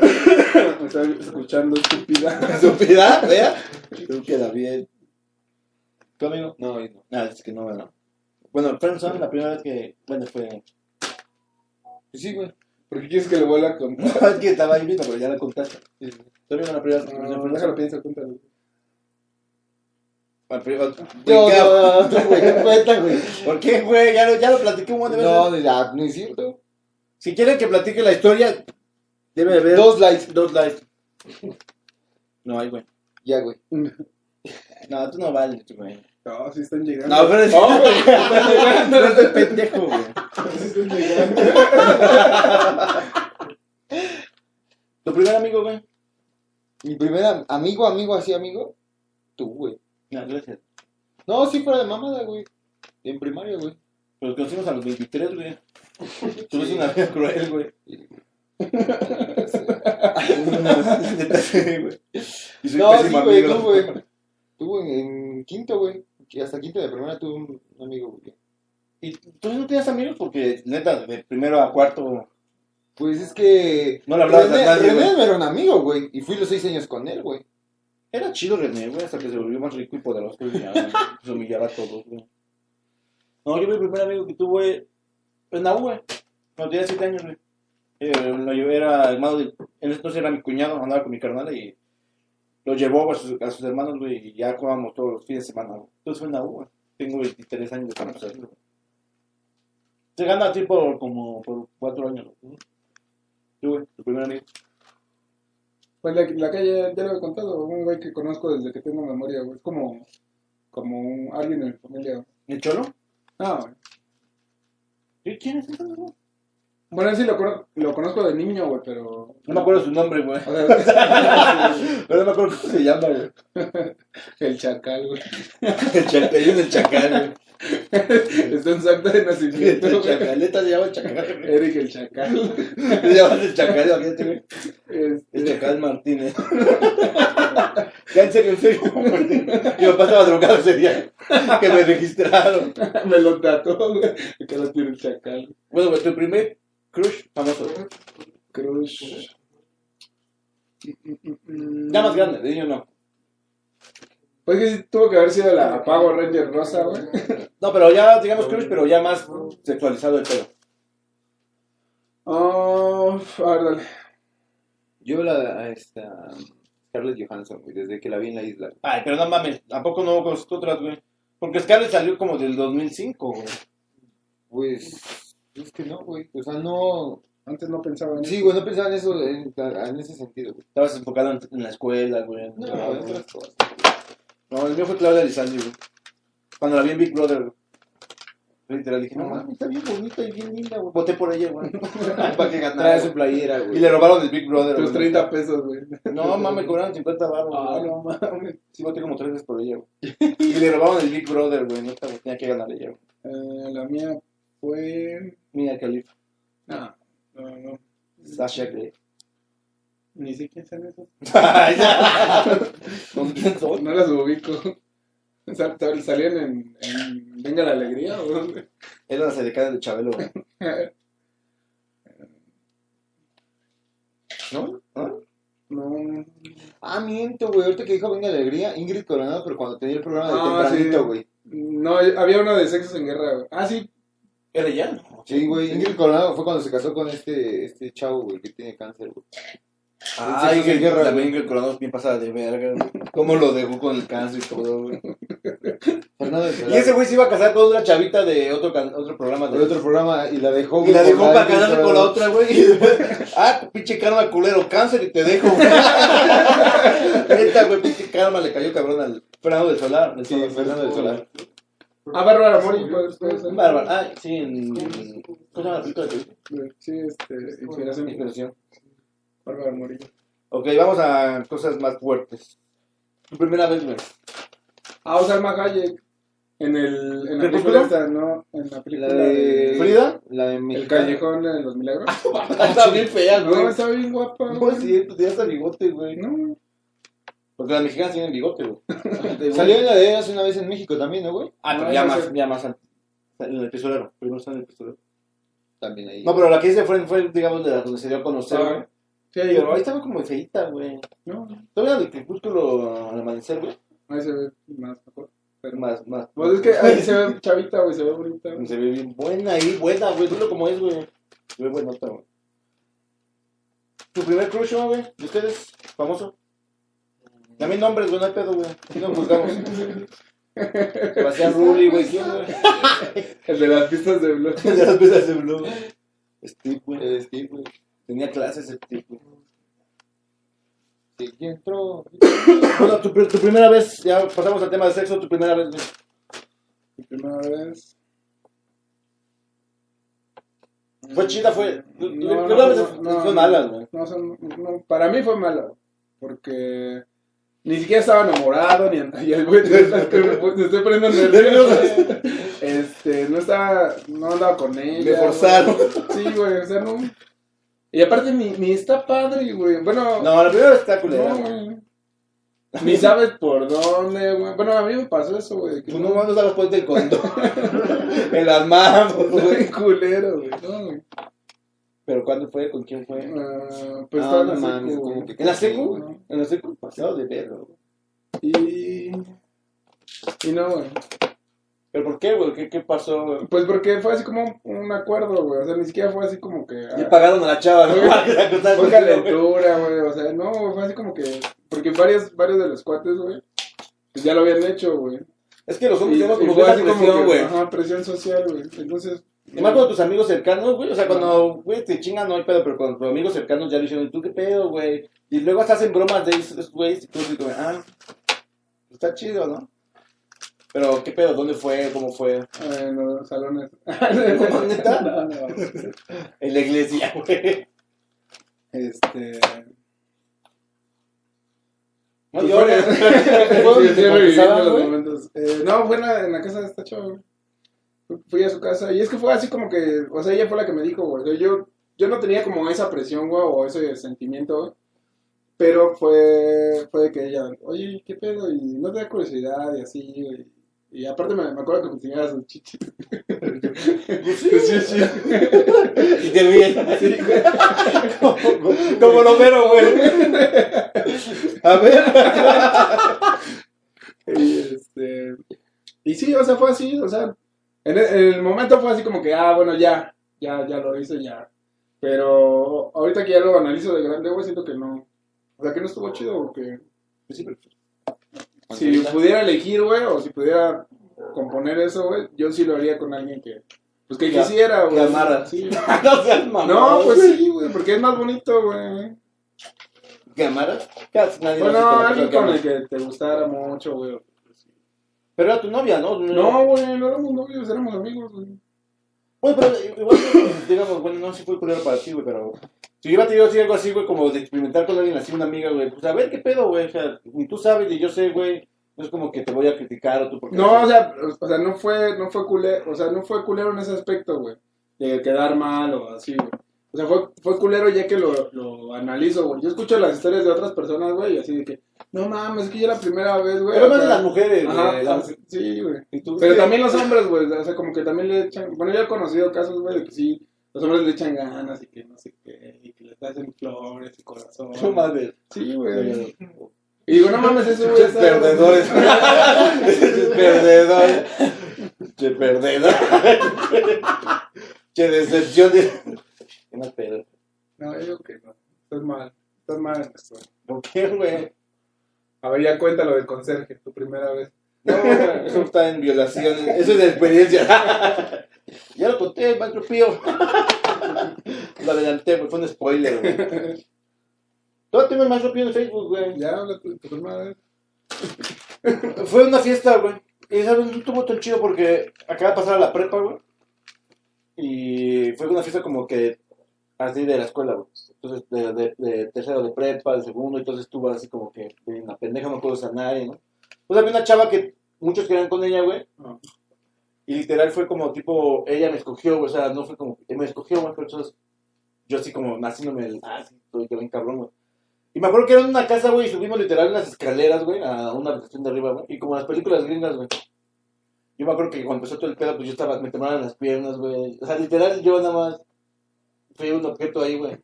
Me estaba escuchando estúpida. (laughs) estúpida, vea. Creo que queda bien. ¿Tu amigo? No, no. Ah, es que no, bueno. Bueno, Friendzone, la primera vez que, bueno, fue... Pues sí, güey. ¿Por qué quieres que le vuelva a (laughs) contar? No, es que estaba ahí mismo, pero ya la contaste. Todavía no la primera vez que No, a déjalo pienso, cuéntalo. Al no, no. ¿Por qué, güey? Ya lo, ya lo platiqué un montón de veces. No, ya, no es cierto. Si quieren que platique la historia, debe haber Dos likes. dos likes. No hay, güey. Ya, güey. (laughs) No, tú no vales, güey. No, sí están llegando. No, pero es... No, güey, están llegando. no es pendejo, güey. Sí están llegando. Tu primer amigo, güey. Mi primer am- amigo, amigo, así amigo, tú, güey. No, gracias. No, sí fuera de mamada, güey. En primaria, güey. Pero nos conocimos a los 23, güey. Tú eres una vida cruel, güey. (laughs) Neta, sí, güey. Soy No, güey, Tú en, quinto, güey. Hasta quinto de primaria tuve un, amigo, güey. ¿Y tú no tenías amigos? Porque, neta, de primero a cuarto Pues es que. no le hablabas René, a nadie, René güey. era un amigo, güey. Y fui los seis años con él, güey. Era chido René, güey, hasta que se volvió más rico y poderoso y ya (laughs) se humillaba a todos, güey. No, yo mi primer amigo que tuve en la U, güey. Cuando tenía 7 años, güey. Eh, lo llevé, era hermano de... En ese entonces era mi cuñado, andaba con mi carnal y lo llevó a sus, a sus hermanos, güey, y ya jugábamos todos los fines de semana, güey. Entonces fue en la U, güey. Tengo 23 años de conocerlo. Se gana a ti por como por 4 años, güey. Tú, güey, tu primer amigo. Pues la, la calle, ya lo he contado, un güey que conozco desde que tengo memoria, güey. Es como, como un, alguien de mi familia. ¿El Cholo? No, güey. ¿Y quién es ese, güey? Bueno, sí lo, cono- lo conozco de niño, güey, pero... No me acuerdo su nombre, güey. (laughs) Pero no me acuerdo cómo se llama, güey. (laughs) el chacal, güey. El chacal, el chacal, güey. Está en su acta de nacimiento, El chacaleta se llama el chacal, güey. Eric el chacal. Se llama el chacal, imagínate, güey. El Este, chacal Martínez. Ya, en serio, en serio. Mi papá estaba drogado ese día que me registraron. (laughs) me lo trató, güey. Que lo tiene el chacal. Bueno, güey, tu primer crush famoso. Crush. Ya más grande, de niño no. Pues que sí tuvo que haber sido la Pago Ranger Rosa, güey. (laughs) No, pero ya, digamos crush, pero ya más sexualizado el pelo. Oh, a ver, dale. Yo la. a Esta. Scarlett Johansson, güey, desde que la vi en la isla. Ay, pero no mames, ¿a poco no conozco otras, güey? Porque Scarlett salió como del 2005, güey. Pues, es que no, güey. O sea, no. Antes no pensaba en Sí, eso. güey, no pensaba en eso, en, en ese sentido, güey. Estabas enfocado en, en la escuela, güey. No, no, en otras cosas. no, el mío fue Claudia Lizaldi, güey. Cuando la vi en Big Brother, güey. Literal, dije, no mames, está bien bonita y bien linda, güey. Voté por ella, güey. (laughs) Para que Trae ganara. su playera, Y güey. le robaron el Big Brother, Tus güey. 30 pesos, güey. No, mames, cobraron 50 baros, Ah, güey. no mames. Sí, voté como tres veces por ella, güey. Y le robaron el Big Brother, güey. Güey, tenía que ganar ella, güey. Eh, la mía fue. Mira, Califa. No, no, no. Sasha Grey. Ni sé quién son esos. (laughs) ¿Con quién son? No las ubico. Sal- sal- ¿Salían en, en Venga la Alegría o dónde? Eran las edecadas de Chabelo, güey. ¿No? ¿No? No. Ah, miento, güey. Ahorita que dijo Venga Alegría, Ingrid Coronado, pero cuando tenía el programa de Ah, tempranito, sí. güey. No, había uno de Sexos en Guerra, güey. Ah, sí. ¿Era ya? Sí, güey. Ingrid Coronado fue cuando se casó con este, este chavo, güey, que tiene cáncer, güey. Ah, Sí, Ingrid, guerra, güey. Ingrid Coronado es bien pasada de verga, güey. ¿Cómo lo dejó con el cáncer y todo, güey? (laughs) Fernando de Y ese güey se iba a casar con otra chavita de otro, can- otro programa. Por otro programa y la dejó, Y la dejó para casarse con la otra, güey. (laughs) Ah, pinche karma culero, cáncer y te dejo. (laughs) Neta, güey, pinche karma le cayó cabrón al Fernando del Solar. del Sí. Fernando del Solar. Ah, Bárbara Mori, bárbaro. Ah, sí, en. ¿Cómo se llama la película de? Sí, este. Inspiración. Inspiración. Bárbara Mori. Ok, vamos a cosas más fuertes. Tu primera vez, güey. Ah, o Salma Hayek. En, el, en la película esta, ¿no? En la película La de... ¿Frida? La de El Mexicana. Callejón de los Milagros. (laughs) Está bien fea, No, güey. está bien guapa. No es cierto, tienes hasta bigote, güey. No. Porque las mexicanas tienen bigote, güey. Salió en la de hace una vez en México también, ¿no, güey? Ah, pero No, ya más, ya más antes. En el pistolero. Primero está en el pistolero. También ahí. No, pero la que hice fue, fue digamos, de la donde se dio a conocer, güey. Ah, Sí, ahí. Pero ahí estaba como feita, güey. No, Todavía de crepúsculo al amanecer, güey. ahí se ve más mejor. Pero Más, más. Pues es que ahí se ve chavita, güey, se ve bonita. güey. Se ve bien buena ahí, buena, güey. Dilo como es, güey. Se ve buenota, güey. ¿Tu primer crush, güey? ¿De ustedes? ¿Famoso? Dame nombres, güey, no hay pedo, güey. Aquí no juzgamos. Sebastián Rulli, güey. ¿Quién, güey? El de las pistas de blog. de las piezas de blue. Steve, güey. Steve, güey. Tenía clases Steve, güey. Sí, ¿quién entró? Bueno, tu, tu primera vez, ya pasamos al tema de sexo, tu primera vez, güey. Mi primera vez. ¿Fue chida? ¿Fue? No, No, no, fue, no, fue no. mala, güey. No, para mí fue mala, porque ni siquiera estaba enamorado, ni (laughs) y el güey, te, te estoy poniendo nervioso. Este, no estaba, no andaba con ella. Me forzaron. Sí, güey, o sea, no. Y aparte ni, ni está padre, güey. Bueno, No, la primera está culera. no. Ni sabes por dónde, güey. Bueno, a mí me pasó eso, güey. Tú no mandas a las puertas del condón. en las manos, güey. culero, güey. No, güey. ¿Pero cuándo fue? ¿Con quién fue? Ah, pues estaba en la secu, como güey. que- ¿En la secu? No. ¿En la secu? Pasado de verlo. Y. Y no, güey. ¿Pero por qué, güey? ¿Qué, qué pasó, güey? Pues porque fue así como un acuerdo, güey. O sea, ni siquiera fue así como que. Y ah, pagaron a la chava, ¿no? (laughs) (laughs) Fue- calentura, güey. O sea, no, fue así como que. Porque varios, varios de los cuates, güey. Pues ya lo habían hecho, güey. Es que los hombres tenemos como esa presión, güey. Ajá, presión social, güey. Entonces. Y más con tus amigos cercanos, güey. O sea, cuando, güey, te chingan, no hay pedo, pero con tus amigos cercanos ya le dijeron, ¿tú qué pedo, güey? Y luego hasta hacen bromas de esos güeyes y tú como, ah, está chido, ¿no? Pero, ¿qué pedo? ¿Dónde fue? ¿Cómo fue? En los salones. (laughs) ¿Neta? (laughs) No, no. En la iglesia, (laughs) güey. Este. No, Pues yo, fue- ¿Fue donde Sí, te los momentos. Eh, no, fue en la, en la casa de esta chava, güey. Fui- a su casa y es que fue así como que, o sea, ella fue la que me dijo, güey. Yo, yo no tenía como esa presión, güey, o ese sentimiento, güey. Pero fue, fue que ella, oye, ¿qué pedo? Y no te da curiosidad y así, güey. Y aparte me, me acuerdo que me enseñaba sus chichis. (laughs) sí, sí. Y te ríen. (laughs) Sí, güey. como, como lo vero, güey. A ver. (laughs) Y este. Y sí, o sea, fue así, o sea. En el, en el momento fue así como que, ah, bueno, ya, ya, ya lo hice, ya. Pero ahorita que ya lo analizo de grande, güey, siento que no. O sea, que no estuvo chido, porque Pues si pudiera elegir, güey, o si pudiera componer eso, güey, yo sí lo haría con alguien que, pues que quisiera, güey. que. Sí. (laughs) no seas mamón. No, pues sí, güey, porque es más bonito, güey. ¿Que amaras? Nadie Bueno, alguien con el que te gustara mucho, güey. Pero era tu novia, ¿no? No, güey, no éramos novios, éramos amigos, güey. Bueno, pero igual, (coughs) digamos, bueno, no sé si fue culero para ti, güey, pero... Si yo hubiera tenido así algo así, güey, como de experimentar con alguien así, una amiga, güey, pues a ver qué pedo, güey, o sea, ni tú sabes ni yo sé, güey, no es como que te voy a criticar o tú porque... No, o sea, o sea, no fue, no fue culero, o sea, no fue culero en ese aspecto, güey. De quedar mal o así, güey. O sea, fue, fue culero ya que lo, lo analizo, güey. Yo escucho las historias de otras personas, güey, y así de que, no mames, es que ya la primera vez, güey. Pero más de las mujeres, Ajá, güey. las- sí, güey. Pero también los hombres, güey, o sea, como que también le echan, bueno, yo he conocido casos, güey, de que sí, los hombres le echan ganas y que no sé qué, y que les hacen flores y corazón. No mames. Sí, güey. Y digo, no mames, eso, güey. Perdedores. (laughs) Perdedores. Che perdedor. Che decepción. De- ¿Qué más pedo? No, yo digo que no. Estás mal. Estás mal en esto. ¿Por qué, güey? A ver, ya cuenta lo del conserje, tu primera vez. No, eso está en violación. Eso es de experiencia. (laughs) Ya lo conté, maestro Pío. (laughs) Lo adelanté, pues fue un spoiler, güey. Todavía tengo el maestro Pío en Facebook, güey. Ya habla tu, tu primera (laughs) vez. Fue una fiesta, güey. Y sabes, no estuvo tan chido porque acaba de pasar a la prepa, güey. Y fue una fiesta como que así de la escuela, güey. Entonces, de, de, de tercero de prepa, de segundo, entonces estuvo así como que en la pendeja no puedo sanar, ¿no? Pues había una chava que muchos querían con ella, güey. Ah. Y literal fue como tipo, ella me escogió, güey. O sea, no fue como, me escogió, güey. Pero entonces, yo así como naciéndome el, ah, sí, estoy bien cabrón, güey. Y me acuerdo que era en una casa, güey, y subimos literal en las escaleras, güey, a una habitación de arriba, güey. Y como las películas gringas, güey. Yo me acuerdo que cuando empezó todo el pedo, pues yo estaba, me temblaban las piernas, güey. O sea, literal, yo nada más fui un objeto ahí, güey.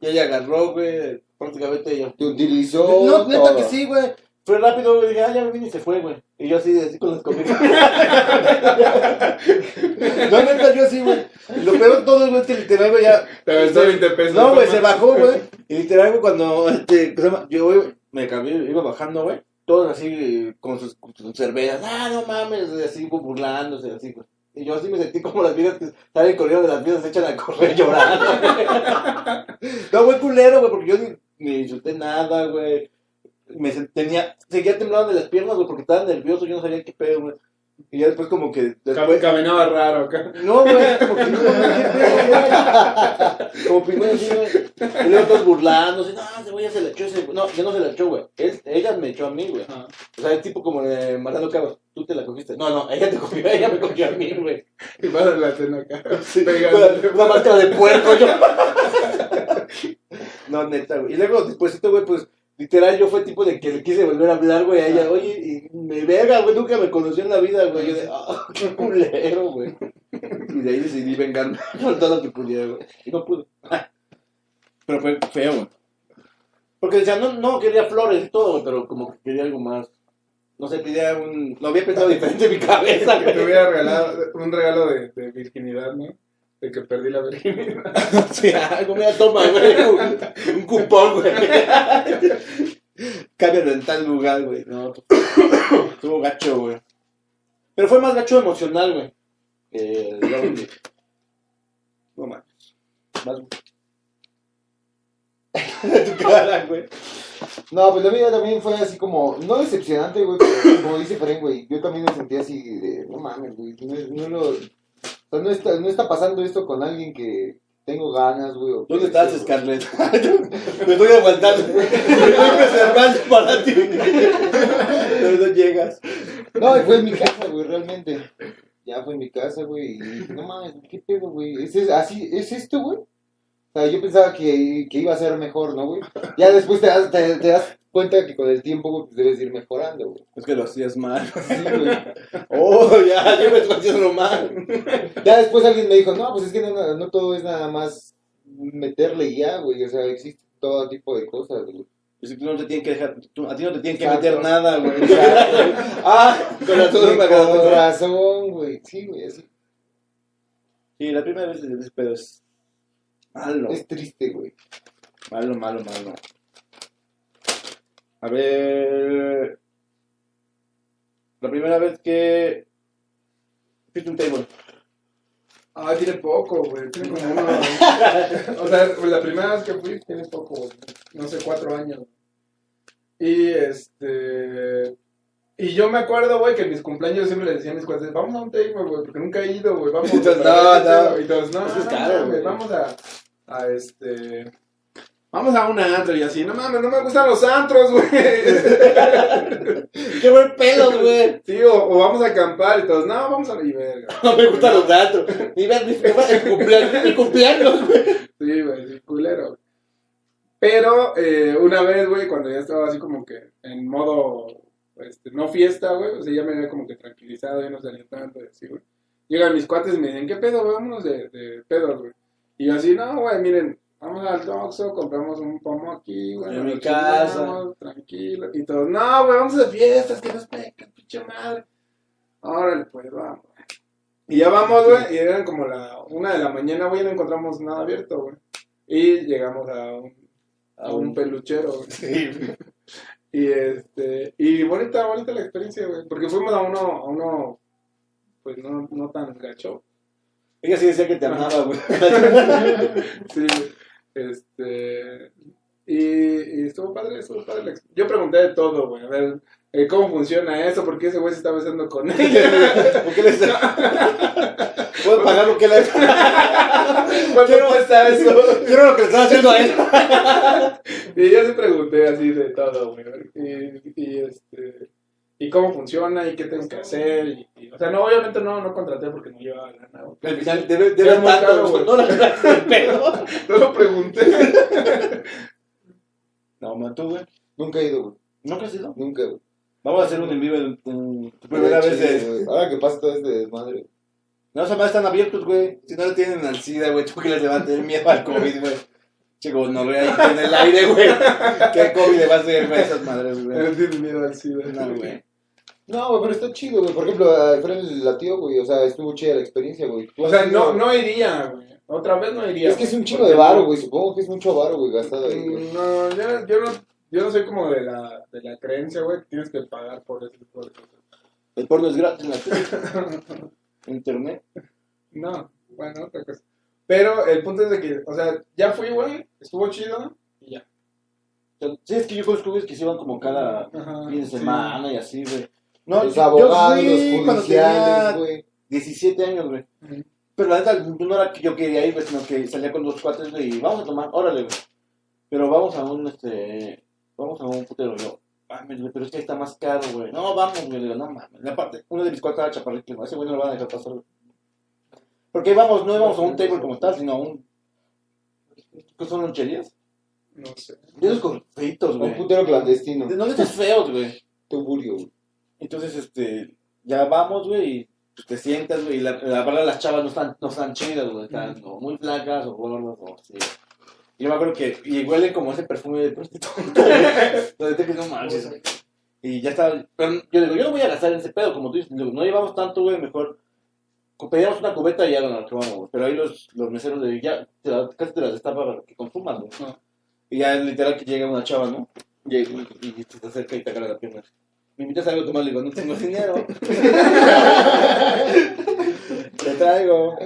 Y ella agarró, güey, prácticamente ella. Te utilizó. No, neta todo. que sí, güey. Fue rápido, güey. Dije, ah, ya me vine y se fue, güey. Y yo así, así con las comidas. (laughs) no, neta, yo así, güey. Lo peor de todo, güey, es que literal, güey, ya. Te aventó 20 pesos. No, güey, se bajó, güey. Y literal, güey, cuando este, yo güey, me cambié, iba bajando, güey. Todos así con sus, con sus cervezas. Ah, no mames, así güey, burlándose, así, güey. Y yo así me sentí como las vidas que salen corriendo de las vidas, se echan a correr (laughs) llorando. no, güey, culero, güey, porque yo ni, ni insulté nada, güey. Me tenía, seguía temblando de las piernas, güey, porque estaba nervioso, yo no sabía qué pedo, güey. Y ya después como que... Cam- Después, Caminaba raro acá. no, güey, como que no. Como primero así, güey. Y luego todos burlándose, no, ese güey ya se la echó ese güey. No, yo no se la echó, güey. Él- Ella me echó a mí, güey. O sea, el tipo como de Mariano Cabos, tú te la cogiste. No, no, ella te cogió, ella me cogió a mí, güey. Y vas a la cena acá. Sí. Una máscara de puerco, yo. (laughs) No, neta, güey. Y luego, despuésito, güey, pues, literal, yo fue tipo de que le quise volver a hablar, güey, a ella. Oye, y me verga, güey, nunca me conoció en la vida, güey. Yo de, ah, (laughs) qué culero, güey. Y de ahí decidí vengarme (laughs) con todo lo que pudiera, güey. Y no pude. (laughs) Pero fue feo, güey. Porque decía, no, no, quería flores y todo, güey, pero como que quería algo más. No sé, quería un... Lo había pensado diferente en mi cabeza, Que te güey. hubiera regalado un regalo de, de virginidad, ¿no? De que perdí la virginidad. (laughs) Sí, algo me toma, güey. Un, un cupón, güey. Cámbialo en tal lugar, güey. No, estuvo gacho, güey. Pero fue más gacho emocional, güey. Que el. No mames. Más. (laughs) tu cara, güey. No, pues la vida también fue así como, no decepcionante, güey, como dice Fren, güey, yo también me sentí así de, no mames, güey, no, no lo, sea, no está, no está pasando esto con alguien que tengo ganas, güey. que ¿Dónde estás, Scarlett? (laughs) Me estoy aguantando. Me (laughs) estoy preservando para ti. Pero no llegas. No, y fue en mi casa, güey, realmente. Ya fue en mi casa, güey, y dije, no mames, ¿qué pedo, güey? ¿Es, es, así, ¿Es esto, güey? O sea, yo pensaba que, que iba a ser mejor, ¿no, güey? Ya después te das, te, te das cuenta que con el tiempo, pues debes ir mejorando, güey. Es que lo hacías mal. (laughs) Sí, güey. Oh, ya, yo me estoy haciendo mal. Ya después alguien me dijo, no, pues es que no, no todo es nada más meterle ya, güey. O sea, existe todo tipo de cosas, güey. Y si tú no te tienen que dejar, tú- a ti no te tienen que Exacto. meter nada, güey. (laughs) Ah, con me Con razón, güey. Sí, güey, así. Sí, la primera vez ese pedo es malo. Es triste, güey. Malo, malo, malo. A ver. La primera vez que. Fuiste un table. Ah, tiene poco, güey. Tiene como uno. (laughs) o sea, pues, la primera vez que fui tiene poco, güey. No sé, cuatro años. Y este. Y yo me acuerdo, güey, que en mis cumpleaños siempre le decía a mis cuates, vamos a un table, güey, porque nunca he ido, güey, vamos. (laughs) Entonces, para no, no. Y entonces, no, no, güey. vamos a, a este. Vamos a un antro y así, no mames, no me gustan los antros, güey. (laughs) ¡Qué buen pedo, güey! Sí, o, o vamos a acampar y todos, no, vamos a la verga. (laughs) No me gustan los datos. Ni ver mi cumpleaños, mi cumpleaños, güey. Sí, güey, culero. Pero eh, una vez, güey, cuando ya estaba así como que en modo, este, no fiesta, güey, o sea, ya me había como que tranquilizado, ya no salía tanto y así, güey. Llegan mis cuates y me dicen, ¿qué pedo, güey? Vámonos de, de pedos, güey. Y yo así, no, güey, miren, vamos al Toxo, compramos un pomo aquí, güey. En mi casa. chingamos, Tranquilo. Y todos, no, güey, vamos de fiestas, que nos pecan, pinche madre. Órale, pues, vamos. Y ya vamos, güey, y eran como la una de la mañana, güey, y no encontramos nada abierto, güey. Y llegamos a un, a un peluchero, güey. (laughs) Sí. Y este, y bonita, bonita la experiencia, güey, porque fuimos a uno, a uno, pues no, no tan gacho. Ella sí decía que te amaba, güey. (laughs) Sí, este, y, y estuvo padre, estuvo padre. la Yo pregunté de todo, güey, a ver, eh, ¿cómo funciona eso? ¿Por qué ese güey se está besando con ella? (laughs) ¿Por qué le ¿Puedo pagar lo que le (laughs) ¿Cuánto Quiero- cuesta eso? Quiero lo que le están haciendo a él. (laughs) Y yo sí pregunté así de todo, güey. Y, y, este. Y cómo funciona y qué tengo que hacer. Y, y- o sea, no, obviamente no, no contraté porque no llevaba güey. Al final debe, debe Es muy caro, tanto, güey. No el. (laughs) (laughs) No lo pregunté. (laughs) No, man, tú, güey. Nunca he ido, güey. ¿No crees eso? Nunca, güey. Vamos a hacer un en vivo en, en tu primera vez de... Ahora que pasa todo este desmadre. No, esos más están abiertos, güey. Si no le tienen al SIDA, güey, tú que les va a tener miedo al COVID, güey. Chico, no ve ahí en el aire, güey. ¿Qué COVID le va a hacer, güey, a esas madres, güey? No tienes miedo al SIDA. No, güey. No, güey, pero está chido, güey. Por ejemplo, a Efraín la tío, güey. O sea, estuvo chida la experiencia, güey. O sea, no, no iría, güey. Otra vez no iría. Es que es un porque de varo, güey. Supongo que es mucho varo, güey, gastado ahí, güey. Mm, No, yo, yo no. Yo no soy como de la, de la creencia, güey, que tienes que pagar por ese tipo de cosas. El porno es gratis en la tele. (laughs) (laughs) Internet. No, bueno, otra cosa. Pero el punto es de que, o sea, ya fui, güey, estuvo chido y ya. Sí, es que yo conozco güeyes que se iban como cada Ajá, fin de sí. semana y así, güey. No, Los yo- abogados, yo fui los tenía güey. 17 años, güey. Ujú. Pero la neta, no era que yo quería ir, güey, sino que salía con dos cuates, güey, y vamos a tomar, órale, güey. Pero vamos a un, este, vamos a un putero, yo. Mames, güey, pero es que ahí está más caro, güey. No, vamos, güey. No mames. Aparte, uno de mis cuates era chaparrito. Ese güey no lo van a dejar pasar, güey. Porque íbamos, no íbamos a un table como tal, sino a un. ¿Qué son loncherías? No sé. De esos con feitos, Un güey. putero clandestino. De- No de esos feos, güey. Tuburio, güey. Entonces, este, ya vamos, güey, y pues, te sientas, güey, y la, la verdad las chavas no están, no están chidas, güey, están o muy flacas o gordas o así. Y yo me acuerdo que, y huele como ese perfume de prostituta. (laughs) Donde que no manches, güey. Y ya está, pero yo digo, yo no voy a gastar en ese pedo, como tú dices, no llevamos tanto, güey, mejor pedíamos una cubeta y ya lo vamos, güey. Pero ahí los, los meseros de ya, te la- casi te las destapan para que consumas, güey. Ah. Y ya literal que llega una chava, ¿no? Y, y, y te acerca y te agarra la pierna. ¿Me invitas a algo a tomar? Le digo, no tengo dinero. (laughs) Te traigo.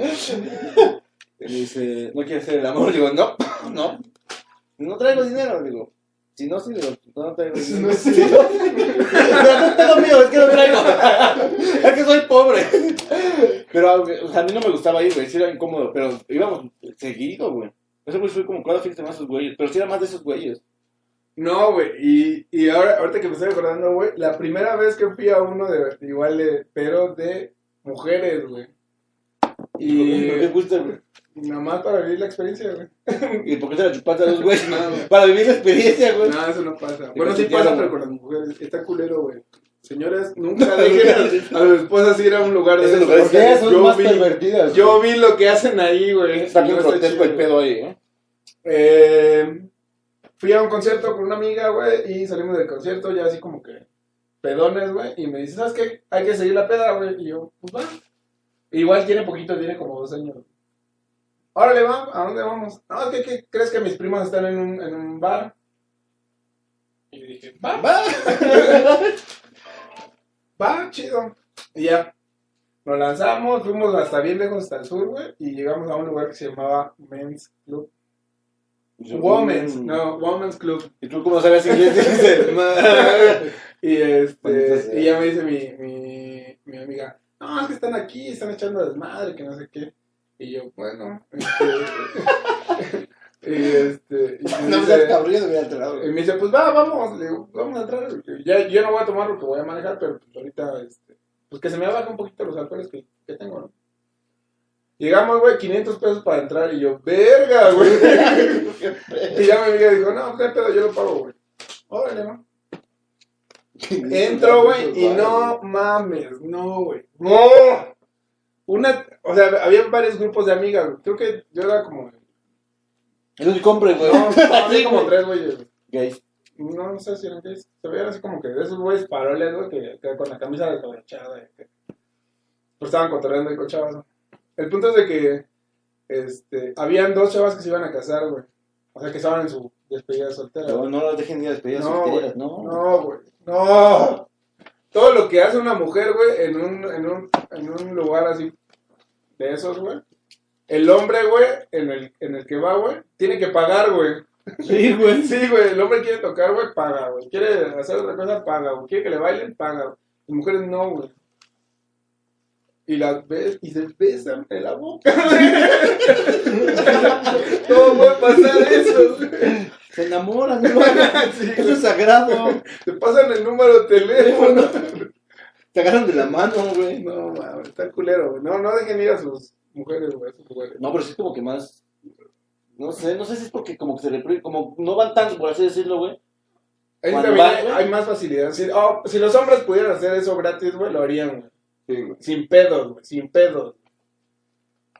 Y dice, ¿no quieres hacer el amor? Le digo, no, no. No traigo dinero. Le digo, si no, le digo, no traigo dinero. no. Si no, no tengo mío, es que no traigo. Es que soy pobre. Pero o sea, a mí no me gustaba ir, güey, sí era incómodo, pero íbamos seguido, güey. Ese güey fue como cada fin de semana esos güeyes, pero sí era más de esos güeyes. No, güey, y, y ahora, ahorita que me estoy acordando, güey, la primera vez que fui a uno de, igual de, pero de mujeres, güey. Y ¿Por qué fuiste, güey? Nada más para vivir la experiencia, güey. ¿Y por qué te la chupaste a los (laughs) güeyes? No, güey. Para vivir la experiencia, güey. No, eso no pasa. Bueno, sí cachetearon, pasa, pero con las mujeres. Está culero, güey. Señoras, nunca (laughs) dejen a, a las esposas ir a un lugar de esos, Porque son yo más vi, pervertidas. yo vi lo que hacen ahí, güey. Está bien grotesco el pedo ahí, ¿eh? Eh, fui a un concierto con una amiga, güey, y salimos del concierto ya así como que pedones, güey, y me dice, ¿sabes qué? Hay que seguir la peda, güey, y yo, pues va. Igual tiene poquito, tiene como dos años. Órale, va, ¿a dónde vamos? No, que ¿qué crees que mis primas están en un, en un bar. Y dije, va, va. (laughs) va, chido. Y ya. Nos lanzamos, fuimos hasta bien lejos, hasta el sur, güey. Y llegamos a un lugar que se llamaba Men's Club. Women's, no, Women's Club. ¿Y tú cómo sabes inglés? (laughs) (laughs) Y este, y ya me dice mi, mi, mi amiga, no, es que están aquí, están echando desmadre, que no sé qué. Y yo, bueno, (laughs) este, y este, y me no dice- seas cabrón, yo no voy a entrar, y me dice, pues va, vamos, le digo, vamos a entrar. Ya, yo no voy a tomar porque voy a manejar, pero pues ahorita, este, pues que se me bajen un poquito los alcoholes que, que tengo, ¿no? Llegamos, güey, 500 pesos para entrar y yo, verga, güey. (laughs) y ya mi amiga dijo, no, qué pedo, yo lo pago, güey. Órale, ¿no? Entro, güey, y no mames, no, güey. No. Una, o sea, había varios grupos de amigas, güey. Creo que yo era como, Es un compre, güey. no, (laughs) había como tres güeyes, güey. Gays. No, no sé si eran gays. Se veían así como que de esos güeyes paroles, güey, que, que con la camisa descolachada. y que- Pues estaban cotorreando ahí con chavas. ¿no? El punto es de que este, habían dos chavas que se iban a casar, güey. O sea, que estaban en su despedida soltera. No, güey. no las dejen ni a despedidas No, solteras, güey. no. No, güey. No. Todo lo que hace una mujer, güey, en un, en un, en un lugar así de esos, güey. El hombre, güey, en el, en el que va, güey, tiene que pagar, güey. Sí, güey. (laughs) Sí, güey, el hombre quiere tocar, güey, paga, güey. Quiere hacer otra cosa, paga, güey. Quiere que le bailen, paga, güey. Las mujeres no, güey. Y las ves y se besan en la boca, (laughs) güey. (laughs) ¿Cómo puede pasar eso, güey? Se enamoran, güey. Sí, Eso es sagrado. Te pasan el número de teléfono. Te agarran de la mano, güey. No, mames, está culero, güey. No, no dejen ir a sus mujeres, güey, a sus lugares. No, pero sí es como que más. No sé, no sé si es porque como que se reprime, como no van tanto, por así decirlo, güey. Ahí Cuando también va, hay, güey. hay más facilidad. Si, oh, si los hombres pudieran hacer eso gratis, güey, lo harían, güey. Sí, güey. Sin pedos, güey, sin pedos.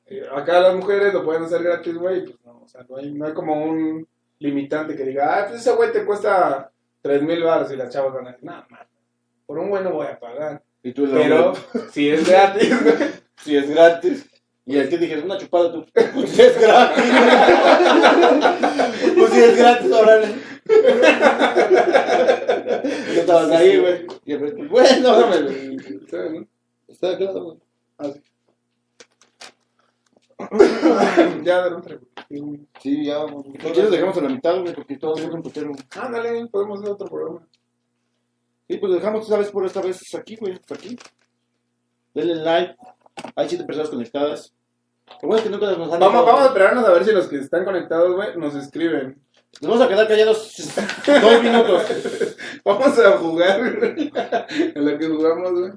Eh, Acá las mujeres lo pueden hacer gratis, güey, pues no, o sea, no hay, no hay como un limitante que diga, ah, pues ese güey te cuesta tres mil baros y las chavas van a decir, man, por un güey no voy a pagar. Y tú Pero (laughs) si es gratis, güey, si es gratis. Y el que dije, una chupada tú. (laughs) Pues si es gratis. pues si es gratis, órale. (laughs) Yo estabas ahí, güey. Y el pues, bueno, dámelo. ¿sabes, no? Está claro, güey. (coughs) ya, de otra. Sí, ya vamos. Si quieres dejamos a la mitad, güey, porque todos son un putero. Ándale, podemos hacer otro programa. Sí, pues dejamos esta vez por esta vez aquí, güey, hasta aquí. Denle like. Hay siete personas conectadas. Lo bueno es que nunca nos han Vamos, vamos a esperarnos a ver si los que están conectados, güey, nos escriben. Nos vamos a quedar callados (laughs) dos minutos. (laughs) Vamos a jugar güey, en lo que jugamos, güey.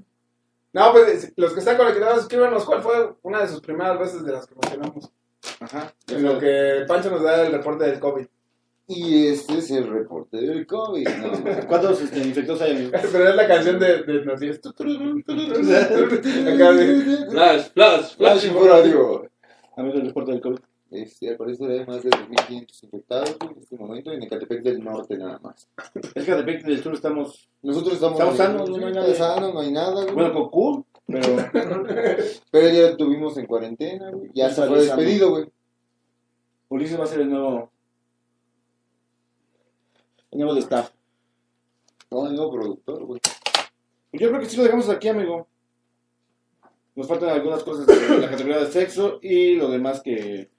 No, pues los que están conectados, escríbanos cuál fue una de sus primeras veces de las que mencionamos. Ajá. En lo que Pancho nos da el reporte del COVID. Y este es el reporte del COVID. No, ¿Cuántos este, infectados hay, amigo? Pero es la canción de, de Nacías. (laughs) Acá de... Flash, flash, Flash informativo. Amigo, el reporte del COVID. Este, al parecer hay más de 2.500 infectados en este momento en Ecatepec del Norte nada más. De repente del sur estamos. Nosotros estamos... Estamos sanos, no hay nada. sano, no hay nada, güey. Bueno, con Q, pero. (laughs) Pero ya lo tuvimos en cuarentena, güey. Ya se fue despedido, güey. Ulises va a ser el nuevo. Nuevo de staff. No, el nuevo productor, güey. Pues yo creo que sí lo dejamos aquí, amigo. Nos faltan algunas cosas de la categoría de sexo y lo demás que.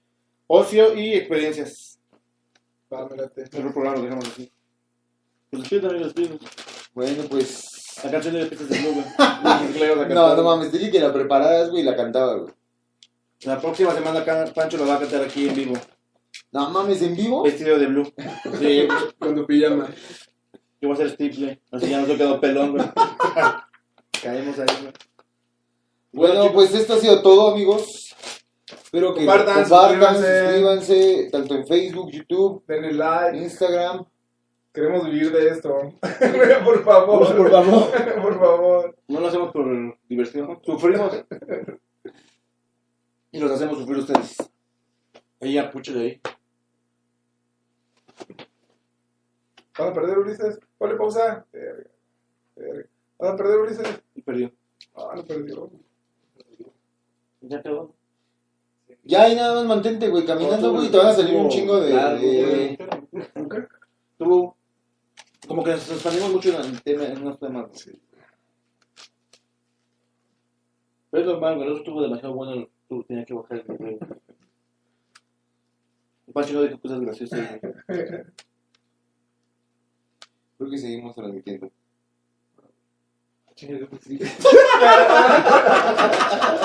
Ocio y experiencias. Va. El programa lo dejamos así. Pues despídete, amigo, despídete. Bueno, pues... La canción de Pistas de Blue, güey. (laughs) No, no mames, te dije que la prepararas, güey, y la cantaba, güey. La próxima semana Pancho lo va a cantar aquí en vivo. No mames, ¿en vivo? Vestido de blue. Sí, Con tu pijama. yo voy a ser Stiple. Así ya no se quedó pelón, güey. (laughs) Caemos ahí, güey. Bueno, pues esto ha sido todo, amigos. Espero que Compartan, compartan, suscríbanse. suscríbanse, tanto en Facebook, YouTube, Denle like. Instagram. Queremos vivir de esto. (laughs) por favor. Por favor. (laughs) por favor. No lo hacemos por diversión. Sufrimos. Y los hacemos sufrir ustedes. Ella, pucha de ahí. ¿Van a perder Ulises? Ponle pausa. Verga, verga. ¿Van a perder Ulises? Y perdió. Ah, no perdió. Ya quedó. Ya ahí nada más mantente, güey, caminando, güey, y te van a salir un chingo de... Largo, de-. Tuvo Como que nos expandimos mucho en, el tema, en unos temas. güey. Pero es normal, güey. El otro estuvo demasiado bueno. Tú tenías que bajar el nivel. No dijo cosas graciosas. (laughs) Creo que seguimos transmitiendo. (laughs)